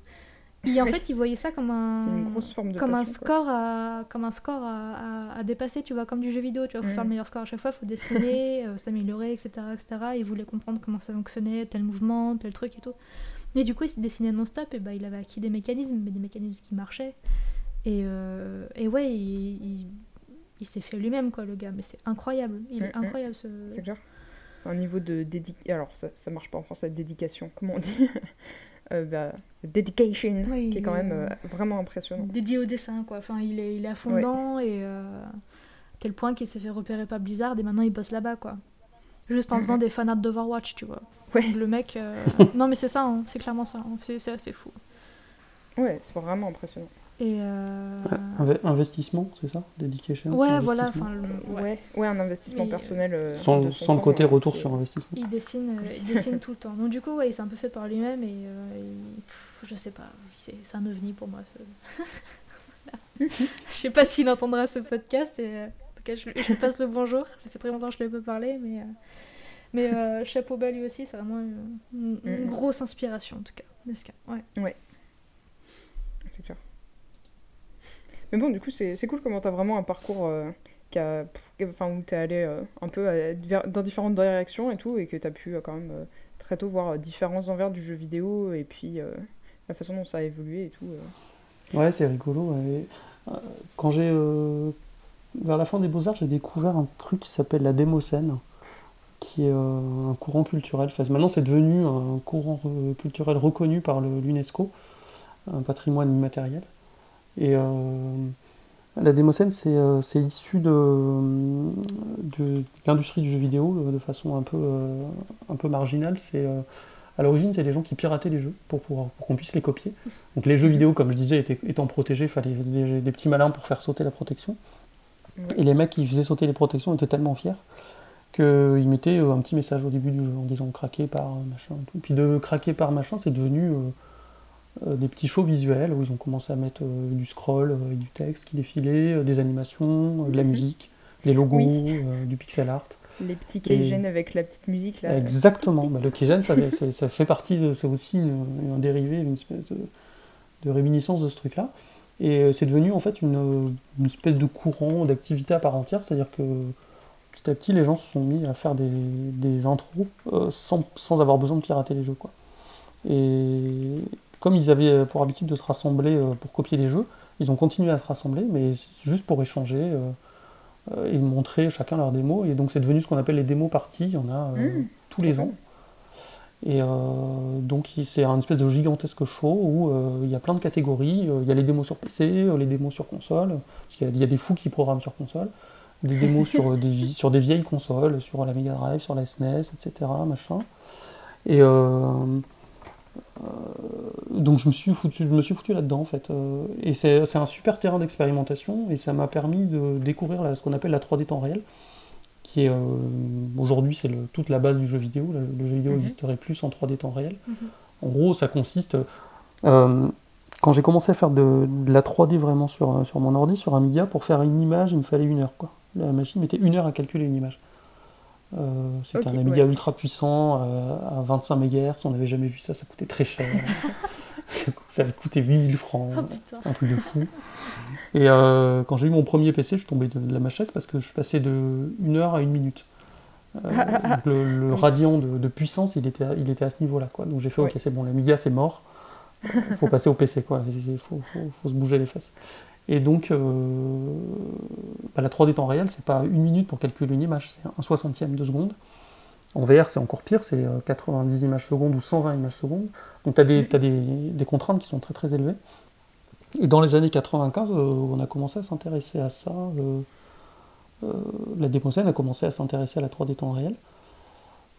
il, en fait il voyait ça comme un C'est une grosse forme de comme un passion, score à comme un score à, à- à dépasser tu vois comme du jeu vidéo tu vois faut faire le meilleur score à chaque fois faut dessiner euh, s'améliorer etc etc il voulait comprendre comment ça fonctionnait tel mouvement tel truc et tout. Et du coup il s'est dessiné non stop et bah il avait acquis des mécanismes mais des mécanismes qui marchaient. Et, euh, et ouais il, il, il s'est fait lui-même quoi le gars mais c'est incroyable il est incroyable ce C'est clair. C'est un niveau de dédication. Alors, ça, ça marche pas en français, dédication, comment on dit bah, Dedication, Oui, qui est quand même euh, euh, vraiment impressionnant. dédié au dessin quoi enfin il est il est à fond Ouais. dedans et euh, à tel point qu'il s'est fait repérer par Blizzard et maintenant il bosse là-bas quoi juste en faisant Mhm. des fanarts d'Overwatch tu vois Ouais. le mec euh, non mais c'est ça hein, c'est clairement ça hein, c'est c'est assez fou Ouais, c'est vraiment impressionnant. Et euh, Ouais, inve- investissement, c'est ça? Dedication ouais voilà le- ouais. Ouais. ouais, un investissement Mais, personnel. euh, Sans, le côté retour sur investissement. il dessine euh, il dessine tout le temps donc du coup ouais il s'est un peu fait par lui-même et euh, il- pff, je sais pas c'est un ovni pour moi je sais pas s'il entendra ce podcast et euh, en tout cas je, je lui passe le bonjour ça fait très longtemps que je lui ai pas parlé mais euh, mais euh, chapeau bas lui aussi c'est vraiment une, une- une Mhm. grosse inspiration en tout cas Nesca, ouais C'est clair. Mais bon, du coup, c'est cool comment t'as vraiment un parcours euh, qui a, pff, où t'es allé euh, un peu vers- dans différentes directions et tout, et que t'as pu euh, quand même euh, très tôt voir différents envers du jeu vidéo et puis la façon dont ça a évolué et tout. Ouais, c'est rigolo. Quand j'ai vers la fin des Beaux-Arts, j'ai découvert un truc qui s'appelle la démocène, qui est euh, un courant culturel. Maintenant, c'est devenu un courant culturel reconnu par l'UNESCO, un patrimoine immatériel. Et euh, la démocène, c'est euh, issu de, de l'industrie du jeu vidéo de façon un peu, un peu marginale. C'est à l'origine, c'est les gens qui pirataient les jeux pour, pour, qu'on puisse les copier. Donc les jeux vidéo, comme je disais, étaient, étant protégés, il fallait des, petits malins pour faire sauter la protection. Et les mecs qui faisaient sauter les protections étaient tellement fiers qu'ils mettaient euh, un petit message au début du jeu en disant craquer par machin. Tout. Puis de craquer par machin, c'est devenu euh, euh, des petits shows visuels où ils ont commencé à mettre du scroll, du texte qui défilait, des animations, de la mhm. musique, des logos, du pixel art. Les petits Keygen avec la petite musique là. Exactement. Bah, le Keygen, ça, ça, fait partie, c'est aussi un dérivé, une espèce de, de réminiscence de ce truc-là. Et euh, c'est devenu en fait une, espèce de courant d'activité à part entière, c'est-à-dire que petit à petit les gens se sont mis à faire des, des intros euh, sans, sans, avoir besoin de pirater les jeux. Quoi. Et comme ils avaient pour habitude de se rassembler euh, pour copier les jeux, ils ont continué à se rassembler, mais juste pour échanger et montrer chacun leurs démos. Et donc c'est devenu ce qu'on appelle les démos parties, il y en a mmh. tous les ans. Et euh, donc c'est un espèce de gigantesque show où euh, il y a plein de catégories. Euh, il y a les démos sur PC, les démos sur console. Il y, a des fous qui programment sur console. Des démos sur, des, sur des vieilles consoles, sur la Mega Drive, sur la SNES, etc. Machin. Et donc je me suis foutu, je me suis foutu là-dedans en fait. et c'est un super terrain d'expérimentation et ça m'a permis de découvrir ce qu'on appelle la 3D temps réel qui est euh, aujourd'hui c'est toute la base du jeu vidéo. Le jeu vidéo mhm. existerait plus en 3D temps réel. Mhm. En gros, ça consiste. Euh, quand j'ai commencé à faire de, la 3D vraiment sur, sur mon ordi, sur Amiga, pour faire une image, il me fallait une heure. Quoi. La machine mettait une heure à calculer une image. Euh, c'était un Amiga ultra puissant à 25 MHz, on n'avait jamais vu ça, ça coûtait très cher. ça avait coûté 8000 francs, oh, un truc de fou. Et euh, quand j'ai eu mon premier PC, je suis tombé de, la ma parce que je passé de 1 heure à 1 minute. Euh, le, radian de, puissance, il était, à, il était à ce niveau-là. Quoi. Donc j'ai fait, ok, c'est bon, l'Amiga c'est mort, il faut passer au PC, quoi. il faut, faut, se bouger les fesses. Et donc, euh, bah, la 3D temps réel, c'est pas une minute pour calculer une image, c'est un soixantième de seconde. En VR, c'est encore pire, c'est 90 images secondes ou 120 images secondes. Donc tu as, des, des, contraintes qui sont très très élevées. Et dans les années 95, euh, on a commencé à s'intéresser à ça. Euh, euh, la démocène a commencé à s'intéresser à la 3D temps réel.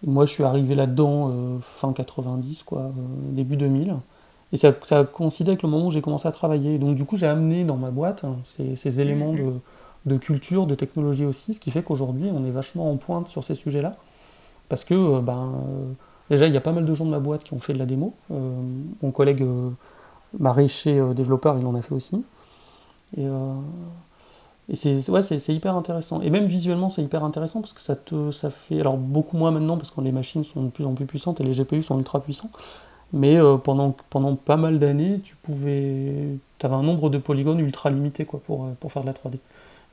moi, je suis arrivé là-dedans fin 90, quoi, début 2000. Et ça, ça coïncidé avec le moment où j'ai commencé à travailler. Donc du coup, j'ai amené dans ma boîte hein, ces, éléments de, de, culture, de technologie aussi, ce qui fait qu'aujourd'hui, on est vachement en pointe sur ces sujets-là. Parce que, ben, déjà, il y a pas mal de gens de ma boîte qui ont fait de la démo. mon collègue euh, développeur, il en a fait aussi. Et, euh, et c'est ouais, c'est hyper intéressant. Et même visuellement, c'est hyper intéressant parce que ça te ça fait. Alors, beaucoup moins maintenant parce que les machines sont de plus en plus puissantes et les GPU sont ultra puissants. Mais euh, pendant, pendant pas mal d'années, tu pouvais. Avais un nombre de polygones ultra limité quoi, pour, pour faire de la 3D.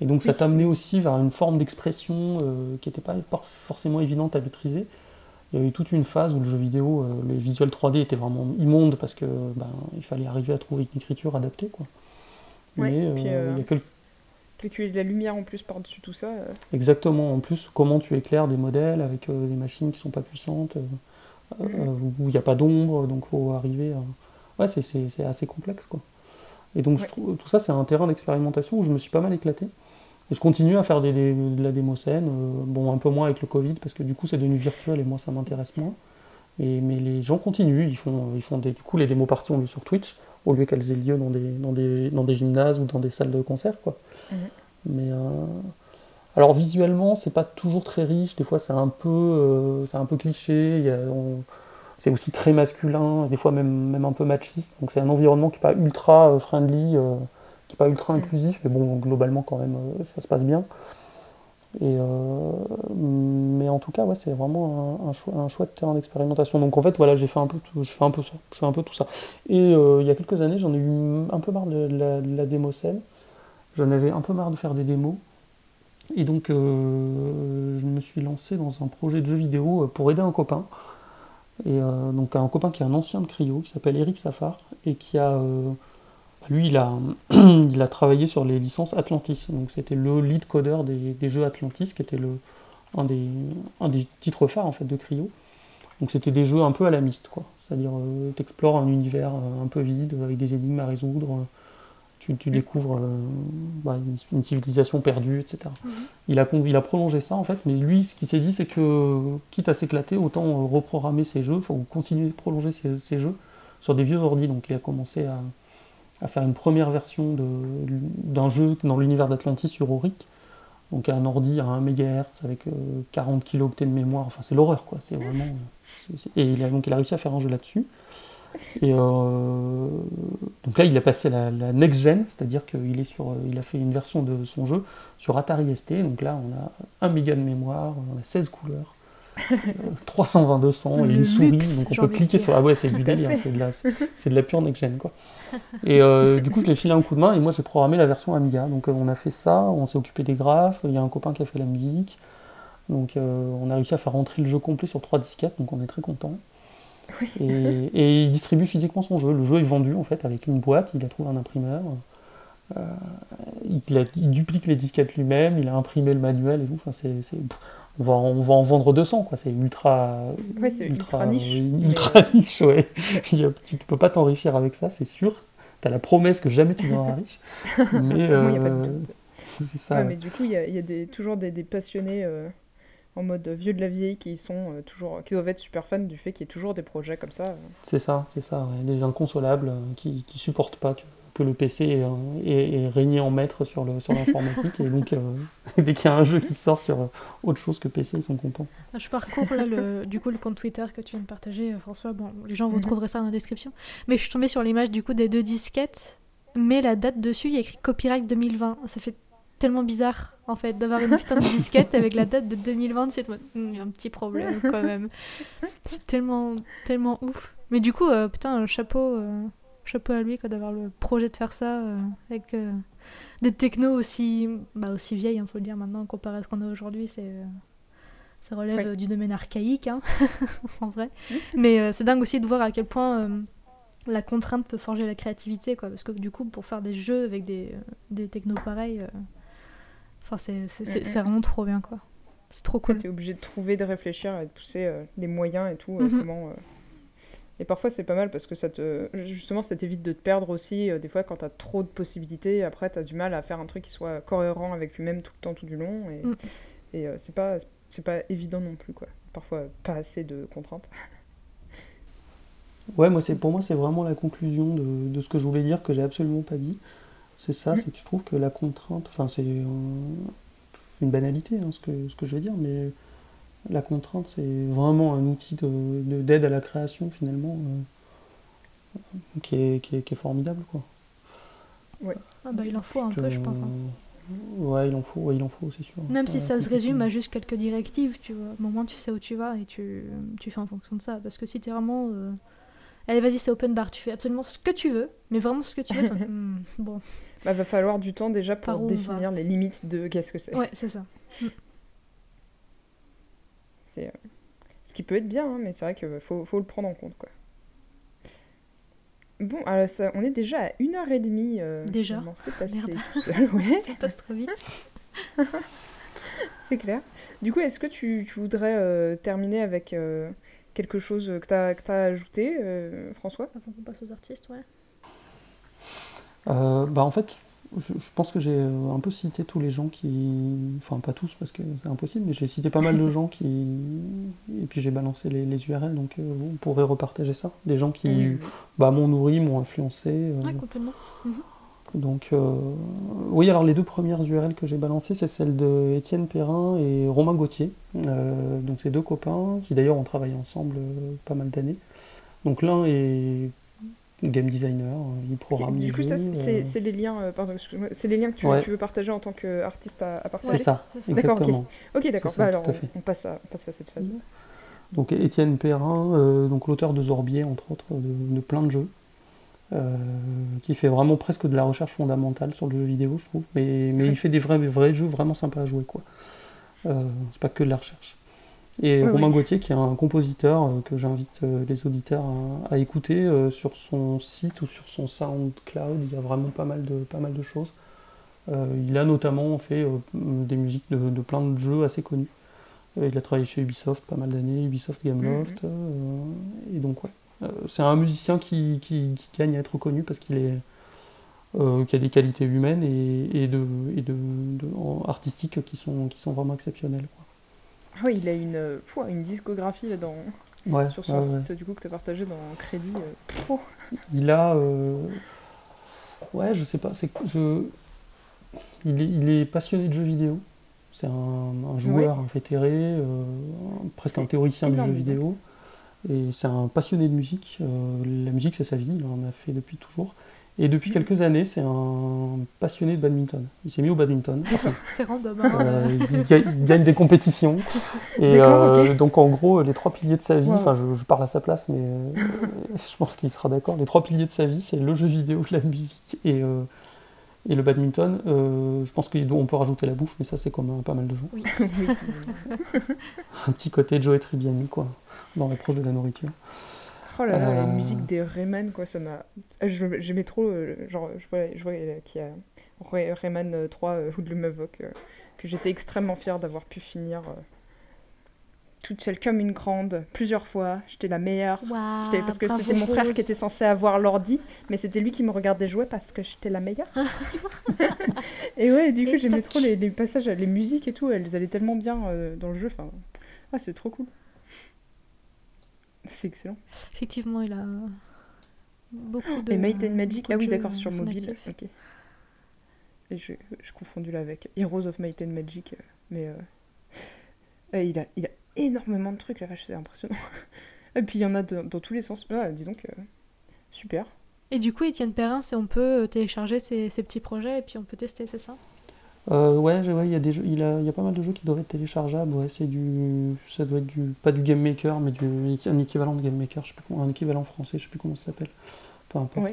Et donc, ça t'amenait aussi vers une forme d'expression qui n'était pas forcément évidente à maîtriser il y a eu toute une phase où le jeu vidéo, euh, les visuels 3D étaient vraiment immondes parce que ben, il fallait arriver à trouver une écriture adaptée. Quoi. Mais euh, puis, euh, il y a quelques... tu de la lumière en plus par-dessus tout ça. Exactement, en plus, comment tu éclaires des modèles avec des machines qui sont pas puissantes, où il n'y a pas d'ombre, donc il faut arriver à... Ouais, c'est assez complexe, quoi. Et donc, je trouve, tout ça, c'est un terrain d'expérimentation où je me suis pas mal éclaté. Et je continue à faire des, de la démo scène, euh, bon un peu moins avec le Covid parce que du coup c'est devenu virtuel et moi ça m'intéresse moins. Et, mais les gens continuent, ils font, ils font des, du coup les démos parties ont lieu sur Twitch au lieu qu'elles aient lieu dans des, dans, des, dans des gymnases ou dans des salles de concert quoi. Mhm. Mais euh, alors visuellement c'est pas toujours très riche, des fois c'est un peu, euh, c'est un peu cliché, c'est aussi très masculin, des fois même, même un peu machiste, donc c'est un environnement qui n'est pas ultra friendly qui n'est pas ultra inclusif, mais bon, globalement, quand même, euh, ça se passe bien. Et euh, mais en tout cas, ouais, c'est vraiment un, un, chouette terrain d'expérimentation. Donc en fait, voilà, j'ai fait un peu tout, je fais un peu ça, je fais un peu tout ça. Et euh, il y a quelques années, j'en ai eu un peu marre de, la, de la, démo. J'en avais un peu marre de faire des démos. Et donc, je me suis lancé dans un projet de jeu vidéo pour aider un copain Et donc un copain qui est un ancien de Cryo, qui s'appelle Eric Safar, et qui a lui, il a, il a travaillé sur les licences Atlantis. Donc, c'était le lead codeur des, jeux Atlantis, qui était le, un, des, un des titres phares en fait, de Cryo. Donc, c'était des jeux un peu à la miste, quoi. C'est-à-dire, euh, tu explores un univers euh, un peu vide, avec des énigmes à résoudre. Tu, tu découvres euh, bah, une, civilisation perdue, etc. Mhm. il, a, il a prolongé ça, en fait. Mais lui, ce qu'il s'est dit, c'est que, quitte à s'éclater, autant reprogrammer ses jeux, ou continuer de prolonger ses, ses jeux sur des vieux ordi. Donc, il a commencé à à faire une première version d'un jeu dans l'univers d'Atlantis sur Auric. Donc un ordi à 1 MHz avec 40 euh, kilooctets de mémoire, enfin c'est l'horreur quoi, c'est vraiment... et il a, donc il a réussi à faire un jeu là-dessus. Et euh, donc là il a passé la, la next gen, c'est-à-dire qu'il est sur, il a fait une version de son jeu sur Atari ST, donc là on a 1 méga de mémoire, on a 16 couleurs, 320 200 et une souris, donc on peut cliquer sur. Ah ouais, c'est du délire, c'est de, la, c'est de la pure next-gen quoi. Et euh, du coup, je l'ai filé un coup de main et moi j'ai programmé la version Amiga. Donc euh, on a fait ça, on s'est occupé des graphes, il y a un copain qui a fait la musique. Donc euh, on a réussi à faire rentrer le jeu complet sur trois disquettes, donc on est très content. Et, il distribue physiquement son jeu. Le jeu est vendu en fait avec une boîte, il a trouvé un imprimeur. il, il, duplique les disquettes lui-même, il a imprimé le manuel et tout. Enfin, c'est, on va, on va en vendre 200, quoi. C'est ultra, ultra, niche. Ultra niche, ouais. tu ne peux pas t'enrichir avec ça, c'est sûr. Tu as la promesse que jamais tu deviendras riche. mais euh, c'est ça. mais du coup, il y a, y a des, toujours des, des passionnés euh, en mode vieux de la vieille qui sont euh, toujours, qui doivent être super fans du fait qu'il y ait toujours des projets comme ça. C'est ça, c'est ça. Des inconsolables qui, qui supportent pas que le PC est, régné en maître sur l'informatique. Sur et donc, euh, dès qu'il y a un jeu qui sort sur euh, autre chose que PC, ils sont contents. Ah, je parcours là, le, du coup, le compte Twitter que tu viens de partager, euh, François. Bon, les gens vous mhm. trouverez ça dans la description. Mais je suis tombée sur l'image du coup des deux disquettes. Mais la date dessus, il y a écrit copyright 2020. Ça fait tellement bizarre en fait d'avoir une putain de disquette avec la date de 2020 c'est a un petit problème quand même c'est tellement tellement ouf mais du coup putain chapeau chapeau à lui d'avoir le projet de faire ça euh, avec euh, des technos aussi, bah, aussi vieilles, il hein, faut le dire maintenant, comparé à ce qu'on a aujourd'hui, c'est euh, ça relève du domaine archaïque, hein, en vrai. Mais c'est dingue aussi de voir à quel point la contrainte peut forger la créativité, quoi. Parce que du coup, pour faire des jeux avec des, des technos pareils, enfin, c'est vraiment trop bien, quoi. C'est trop cool. Tu es obligé de trouver, de réfléchir et de pousser les moyens et tout, mhm. comment et parfois, c'est pas mal parce que ça te, justement, ça t'évite de te perdre aussi. Euh, des fois, quand t'as trop de possibilités, après, t'as du mal à faire un truc qui soit cohérent avec lui-même tout le temps, tout du long. Et, mm. et euh, c'est pas, c'est pas évident non plus, quoi. Parfois, pas assez de contraintes. Ouais, moi, c'est, pour moi, c'est vraiment la conclusion de, de, ce que je voulais dire que j'ai absolument pas dit. C'est ça, mm. c'est que je trouve que la contrainte, enfin, c'est une banalité, hein, ce, que, ce que je vais dire, mais la contrainte, c'est vraiment un outil d'aide de, à la création, finalement, euh, qui, est, qui, est, formidable. Quoi. Ouais. Ah bah, il en faut un peu, je pense. Hein. Ouais, il en faut, il en faut, c'est sûr. Même si ça se résume à juste quelques directives, tu vois. Au moment, tu sais où tu vas et tu, tu fais en fonction de ça. Parce que si t'es vraiment. Euh, allez, vas-y, c'est open bar, tu fais absolument ce que tu veux, mais vraiment ce que tu veux. Hmm, bon. Bah, va falloir du temps déjà pour définir les limites de qu'est-ce que c'est. Ouais, c'est ça. Hmm. C'est euh, ce qui peut être bien, hein, mais c'est vrai qu'il faut, faut, le prendre en compte. Quoi. Bon, alors ça, on est déjà à 1h30. Euh, déjà C'est passé. ça passe trop vite. c'est clair. Du coup, est-ce que tu, tu voudrais euh, terminer avec quelque chose que tu as, as, ajouté, François? Avant qu'on passe aux artistes, ouais. Bah en fait, je, pense que j'ai euh, un peu cité tous les gens qui. Enfin, pas tous parce que c'est impossible, mais j'ai cité pas mal de gens qui. Et puis j'ai balancé les, URL, donc euh, on pourrait repartager ça. Des gens qui bah, m'ont nourri, m'ont influencé. Euh. Ouais, complètement. Mhm. Donc, oui, alors les deux premières URL que j'ai balancées, c'est celle de Étienne Perrin et Romain Gauthier. donc, c'est deux copains qui d'ailleurs ont travaillé ensemble pas mal d'années. Donc, l'un est game designer, euh, il programme Du coup, ça, euh. c'est les liens, euh, pardon, c'est les liens que tu, veux partager en tant qu'artiste à, à partager. C'est ça, exactement. Ok, d'accord. Bah, alors, on, passe à, passe à, cette phase. Donc Étienne Perrin, donc l'auteur de Zorbier, entre autres, de, plein de jeux, qui fait vraiment presque de la recherche fondamentale sur le jeu vidéo, je trouve, mais, mais il fait des vrais, vrais jeux vraiment sympas à jouer, quoi. c'est pas que de la recherche. Et Oui, Romain oui. Gauthier, qui est un compositeur euh, que j'invite euh, les auditeurs à, à écouter euh, sur son site ou sur son SoundCloud, il y a vraiment pas mal de, pas mal de choses. Il a notamment fait euh, des musiques de, de plein de jeux assez connus. Il a travaillé chez Ubisoft pas mal d'années, Ubisoft Gameloft. euh, et donc, ouais. C'est un musicien qui, qui- qui gagne à être reconnu parce qu'il est. qui a des qualités humaines et, et de, et de, artistiques qui sont, qui sont vraiment exceptionnelles. quoi. Ah oui, il a une, euh, une discographie là, dans, Ouais, sur son ouais, ouais. site du coup que tu as partagé dans Crédit. euh, oh. Il a. euh, Ouais, je sais pas. C'est je... il, est, il est passionné de jeux vidéo. C'est un, un joueur invétéré, euh, un- presque un théoricien du jeu vidéo. Et c'est un passionné de musique. Euh, la musique, c'est sa vie. Il en a fait depuis toujours. Et depuis quelques années, c'est un passionné de badminton. Il s'est mis au badminton. Enfin, C'est random. hein. euh, il, ga- il gagne des compétitions. Et euh, donc en gros, les trois piliers de sa vie, Wow. enfin je, je parle à sa place, mais euh, je pense qu'il sera d'accord. Les trois piliers de sa vie, c'est le jeu vidéo, la musique et, et le badminton. Je pense qu'on peut rajouter la bouffe, mais ça c'est comme euh, pas mal de gens. Oui. Un petit côté Joe et Tribbiani, quoi, dans l'approche de la nourriture. Oh là là, Euh. la musique des Rayman, quoi, ça m'a. Ah, J'aimais trop, euh, genre, je vois, je vois euh, qu'il y a Ray- Rayman euh, 3 euh, Hoodlum Havoc, euh, que j'étais extrêmement fière d'avoir pu finir euh, toute seule comme une grande, plusieurs fois. J'étais la meilleure. Waouh, J'étais- parce que c'était mon frère qui était censé avoir l'ordi, mais c'était lui qui me regardait jouer parce que j'étais la meilleure. et ouais, du coup, j'aimais trop les, les passages, les musiques et tout, elles allaient tellement bien euh, dans le jeu. Enfin, ah, c'est trop cool. C'est excellent. Effectivement, il a beaucoup de. Et Might and Magic, ah oui, d'accord, sur mobile. actif. Ok. Et je, je confondu là avec Heroes of Might and Magic, euh, mais euh, il, a, il a énormément de trucs, la vache, c'est impressionnant. Et puis il y en a de- dans tous les sens. Ah, dis donc, euh, super. Et du coup, Étienne Perrin, on peut télécharger ses, ses petits projets et puis on peut tester, c'est ça? Euh, ouais, il y a des jeux, il a, y a pas mal de jeux qui doivent être téléchargeables. Ouais, c'est du, ça doit être du, pas du Game Maker, mais du, un équivalent de Game Maker, je sais plus comment- un équivalent français, je sais plus comment ça s'appelle. Peu importe.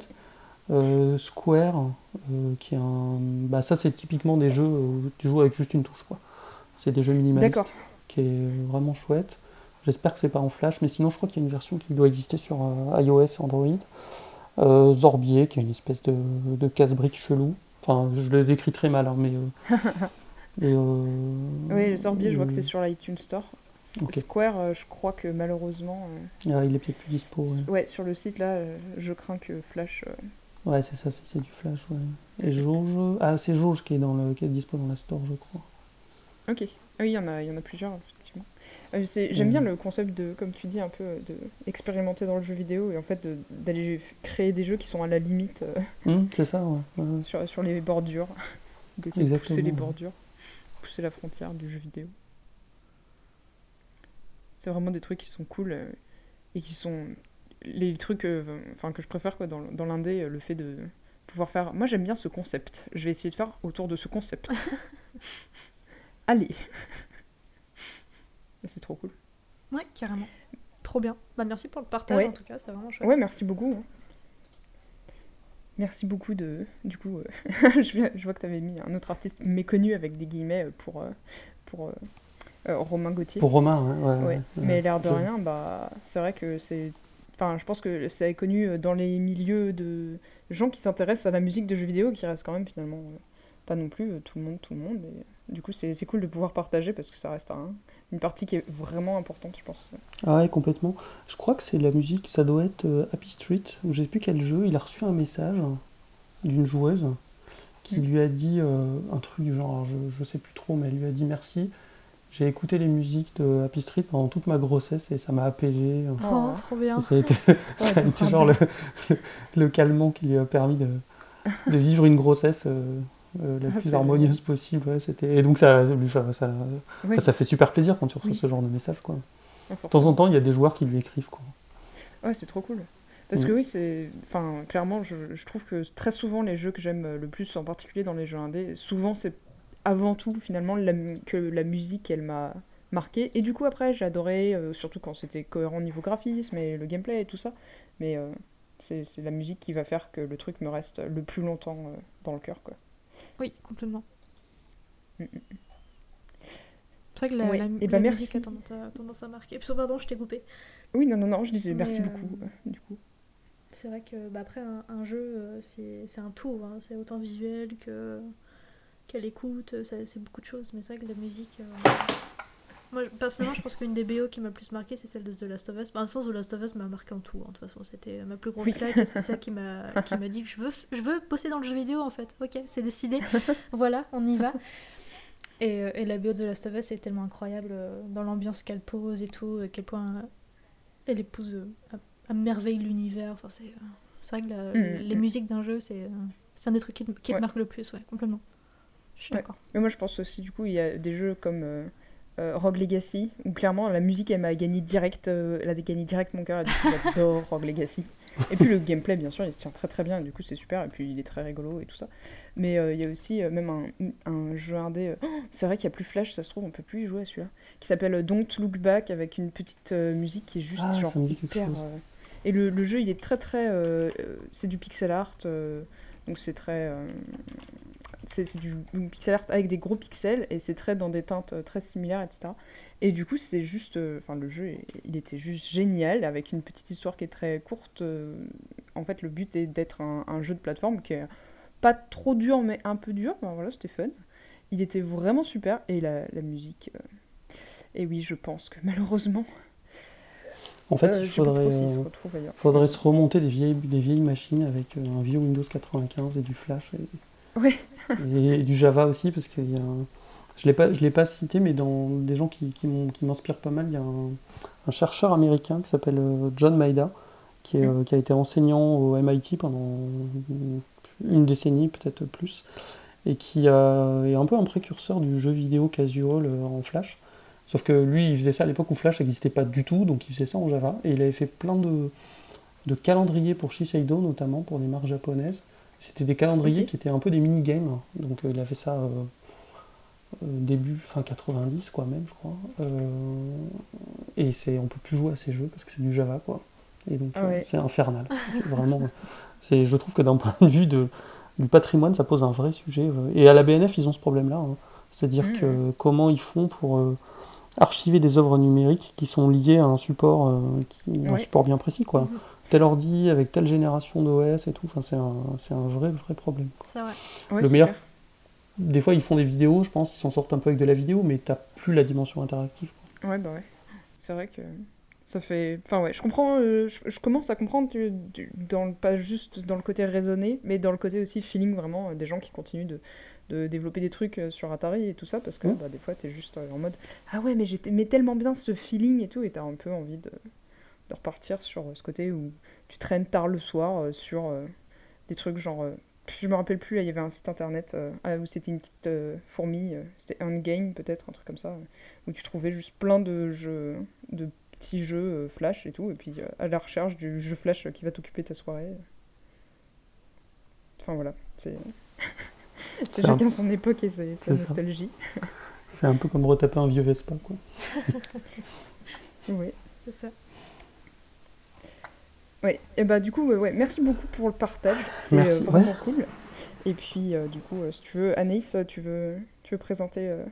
Euh, Square, euh, qui est un, bah ça c'est typiquement des jeux où tu joues avec juste une touche, quoi. C'est des jeux minimalistes, qui est vraiment chouette. J'espère que c'est pas en flash, mais sinon je crois qu'il y a une version qui doit exister sur iOS et Android. Zorbier, qui est une espèce de, de casse-brique chelou. Enfin, je le décris très mal, hein, mais. euh, et, euh, Oui, le Sorbier, je vois que c'est euh, sur l'iTunes Store. Ok. Square, je crois que malheureusement, ah, il est peut-être plus dispo. Ouais, ouais, sur le site là, je crains que Flash. Ouais, c'est ça, c'est du flash. Ouais. Et Jauge. Ah, c'est Jauge qui est, dans le, qui est dispo dans la store, je crois. Ok. Ah oui, il y en a, y en a plusieurs. Euh, J'aime bien le concept de, comme tu dis, un peu euh, de expérimenter dans le jeu vidéo et en fait d'aller créer des jeux qui sont à la limite euh, Hum, c'est ça, ouais. sur, sur les bordures, d'essayer de pousser les bordures, pousser la frontière du jeu vidéo. C'est vraiment des trucs qui sont cool euh, et qui sont les trucs euh, enfin que je préfère quoi dans, dans l'indé, le fait de pouvoir faire. Moi j'aime bien ce concept. Je vais essayer de faire autour de ce concept. Allez. C'est trop cool. Ouais, carrément. Trop bien. Bah, merci pour le partage Ouais. en tout cas, c'est vraiment chouette. Ouais, merci beaucoup. hein. Merci beaucoup de. Du coup, euh, je, viens- je vois que tu avais mis un autre artiste méconnu avec des guillemets euh, pour, euh, pour euh, euh, Romain Gauthier. Pour Romain, ouais. ouais, Ouais, ouais, mais l'air de rien, bah, c'est vrai que c'est. Enfin, je pense que ça est connu dans les milieux de gens qui s'intéressent à la musique de jeux vidéo, qui reste quand même finalement euh, pas non plus euh, tout le monde, tout le monde. Et, du coup, c'est c'est cool de pouvoir partager parce que ça reste un- une partie qui est vraiment importante, je pense. Ah ouais, complètement. Je crois que c'est la musique, ça doit être euh, Happy Street, ou je sais plus quel jeu. Il a reçu un message d'une joueuse qui Mm. lui a dit euh, un truc genre, alors je, je sais plus trop, mais elle lui a dit merci. J'ai écouté les musiques de Happy Street pendant toute ma grossesse et ça m'a apaisé. Oh, trop bien. Ça a été, ça a été genre le, le calmant qui lui a permis de, de vivre une grossesse euh, euh, la Ah, plus harmonieuse possible. ouais, c'était... Et donc ça, lui, ça, ça, fait super plaisir quand tu reçois Oui. ce genre de message. Quoi. Ouais, De temps en temps, il y a des joueurs qui lui écrivent. Quoi. Ouais, c'est trop cool. Parce Mm. que oui, c'est. Enfin, clairement, je, je trouve que très souvent, les jeux que j'aime le plus, en particulier dans les jeux indés, souvent, c'est avant tout, finalement, la que la musique, elle m'a marqué. Et du coup, après, j'ai adoré, euh, surtout quand c'était cohérent niveau graphisme et le gameplay et tout ça. Mais euh, c'est c'est la musique qui va faire que le truc me reste le plus longtemps euh, dans le cœur, quoi. Oui, complètement. C'est vrai que la, Ouais. la- la ben, musique merci. a tendance à, tendance à marquer. Puis, pardon, je t'ai coupé. Oui, non, non, non, je disais merci euh, beaucoup, euh, du coup. C'est vrai que bah, après un, un jeu euh, c'est un tout, hein. c'est autant visuel que qu'à l'écoute, euh, c'est c'est beaucoup de choses. Mais c'est vrai que la musique, euh, moi personnellement je pense qu'une des BO qui m'a le plus marqué c'est celle de The Last of Us. Bah, Dans le sens The Last of Us m'a marqué en tout. hein. De toute façon c'était ma plus grosse claque et c'est ça qui m'a qui m'a dit que je veux je veux bosser dans le jeu vidéo en fait. Ok c'est décidé. voilà on y va. Et, euh, et la BO de The Last of Us est tellement incroyable euh, dans l'ambiance qu'elle pose et tout, à quel point euh, elle épouse à, à merveille l'univers. Enfin, c'est c'est vrai que la- Mm, les mm. musiques d'un jeu, c'est c'est un des trucs qui, qui Ouais. te marque le plus, ouais, complètement. Je suis Ouais. d'accord. Mais moi, je pense aussi, du coup, il y a des jeux comme euh, Rogue Legacy, où clairement, la musique, elle m'a gagné direct, euh, elle a gagné direct mon cœur, et du coup, j'adore Rogue Legacy. Et puis le gameplay, bien sûr, il se tient très très bien, du coup, c'est super, et puis il est très rigolo et tout ça. Mais euh, il y a aussi euh, même un, un jeu indé, euh, oh, c'est vrai qu'il n'y a plus Flash, ça se trouve, on peut plus y jouer à celui-là, qui s'appelle euh, Don't Look Back, avec une petite euh, musique qui est juste Ah, genre hyper, euh, Et le, le jeu, il est très très. euh, euh, c'est du pixel art, euh, donc c'est très. C'est du pixel art avec des gros pixels et c'est très dans des teintes euh, très similaires, etc. Et du coup, c'est juste. euh, Enfin, le jeu, il était juste génial avec une petite histoire qui est très courte. euh, en fait, le but est d'être un, un jeu de plateforme qui est pas trop dur, mais un peu dur. Enfin, voilà, c'était fun. Il était vraiment super et la, la musique. euh, Et oui, je pense que malheureusement, En fait, euh, il faudrait, se faudrait se remonter des vieilles, des vieilles machines avec un vieux Windows 95 et du Flash et, Ouais. Et du Java aussi, parce qu'il y a un- Je l'ai pas, je l'ai pas cité, mais dans des gens qui, qui m'ont- qui m'inspirent pas mal, il y a un, un chercheur américain qui s'appelle euh, John Maeda, qui, est, euh, qui a été enseignant au MIT pendant une- décennie, peut-être plus, et qui a- est un peu un précurseur du jeu vidéo casual euh, en Flash. Sauf que lui, il faisait ça à l'époque où Flash n'existait pas du tout, donc il faisait ça en Java. Et il avait fait plein de, de calendriers pour Shiseido, notamment pour des marques japonaises. C'était des calendriers qui étaient un peu des mini-games. Donc euh, il a fait ça euh, euh, début, fin 90, quoi, même, je crois. Et c'est, on peut plus jouer à ces jeux parce que c'est du Java, quoi. Et donc ouais. c'est infernal. C'est vraiment. C'est, je trouve que d'un point de vue de, du patrimoine, ça pose un vrai sujet. Et à la BNF, ils ont ce problème-là. hein. C'est-à-dire Mhm. que comment ils font pour euh, archiver des œuvres numériques qui sont liées à un support, euh, qui, un support bien précis, quoi. Mhm. Tel ordi avec telle génération d'OS et tout. Enfin, c'est un, c'est un vrai, vrai problème. C'est vrai. Le c'est meilleur- clair. Des fois, ils font des vidéos, je pense, ils s'en sortent un peu avec de la vidéo, mais t'as plus la dimension interactive. Ouais, bah ouais. C'est vrai que ça fait. Enfin, ouais, je comprends. euh, je, je commence à comprendre du, du- dans le- pas juste dans le côté raisonné, mais dans le côté aussi feeling, vraiment, euh, des gens qui continuent de, de développer des trucs euh, sur Atari et tout ça, parce que Mm. bah, des fois, t'es juste en mode Ah ouais, mais j'aimais tellement bien ce feeling et tout, et t'as un peu envie de, de repartir sur euh, ce côté où tu traînes tard le soir euh, sur euh, des trucs genre. euh, je me rappelle plus, là, il y avait un site internet euh, ah, où c'était une petite euh, fourmi, euh, c'était un game peut-être, un truc comme ça, où tu trouvais juste plein de jeux, de petits jeux euh, flash et tout, et puis euh, à la recherche du jeu flash qui va t'occuper ta soirée. Enfin voilà, c'est c'est C'est un- chacun son époque et ses- sa nostalgie. C'est un peu comme retaper un vieux Vespa, quoi. Oui. C'est ça. Ouais, et bah du coup, ouais, ouais, merci beaucoup pour le partage, c'est euh, vraiment cool. Et puis euh, du coup, euh, si tu veux, Anaïs, tu veux, tu veux présenter euh,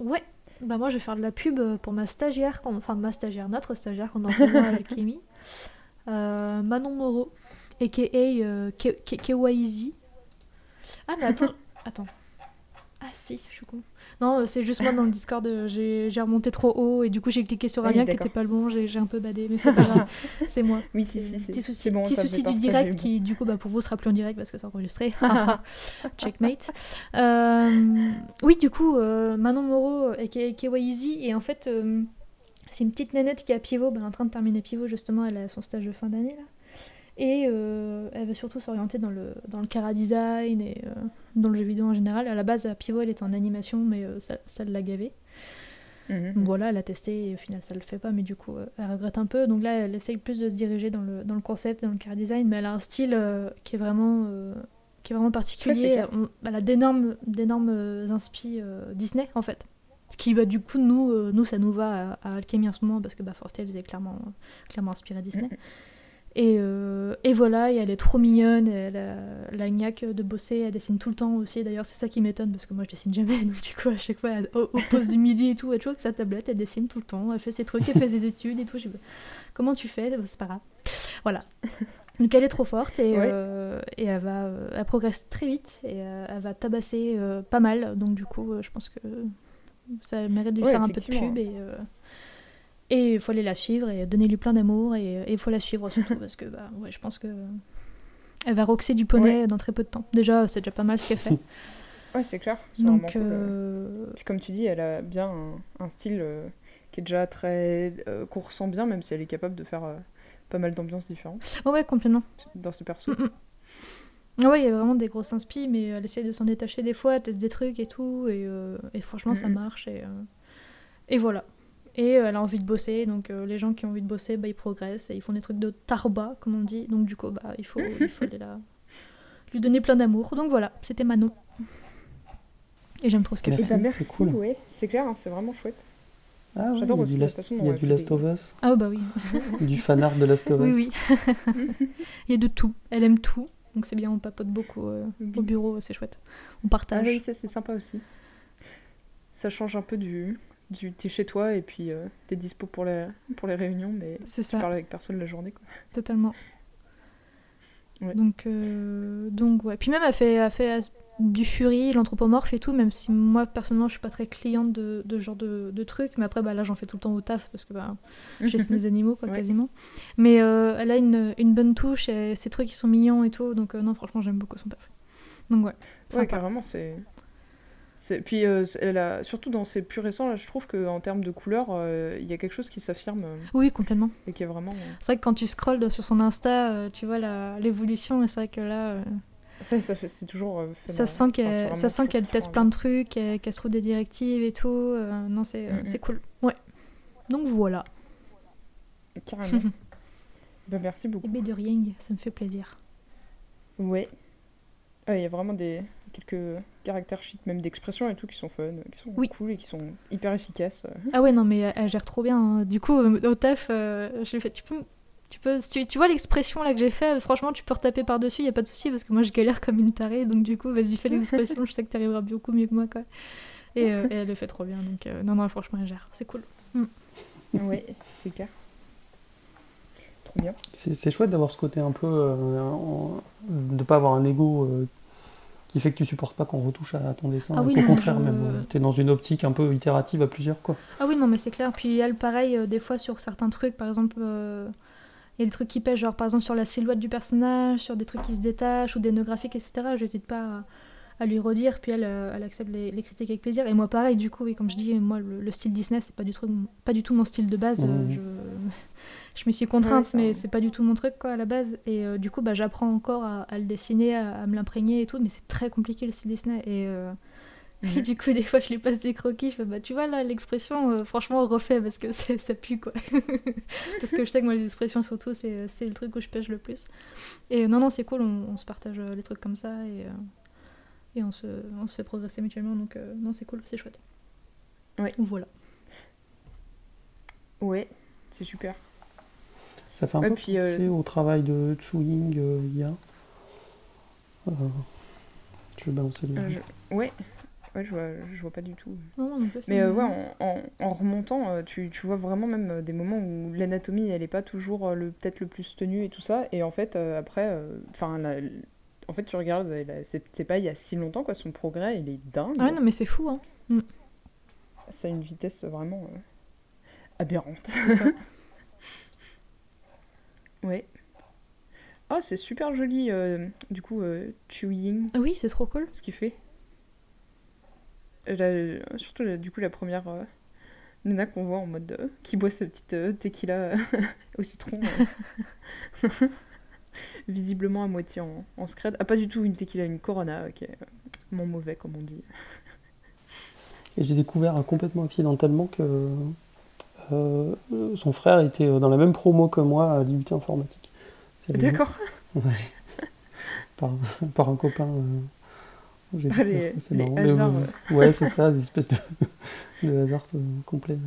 Ouais. Bah moi je vais faire de la pub pour ma stagiaire, qu'on- enfin ma stagiaire, notre stagiaire qu'on a en moment à l'alchimie. Euh, Manon Moreau, a.k.a. euh, Kewaizi. Ah mais attends, attends. Ah si, je suis con. Non, euh, c'est juste moi dans le Discord, euh, j'ai remonté trop haut et du coup j'ai cliqué sur un oui, lien qui d'accord. était pas le bon, j'ai un peu badé, mais c'est pas grave, c'est moi. Oui, si, C'est si. Petit souci, bon, petit du direct bon. qui, du coup, bah, pour vous, sera plus en direct parce que c'est enregistré. Checkmate. Euh, oui, du coup, euh, Manon Moreau et Kewaizi, et en fait, euh, c'est une petite nénette qui est à Pivot, bah, en train de terminer Pivot, justement, elle a son stage de fin d'année, là. Et euh, elle va surtout s'orienter dans le, dans le cara design et euh, dans le jeu vidéo en général. À la base, à Pivot, elle était en animation, mais euh, ça, ça l'a gavé. Mhm. Voilà, elle a testé et au final ça le fait pas, mais du coup elle regrette un peu. Donc là elle essaye plus de se diriger dans le, dans le concept, dans le car design, mais elle a un style euh, qui est vraiment, euh, qui est vraiment particulier. On- elle a d'énormes, d'énormes euh, inspi Disney en fait. Ce qui bah, du coup nous, nous ça nous va à, à Alchemy en ce moment parce que bah, Fortales est clairement, clairement inspiré Disney. Mhm. Et, euh, et voilà, et elle est trop mignonne, elle a la gnaque de bosser, elle dessine tout le temps aussi. D'ailleurs, c'est ça qui m'étonne parce que moi je dessine jamais, donc du coup, à chaque fois, elle- au, au pause du midi et tout, elle toujours avec sa tablette, elle dessine tout le temps, elle fait ses trucs, elle fait ses études et tout. Je Comment tu fais Bah, C'est pas grave. Voilà. Donc elle est trop forte et, Ouais. euh, et elle, va, euh, elle progresse très vite et elle va tabasser euh, pas mal. Donc du coup, je pense que ça mérite de lui Ouais, faire un peu de pub et et il faut aller la suivre et donner lui plein d'amour et il faut la suivre surtout parce que bah ouais, je pense que elle va roxer du poney dans très peu de temps. Déjà, c'est déjà pas mal ce qu'elle fait. Ouais, c'est clair. Donc cool, euh. Puis comme tu dis, elle a bien un, un style euh, qui est déjà très. euh, qu'on ressent bien, même si elle est capable de faire euh, pas mal d'ambiances différentes ouais, ouais, complètement. dans ses persos. Mm, mm. Ouais, il y a vraiment des grosses inspi, mais elle essaie de s'en détacher des fois, elle teste des trucs et tout, et, euh, et franchement, ça Mhm. marche. Et, euh, et voilà. Et euh, elle a envie de bosser, donc euh, les gens qui ont envie de bosser, bah, ils progressent, et ils font des trucs de tarba, comme on dit, donc du coup, bah, il, faut, il faut aller là, lui donner plein d'amour. Donc voilà, c'était Manon. Et j'aime trop ce qu'elle fait. Merci. bah c'est cool. ouais, c'est clair, hein, c'est vraiment chouette. Ah ouais, J'adore il y a aussi du la il y a du Last of Us, Ah bah oui, du fanart de Last of Us. oui, oui. il y a de tout. Elle aime tout, donc c'est bien, on papote beaucoup euh, au bureau, c'est chouette. On Ah partage. oui, ça c'est sympa aussi. Ça change un peu du. Du t'es chez toi et puis euh, t'es dispo pour les, pour les réunions, mais tu ça. parles avec personne la journée. Quoi. Totalement. Ouais. Donc, euh, donc ouais. Puis même, elle fait, elle fait du fury, l'anthropomorphe et tout, même si moi, personnellement, je suis pas très cliente de, de ce genre de, de trucs. Mais après, bah, là, j'en fais tout le temps au taf parce que bah, j'ai mes animaux, quoi, Ouais. quasiment. Mais euh, elle a une, une bonne touche, et ces trucs, ils sont mignons et tout. Donc, euh, non, franchement, j'aime beaucoup son taf. Donc, ouais. Ouais, sympa. carrément, c'est. Puis, euh, elle a... surtout dans ses plus récents, là, je trouve qu'en termes de couleurs, euh, il y a quelque chose qui s'affirme euh, Oui, complètement. et qui est vraiment. C'est vrai que quand tu scrolles sur son Insta, tu vois la- l'évolution, et c'est vrai que là. Ça, ça c'est toujours. Ça sent qu'elle ça sent teste plein de trucs, qu'elle se trouve des directives et tout. non, c'est c'est cool. Ouais. Donc voilà. Carrément. ben, merci beaucoup. Et B de rien, ça me fait plaisir. Ouais. Il y a vraiment des quelques caractères même d'expression et tout, qui sont fun, qui sont Oui. cool et qui sont hyper efficaces. Ah ouais, non, mais elle, elle gère trop bien. hein. Du coup, euh, au taf, euh, je lui fait, tu peux. Tu, peux, tu, tu vois l'expression là que j'ai fait, franchement tu peux retaper par-dessus, y a pas de souci parce que moi je galère comme une tarée, donc du coup vas-y fais l'expression, je sais que t'arriveras beaucoup mieux que moi quoi. Et, euh, et elle le fait trop bien, donc euh, non non franchement elle gère, c'est cool. ouais, c'est clair. Trop bien. C'est chouette d'avoir ce côté un peu. euh, en- de pas avoir un ego euh, qui fait que tu supportes pas qu'on retouche à ton dessin. Ah oui, non, contraire, je- même, tu es dans une optique un peu itérative à plusieurs. quoi. Ah oui, non, mais c'est clair. Puis elle, pareil, euh, des fois sur certains trucs, par exemple, euh, il y a des trucs qui pêchent, genre par exemple sur la silhouette du personnage, sur des trucs qui se détachent ou des nœuds graphiques, etc. Je n'hésite pas à, à lui redire, puis elle, euh, elle accepte les, les critiques avec plaisir. Et moi, pareil, du coup, oui, comme je dis, moi, le, le style Disney, c'est pas du tout, pas du tout mon style de base. je, je me suis contrainte, Ouais, ça- mais c'est pas du tout mon truc, quoi, à la base. Et euh, du coup, bah, j'apprends encore à, à le dessiner, à, à me l'imprégner et tout, mais c'est très compliqué le style Disney. Et. euh, et du coup, des fois, je lui passe des croquis. Je fais, bah, tu vois, là, l'expression, euh, franchement, refait parce que ça pue, quoi. parce que je sais que moi, les expressions, surtout, c'est le truc où je pêche le plus. Et non, non, c'est cool, on, on se partage les trucs comme ça et, et on, se, on se fait progresser mutuellement. Donc, euh, non, c'est cool, c'est chouette. Ouais. Voilà. Ouais, c'est super. Ça fait un Ouais, peu puis, euh, penser au travail de Chewing euh, IA. Euh, je vais balancer le Euh, je- Ouais, ouais, je vois, je vois pas du tout. Non, non, non plus. Mais euh, ouais, en, en- en remontant, euh, tu, tu vois vraiment même euh, des moments où l'anatomie, elle est pas toujours euh, le peut-être le plus tenue et tout ça. Et en fait, euh, après, enfin, en fait, tu regardes, c'est pas il y a si longtemps quoi, son progrès, il est dingue. Ah ouais, non, mais c'est fou, hein. Ça a une vitesse vraiment euh, aberrante. C'est ça. Ouais. Ah, c'est super joli, euh, du coup, euh, Chewing, oui, c'est trop cool. ce qu'il fait. La- surtout, la- du coup, la première euh, nana qu'on voit en mode. euh, qui boit sa petite euh, tequila au citron. euh, visiblement à moitié en, en scred. Ah, pas du tout une tequila, une corona, qui est euh, mon mauvais, comme on dit. Et j'ai découvert complètement accidentellement que euh, son frère était euh, dans la même promo que moi à l'IUT informatique. D'accord. Par, par un copain. euh, j'ai Ah, découvert les- ça, c'est les marrant. Mais, hasards, euh, ouais, c'est ça, des espèces de, de hasards euh, complets.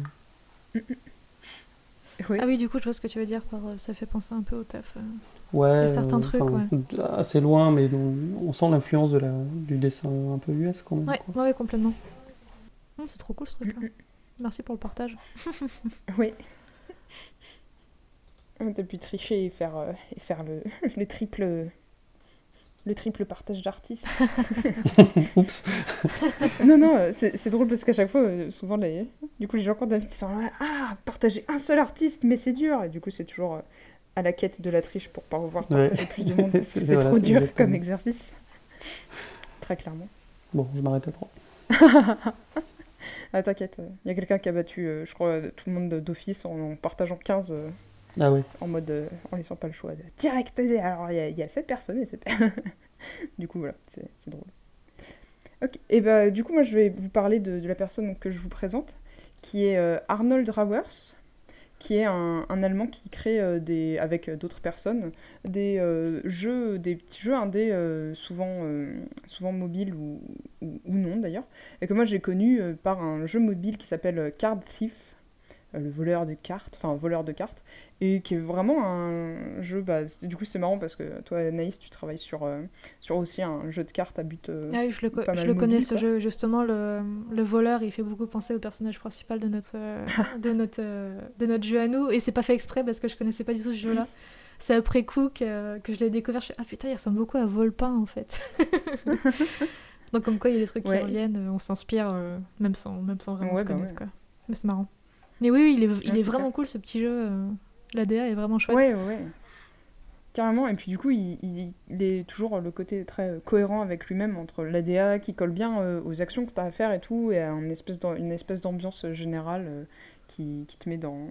Oui. Ah oui, du coup, je vois ce que tu veux dire par ça fait penser un peu au taf. euh. Ouais, certains trucs, enfin, assez loin, mais on, on sent l'influence de la, du dessin un peu US quand même. Ouais, quoi. ouais, ouais, complètement. Hum, c'est trop cool ce Mm, truc-là. Merci pour le partage. Oui. T'as pu tricher et faire, euh, et faire le, le triple le triple partage d'artistes. Oups. non, non, euh, c'est c'est drôle parce qu'à chaque fois, euh, souvent, les, du coup, les gens quand d'invite, ils sont là, ah, partager un seul artiste, mais c'est dur. Et du coup, c'est toujours à la quête de la triche pour pas pouvoir Ouais. plus de monde parce que C'est- trop dur exactement. comme exercice. Très clairement. Bon, je m'arrête à 3. Ah, t'inquiète, il y a quelqu'un qui a battu, euh, je crois, tout le monde d'office en, en partageant 15 euh, Ah ouais. en mode euh, en laissant pas le choix. de Direct, alors il y, a- il y a cette personne et Du coup, voilà, c'est drôle. Ok, et bah du coup, moi je vais vous parler de, de la personne que je vous présente, qui est Arnold Rauers, qui est un, Allemand qui crée euh, des, avec d'autres personnes des euh, jeux, des petits jeux indés, euh, souvent, souvent mobiles ou, ou, non d'ailleurs, et que moi j'ai connu par un jeu mobile qui s'appelle Card Thief, le voleur de cartes, enfin voleur de cartes, et qui est vraiment un jeu. Bah, du coup, c'est marrant parce que toi, Anaïs, tu travailles sur, euh, sur aussi un jeu de cartes à but. euh, Ah oui, je le, co- je connais ce jeu. Justement, le, le voleur, il fait beaucoup penser au personnage principal de notre, euh, de notre, euh, de notre jeu à nous. Et c'est pas fait exprès parce que je connaissais pas du tout ce jeu-là. C'est après coup que, que je l'ai découvert. Je suis ah putain, il ressemble beaucoup à Volpin en fait. Donc, comme quoi, il y a des trucs Ouais. qui reviennent, euh, on s'inspire euh, même, sans, même sans vraiment Ouais, se bah connaître. ouais. Quoi. Mais c'est marrant. Mais oui, oui, il est, il Ouais, est c'est vraiment clair. cool ce petit jeu. euh, L'ADA est vraiment chouette. Ouais, ouais. Carrément, et puis du coup, il, il- il est toujours le côté très euh, cohérent avec lui-même entre l'ADA qui colle bien euh, aux actions que tu as à faire et tout, et à une espèce d'ambiance générale qui, qui te met dans,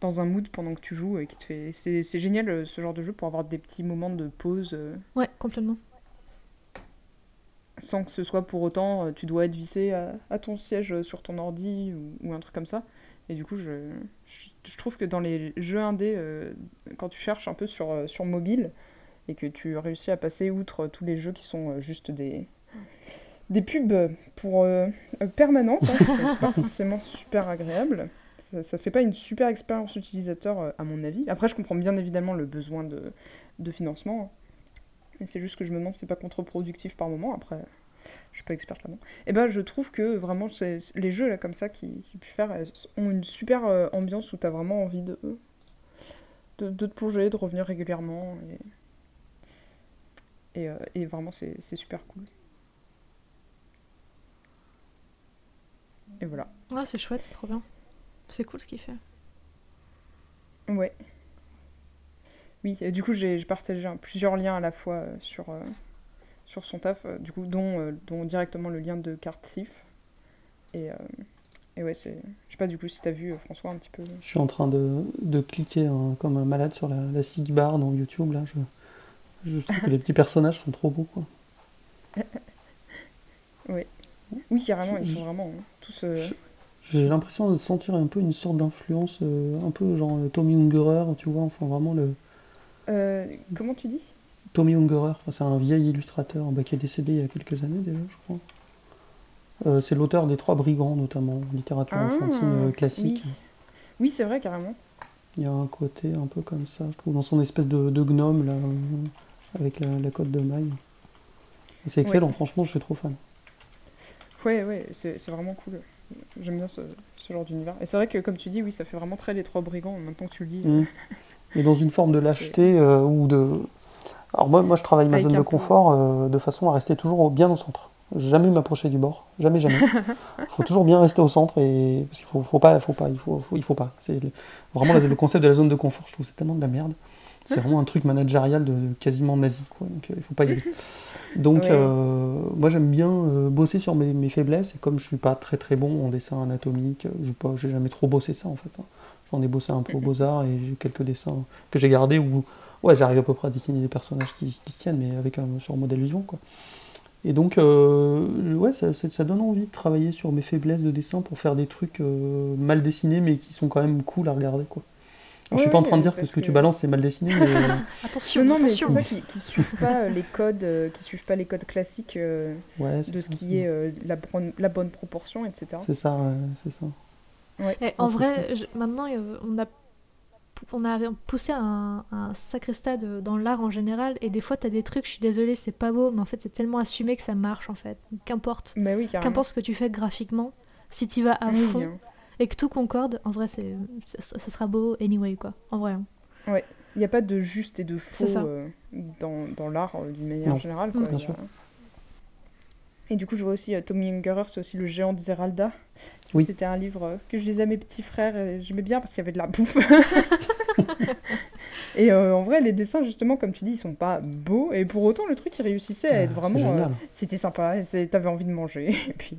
dans un mood pendant que tu joues et qui te fait. C'est génial ce genre de jeu pour avoir des petits moments de pause Ouais, complètement. sans que ce soit pour autant tu dois être vissé à, à ton siège sur ton ordi ou, ou un truc comme ça. Et du coup, je, je, je trouve que dans les jeux indés, euh, quand tu cherches un peu sur, euh, sur mobile et que tu réussis à passer outre tous les jeux qui sont euh, juste des, des pubs pour euh, permanentes, hein, c'est pas forcément super agréable. Ça, ça fait pas une super expérience utilisateur, euh, à mon avis. Après, je comprends bien évidemment le besoin de, de financement. hein. Mais c'est juste que je me demande si c'est pas contre-productif par moment. Après, je suis pas experte là-dedans. Et ben, je trouve que vraiment, les jeux là comme ça qui, qui pu faire ont une super euh, ambiance où t'as vraiment envie de, de, de te plonger, de revenir régulièrement. Et, et, euh, et vraiment, c'est c'est super cool. Et voilà. Ouais, c'est chouette, c'est trop bien. C'est cool ce qu'il fait. Ouais. Oui, et du coup, j'ai partagé hein, plusieurs liens à la fois euh, sur, sur son taf, euh, du coup, dont, euh, dont directement le lien de Card Thief. Et, euh, et ouais, c'est. Je sais pas du coup si t'as vu, François, un petit peu. Je suis en train de, de cliquer hein, comme un malade sur la, la sig bar dans YouTube. Là, je, je trouve que les petits personnages sont trop beaux. Quoi. Oui, carrément, ils sont vraiment hein, tous. euh, J'ai l'impression de sentir un peu une sorte d'influence, euh, un peu genre Tommy Ungerer, tu vois, enfin vraiment le. euh, comment tu dis? Tommy Ungerer, enfin, c'est un vieil illustrateur bah, qui est décédé il y a quelques années déjà, je crois. Euh, c'est l'auteur des Trois Brigands, notamment, en littérature Ah, enfantine euh, classique. oui. Oui, c'est vrai, carrément. Il y a un côté un peu comme ça, je trouve, dans son espèce de, de gnome, là, euh, avec la, la cote de maille. C'est excellent, franchement, je suis trop fan. Ouais, ouais, c'est vraiment cool. J'aime bien ce, ce genre d'univers. Et c'est vrai que, comme tu dis, oui, ça fait vraiment très les trois brigands, maintenant que tu le dis. Mm. Et dans une forme de lâcheté euh, ou de. Alors moi, moi je travaille ma zone de confort euh, de façon à rester toujours au- bien au centre. Jamais m'approcher du bord, jamais, jamais. Il faut toujours bien rester au centre et parce qu'il faut, faut pas, faut pas, il faut, faut- il faut pas. C'est le- vraiment le, concept de la zone de confort. Je trouve c'est tellement de la merde. C'est vraiment un truc managérial de, de quasiment nazi, quoi. Donc euh, il faut pas y aller. Donc Ouais. euh, moi j'aime bien euh, bosser sur mes, mes faiblesses et comme je suis pas très très bon en dessin anatomique, euh, je pas, j'ai jamais trop bossé ça en fait. hein. J'en ai bossé un peu au Beaux-Arts et j'ai quelques dessins que j'ai gardés où ouais, j'arrive à peu près à dessiner des personnages qui, qui se tiennent, mais avec un sur modèle. Quoi. Et donc, euh, ouais, ça, ça- ça donne envie de travailler sur mes faiblesses de dessin pour faire des trucs euh, mal dessinés, mais qui sont quand même cool à regarder. Quoi. Alors, je suis pas en train de dire parce que ce que, tu balances c'est mal dessiné, mais euh, Attention, Non, mais c'est ça qui, qui suivent pas les codes, euh, qui suivent pas les codes classiques euh, ouais, de ça, ce qui est euh, la, bonne, la bonne proportion, etc. C'est ça, ouais, c'est ça. Ouais. Et en vrai, je- maintenant, euh, on a on a poussé à un, un sacré stade dans l'art en général, et des fois, t'as des trucs, je suis désolée, c'est pas beau, mais en fait, c'est tellement assumé que ça marche, en fait. Qu'importe. Bah oui. Qu'importe ce que tu fais graphiquement, si tu vas à Oui, fond et que tout concorde, en vrai, c'est, ça, ça sera beau anyway, quoi. En vrai. hein. Il n'y a pas de juste et de faux euh, dans, dans l'art euh, d'une manière Non, générale. Quoi. Mm. bien a- sûr. Et du coup, je vois aussi euh, Tommy Ungerer, c'est aussi le géant de Zeralda. Oui. C'était un livre que je lisais à mes petits frères et j'aimais bien parce qu'il y avait de la bouffe. et euh, en vrai, les dessins, justement, comme tu dis, ils sont pas beaux. Et pour autant, le truc, il réussissait à être Ah, vraiment. euh. C'était sympa, t'avais envie de manger. Et puis,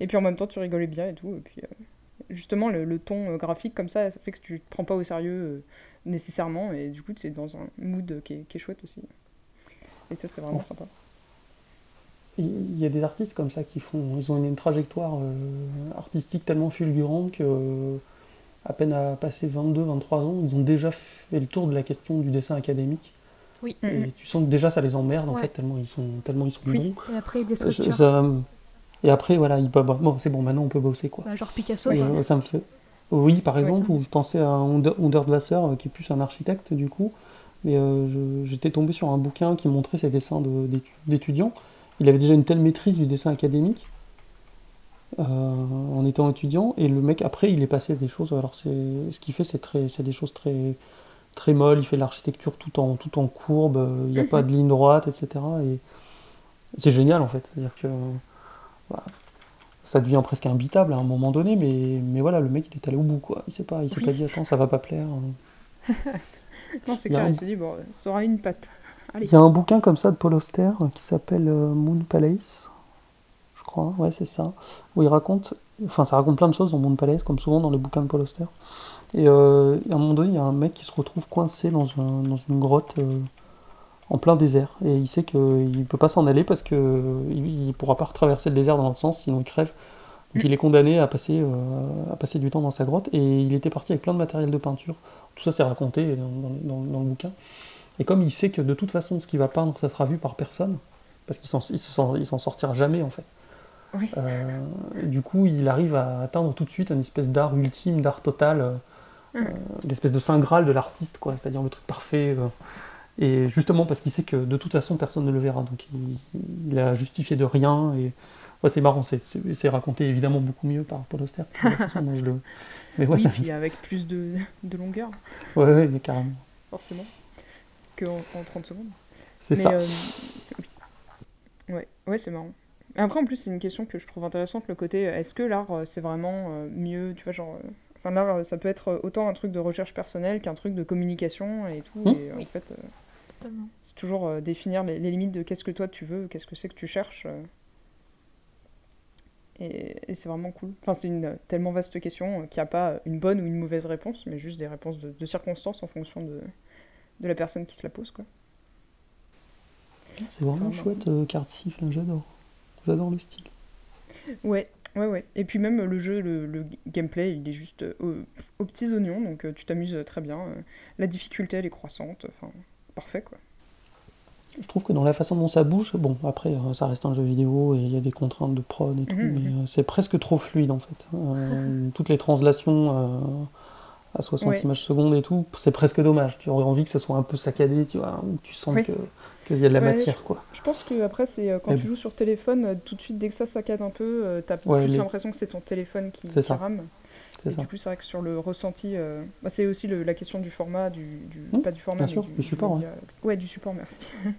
et puis en même temps, tu rigolais bien et tout. Et puis, euh, justement, le, le ton euh, graphique comme ça, ça fait que tu te prends pas au sérieux nécessairement. Et du coup, c'est dans un mood qui est, qui est chouette aussi. Et ça, c'est vraiment sympa. Il y a des artistes comme ça qui font, ils ont une, une trajectoire euh, artistique tellement fulgurante que euh, à peine à passer 22, 23 ans, ils ont déjà fait le tour de la question du dessin académique. Oui. Mhm. Et tu sens que déjà ça les emmerde en Ouais. fait tellement ils sont tellement ils sont Oui. bons. Et après, des Je- ça- et après voilà, ils peuvent, bon c'est bon maintenant on peut bosser quoi. Bah, genre Picasso, Et, euh, ça me fait. Oui, par Ouais, exemple, ça. où je pensais à Onder- Onderdwasser, euh, qui est plus un architecte du coup, mais euh, j'étais tombé sur un bouquin qui montrait ses dessins de- d'étu- d'étudiants. Il avait déjà une telle maîtrise du dessin académique euh, en étant étudiant, et le mec après il est passé des choses. Alors c'est ce qu'il fait, c'est très, c'est des choses très très molles. Il fait de l'architecture tout en tout en courbe. euh, Il n'y a pas de ligne droite, etc. Et c'est génial en fait. C'est-à-dire que bah, ça devient presque imbitable à un moment donné, mais, mais voilà, le mec il est allé au bout quoi. Il s'est pas, il s'est Oui. pas dit attends ça va pas plaire. Non, c'est clair, il s'est dit, bon, ça aura une patte. Allez. Il y a un bouquin comme ça de Paul Auster qui s'appelle euh, Moon Palace, je crois, ouais c'est ça, où il raconte, enfin ça raconte plein de choses dans Moon Palace, comme souvent dans les bouquins de Paul Auster. Et euh, à un moment donné, il y a un mec qui se retrouve coincé dans, un- dans une grotte euh, en plein désert, et il sait qu'il ne peut pas s'en aller parce qu'il ne pourra pas retraverser le désert dans l'autre sens, sinon il crève. Donc il est condamné à passer, euh, à passer du temps dans sa grotte, et il était parti avec plein de matériel de peinture. Tout ça c'est raconté dans- dans le bouquin. Et comme il sait que de toute façon, ce qu'il va peindre, ça sera vu par personne, parce qu'il s'en, il s'en, sortira jamais en fait. Oui. Euh, du coup, il arrive à atteindre tout de suite une espèce d'art ultime, d'art total, euh, Mm. euh, l'espèce de saint graal de l'artiste, quoi, c'est-à-dire le truc parfait. euh. et justement parce qu'il sait que de toute façon, personne ne le verra, donc il, il a justifié de rien. Et ouais, c'est marrant, c'est, c'est- c'est raconté évidemment beaucoup mieux par Paul Auster. Mais ouais, oui, ça, avec plus de, de longueur, ouais, ouais, mais carrément. forcément, qu'en en 30 secondes. C'est ça. euh, oui. Ouais, ouais c'est marrant. Après, en plus, c'est une question que je trouve intéressante, le côté, euh, est-ce que l'art, euh, c'est vraiment mieux, tu vois, genre... euh, Enfin, l'art, ça peut être autant un truc de recherche personnelle qu'un truc de communication et tout. Et en fait, euh, c'est toujours euh, définir les, les limites de qu'est-ce que toi tu veux, qu'est-ce que c'est que tu cherches. euh. Et, et c'est vraiment cool. Enfin, c'est une tellement vaste question euh, qu'il n'y a pas une bonne ou une mauvaise réponse, mais juste des réponses de, de circonstances en fonction de, de la personne qui se la pose, quoi. C'est vraiment chouette, euh, carte siffle, j'adore. J'adore le style. Ouais, ouais, ouais. Et puis même euh, le jeu, le, le gameplay, il est juste euh, aux, petits oignons, donc euh, tu t'amuses très bien. euh. la difficulté, elle est croissante, enfin, parfait, quoi. Je trouve que dans la façon dont ça bouge, bon, après, euh, ça reste un jeu vidéo et il y a des contraintes de prod et tout, Mhm, mais euh, c'est presque trop fluide en fait. Euh, toutes les translations euh, à 60 Ouais. images secondes et tout, c'est presque dommage. Tu aurais envie que ça soit un peu saccadé, tu vois, où tu sens que qu'il y a de la Ouais, matière, quoi. Je pense que après, c'est euh, quand tu joues sur téléphone, euh, tout de suite, dès que ça saccade un peu, euh, t'as plus les- l'impression que c'est ton téléphone qui, qui ça. rame. C'est Et ça. du coup, c'est vrai que sur le ressenti, bah, c'est aussi le- la question du format, du, du- Mmh, pas du format, bien mais sûr, du, du support, média. Ouais, du support, merci.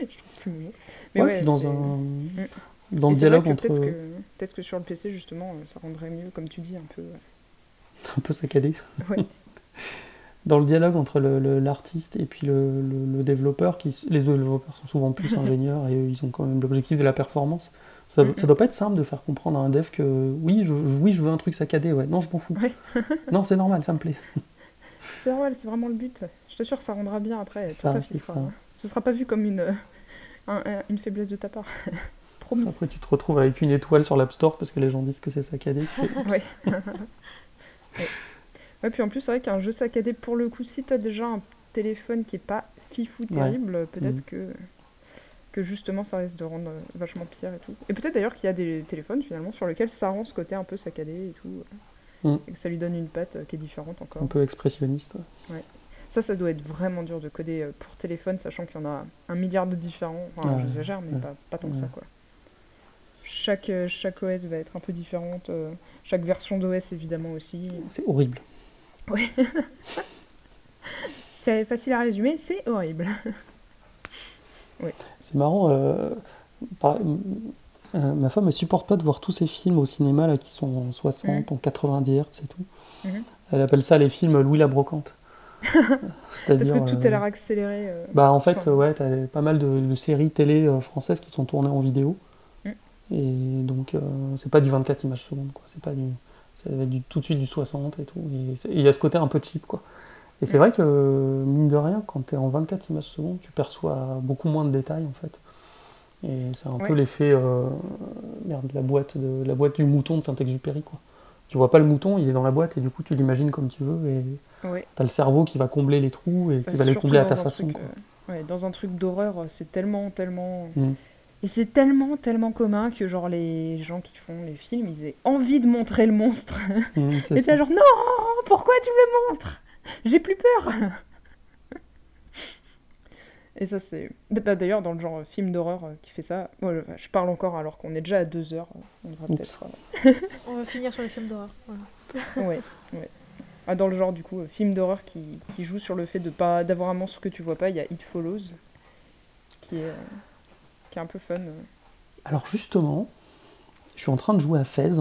je trouve plus. Mais Ouais, puis dans un. Mm. Dans Et le dialogue entre. Peut-être que, peut-être que sur le PC, justement, ça rendrait mieux, comme tu dis, un peu. Un peu saccadé. Ouais. Dans le dialogue entre l'artiste et puis le, le- le développeur, qui, les deux développeurs sont souvent plus ingénieurs et ils ont quand même l'objectif de la performance. Ça, ça doit pas être simple de faire comprendre à un dev que oui, je, oui, je veux un truc saccadé, ouais. Non, je m'en fous. Non, c'est normal, ça me plaît. C'est normal, c'est vraiment le but. Je t'assure que ça rendra bien après. Ça, c'est ce sera- ça. Ce sera pas vu comme une, euh, un- un- une faiblesse de ta part. Promis. Après, tu te retrouves avec une étoile sur l'App Store parce que les gens disent que c'est saccadé. Ouais. Ouais. Ouais, puis en plus, c'est vrai qu'un jeu saccadé, pour le coup, si t'as déjà un téléphone qui est pas fifou Ouais. terrible, peut-être Mhm. que, que justement ça risque de rendre euh, vachement pire et tout. Et peut-être d'ailleurs qu'il y a des téléphones finalement sur lesquels ça rend ce côté un peu saccadé et tout. Mm. et que ça lui donne une patte euh, qui est différente encore. Un peu expressionniste. Ça, ça doit être vraiment dur de coder euh, pour téléphone, sachant qu'il y en a un milliard de différents. Enfin, Ouais, j'exagère, mais ouais. pas, pas tant que Ouais. ça, quoi. Chaque, euh, chaque OS va être un peu différente. euh, chaque version d'OS, évidemment, aussi. C'est horrible. C'est facile à résumer, c'est horrible. C'est marrant. euh, par- euh, ma femme, elle supporte pas de voir tous ces films au cinéma là, qui sont en 60, en 90 Hz et tout. Mhm. Elle appelle ça les films Louis la Brocante. Parce C'est-à-dire. que tout euh, a l'air accéléré. euh. Bah en fait, Enfin, euh, ouais, t'as pas mal de, de séries télé euh, françaises qui sont tournées en vidéo. Et donc, euh, c'est pas du 24 images secondes, quoi. C'est pas du. Ça va être du, tout de suite du 60 et tout. Et il y a ce côté un peu cheap, quoi. Et c'est vrai que, mine de rien, quand t'es en 24 images secondes, tu perçois beaucoup moins de détails, en fait. Et c'est un peu l'effet. euh, merde, la boîte, de, la boîte du mouton de Saint-Exupéry, quoi. Tu vois pas le mouton, il est dans la boîte, et du coup, tu l'imagines comme tu veux. Et Ouais. t'as le cerveau qui va combler les trous et qui Bah, va les combler à ta façon, truc, quoi. euh, ouais, dans un truc d'horreur, c'est tellement, tellement. Mm. Et c'est tellement, tellement commun que, genre, les gens qui font les films, ils aient envie de montrer le monstre. Mm, c'est Et t'es genre, non, pourquoi tu me le montres? J'ai plus peur Et ça, c'est. bah, D'ailleurs, dans le genre film d'horreur euh, qui fait ça, moi, je- parle encore alors qu'on est déjà à deux heures. On devra Oups. peut-être. euh, On va finir sur les films d'horreur. Voilà. Ouais, ouais. Ah, dans le genre, du coup, euh, film d'horreur qui, qui joue sur le fait de pas d'avoir un monstre que tu vois pas, il y a It Follows, qui est, euh, qui est un peu fun. euh. Alors justement, je suis en train de jouer à Fez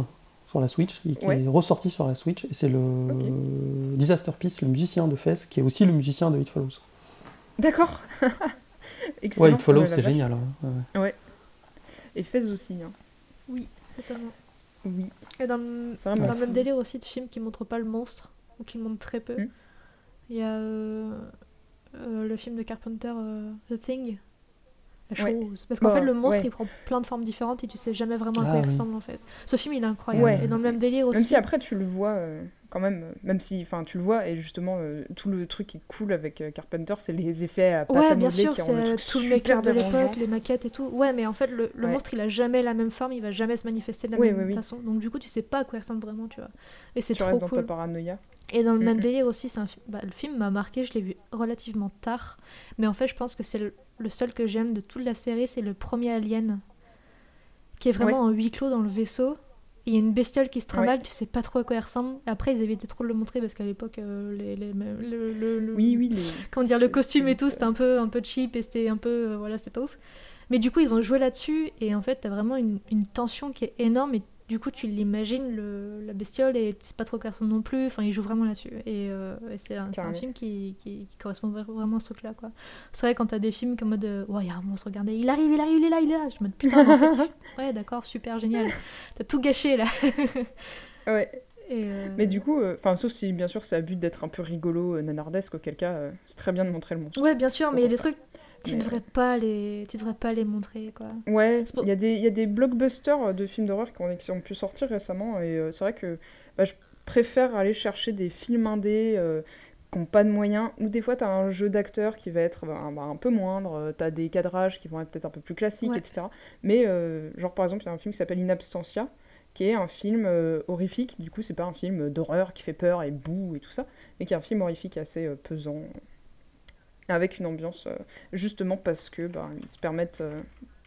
sur la Switch, et qui Ouais. est ressorti sur la Switch, et c'est le Disaster Peace, le musicien de Fez, qui est aussi le musicien de It Follows. D'accord. Ouais, It Follows, Oh c'est génial. hein. Ouais, ouais. Et Fez aussi, hein. Oui, totalement. Oui. Et dans le, dans même délire aussi de films qui montrent pas le monstre, ou qui montrent très peu, Mm. il y a euh, euh, le film de Carpenter, euh, The Thing. La Ouais. chose. Parce qu'en fait, le monstre, ouais. il prend plein de formes différentes et tu sais jamais vraiment à quoi Ah il oui. ressemble en fait. Ce film, il est incroyable. Ouais. Et dans le même délire aussi. Même si après tu le vois euh, quand même, euh, même si, enfin tu le vois et justement euh, tout le truc qui est cool avec euh, Carpenter, c'est les effets à pâte Ouais, à bien sûr, le c'est truc tout le super make-up de l'époque, les maquettes et tout. Ouais, mais en fait, le, le Ouais. monstre, il a jamais la même forme, il va jamais se manifester de la même oui, façon. Donc, du coup, tu sais pas à quoi il ressemble vraiment, tu vois. Et c'est Tu trop restes dans ta paranoïa. Et dans le Mm, même délire aussi, c'est un fi- bah, le film m'a marqué, je l'ai vu relativement tard. Mais en fait, je pense que c'est le, le seul que j'aime de toute la série, c'est le premier Alien. Qui est vraiment en huis clos dans le vaisseau. Il y a une bestiole qui se trimballe, tu sais pas trop à quoi elle ressemble. Après, ils évitaient trop de le montrer parce qu'à l'époque, euh, les, les- le, le- le- Oui, oui, les... comment dire, le costume et tout, c'était un peu, un peu cheap et c'était un peu. euh, voilà, c'était pas ouf. Mais du coup, ils ont joué là-dessus et en fait, t'as vraiment une, une tension qui est énorme et du coup, tu l'imagines, le- la bestiole, et tu sais pas trop quoi elle ressemble non plus. Enfin, ils jouent vraiment là-dessus. Et, euh, et c'est un, film qui, qui, qui correspond vra- vraiment à ce truc-là, quoi. C'est vrai, quand t'as des films comme mode, euh, ouais, il y a un monstre, regardez, il arrive, il arrive, il est là, il est là. Je me dis, putain, en fait, il- ouais, d'accord, super, génial. T'as tout gâché, là. Ouais. Et, euh, Mais du coup, euh, enfin sauf si bien sûr c'est à but d'être un peu rigolo, nanardesque, auquel cas euh, c'est très bien de montrer le monstre. Ouais, bien sûr, mais il y a des trucs, tu devrais pas les, tu devrais pas les montrer, quoi. Ouais, pour- il y, a des- il y a des blockbusters euh, de films d'horreur qui ont, qui ont pu sortir récemment et euh, c'est vrai que bah, je préfère aller chercher des films indés euh, qui n'ont pas de moyens ou des fois tu as un jeu d'acteurs qui va être bah, bah, un peu moindre, tu as des cadrages qui vont être peut-être un peu plus classiques, Ouais. etc. Mais euh, genre par exemple il y a un film qui s'appelle In Absentia qui est un film euh, horrifique, du coup c'est pas un film d'horreur qui fait peur et boue et tout ça, mais qui est un film horrifique assez euh, pesant avec une ambiance euh, justement parce que bah, ils se permettent euh,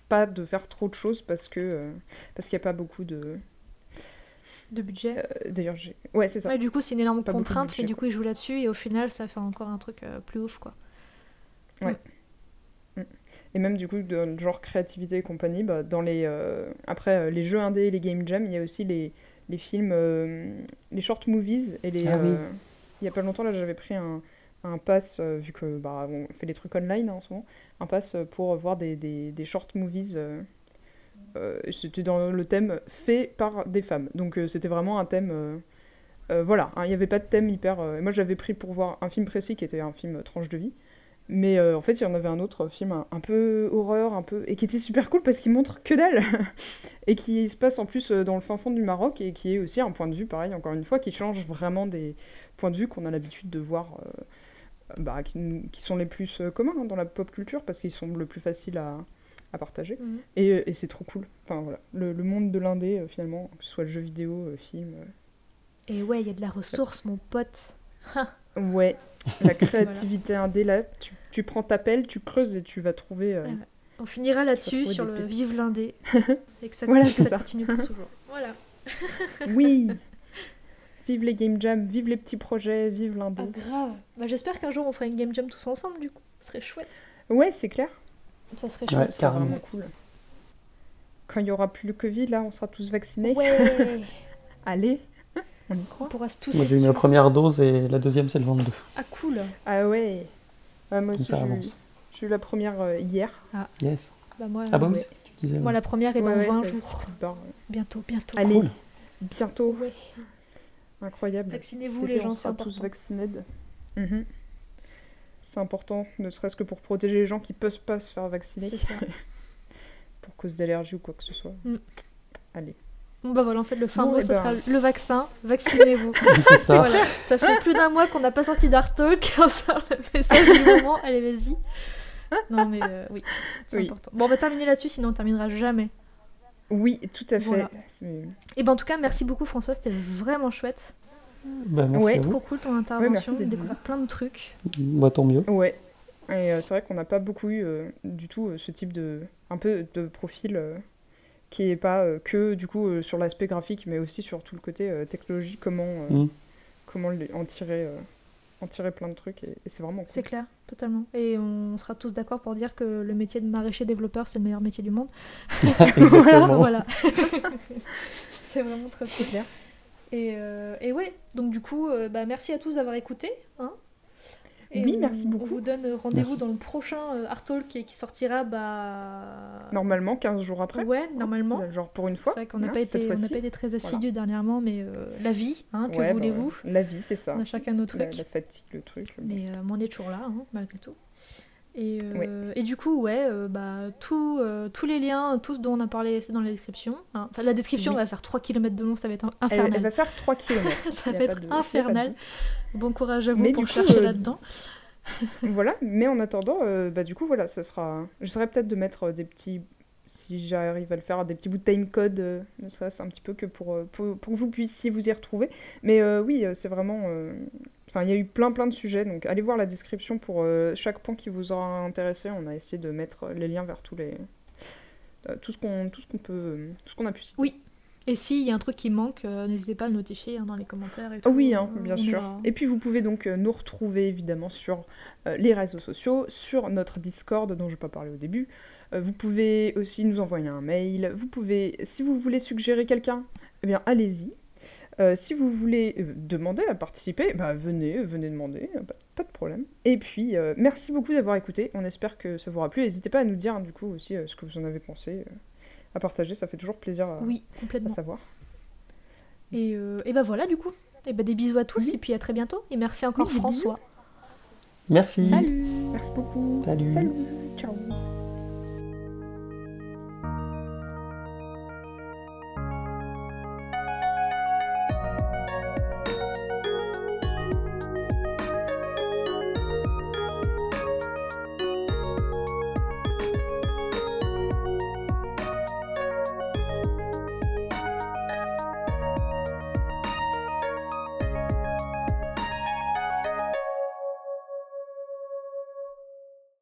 pas de faire trop de choses parce que euh, parce qu'il n'y a pas beaucoup de De budget. euh, d'ailleurs j'ai ouais c'est ça Ouais, du coup, c'est une énorme Pas contrainte, budget, mais du coup, ils jouent là-dessus et au final, ça fait encore un truc euh, plus ouf, quoi. et même du coup de le genre créativité et compagnie bah, dans les euh, après euh, les jeux indés et les game jam il y a aussi les les films euh, les short movies et les Ah oui. euh, il y a pas longtemps là j'avais pris un un pass euh, vu que bah on fait des trucs online hein, en ce moment un pass pour voir des, des, des short movies euh, euh, c'était dans le thème fait par des femmes donc c'était vraiment un thème voilà hein, il n'y avait pas de thème hyper moi j'avais pris pour voir un film précis qui était un film tranche de vie mais en fait il y en avait un autre film un, peu horreur un peu et qui était super cool parce qu'il montre que dalle et qui se passe en plus dans le fin fond du Maroc et qui est aussi un point de vue pareil encore une fois qui change vraiment des points de vue qu'on a l'habitude de voir bah, qui, qui sont les plus euh, communs hein, dans la pop culture parce qu'ils sont le plus faciles à, à partager Mhm. et, euh, et c'est trop cool enfin voilà le, le monde de l'indé euh, finalement que ce soit le jeu vidéo euh, film euh, Et ouais, il y a de la ressource, mon pote. Ouais, la créativité indé, là, tu, tu prends ta pelle, tu creuses et tu vas trouver. Ouais. On finira là-dessus sur le vive l'indé. et que ça, Voilà, que ça ça. continue pour toujours. Voilà. Oui Vive les game jams, vive les petits projets, vive l'indé. Ah, grave. Bah, J'espère qu'un jour on fera une game jam tous ensemble, du coup. Ce serait chouette. Ouais, c'est clair. Ça serait Ouais, chouette. C'est Carrément. vraiment cool. Quand il y aura plus le Covid, là, on sera tous vaccinés. Ouais. Allez, on y on croit. pourra se tous Moi j'ai eu ma première dose et la deuxième c'est le 22. Ah, cool. Ah ouais. Ouais, moi aussi, ça j'ai eu- avance. j'ai eu la première euh, hier. Yes. Bah, moi, Ah bah oui, tu disais. moi, la première est dans Ouais, ouais, 20 ça- jours. Bah, Bientôt, bientôt. Allez, Cool. bientôt. Incroyable. Vaccinez-vous, les gens, c'est sera tous important. vaccinés. Mhm. C'est important, ne serait-ce que pour protéger les gens qui peuvent pas se faire vacciner C'est ça. pour cause d'allergie ou quoi que ce soit. Mm. Allez. Bon, bah voilà, en fait, le fin Bon, mot, eh ça ben. sera le vaccin. Vaccinez-vous. Oui, c'est ça. Voilà, ça fait plus d'un mois qu'on n'a pas sorti d'Art Talk. On sort le message du moment. Allez, vas-y. Non, mais euh, oui, c'est Oui. important. Bon, on va terminer là-dessus, sinon on terminera jamais. Oui, tout à fait. Voilà. Et ben en tout cas, merci beaucoup François, c'était vraiment chouette. Bah, merci Ouais. à vous. Trop cool ton intervention, d'être découvert plein de trucs. Moi tant mieux. Ouais. Et euh, c'est vrai qu'on n'a pas beaucoup eu euh, du tout euh, ce type de un peu de profil euh, qui est pas euh, que du coup euh, sur l'aspect graphique, mais aussi sur tout le côté euh, technologie, comment euh, Mm. comment en tirer euh, en tirer plein de trucs et, et c'est vraiment cool. C'est clair, totalement. Et on sera tous d'accord pour dire que le métier de maraîcher développeur, c'est le meilleur métier du monde. Voilà. c'est vraiment très cool. clair. Et, euh, et ouais, donc du coup, euh, bah, merci à tous d'avoir écouté. Hein Et Oui, on- merci beaucoup. On vous donne rendez-vous dans le prochain euh, Art Talk qui, qui sortira bah... Normalement 15 jours après. Ouais, normalement. Genre pour une C'est fois. vrai qu'on n'a hein, pas, été- on pas été très assidus dernièrement, mais euh, la vie, hein, que Ouais, bah voulez-vous? La vie, c'est ça. On a chacun nos trucs. la fatigue, le truc. Mais, euh, mais on est toujours là, hein, malgré tout. Et, euh, et du coup, ouais, euh, bah, tout, euh, tous les liens, tous dont on a parlé, c'est dans la description. hein. Enfin, la description Oui. va faire 3 km de long, ça va être infernal. elle va faire 3 km. ça va être de- infernal. Bon courage à vous Mais pour chercher là-dedans. voilà, mais en attendant, bah, du coup, voilà, ça sera. J'essaierai peut-être de mettre des petits. Si j'arrive à le faire, des petits bouts de timecode, ne serait-ce un petit peu que pour, pour, pour que vous puissiez vous y retrouver. Mais oui, c'est vraiment. Enfin, il y a eu plein plein de sujets, donc allez voir la description pour euh, chaque point qui vous aura intéressé. On a essayé de mettre les liens vers tous les. euh, tout ce qu'on tout ce qu'on peut tout ce qu'on a pu citer. Oui. Et s'il y a un truc qui manque, euh, n'hésitez pas à le notifier hein, dans les commentaires et Ah tout. oui, hein, bien sûr. Et puis vous pouvez donc nous retrouver évidemment sur les réseaux sociaux, sur notre Discord dont je n'ai pas parlé au début. Vous pouvez aussi nous envoyer un mail. Vous pouvez, si vous voulez suggérer quelqu'un, eh bien allez-y. Euh, si vous voulez euh, demander à participer, bah, venez, venez demander, euh, pas, pas de problème. Et puis, euh, merci beaucoup d'avoir écouté. On espère que ça vous aura plu. N'hésitez pas à nous dire hein, du coup aussi euh, ce que vous en avez pensé, euh, à partager. Ça fait toujours plaisir à, Oui, à complètement. savoir. Et, euh, et bah voilà, du coup. Et bah des bisous à tous, Oui. et puis à très bientôt. Et merci encore Oui, des bisous. François. Merci. Salut Merci beaucoup. Salut. Salut.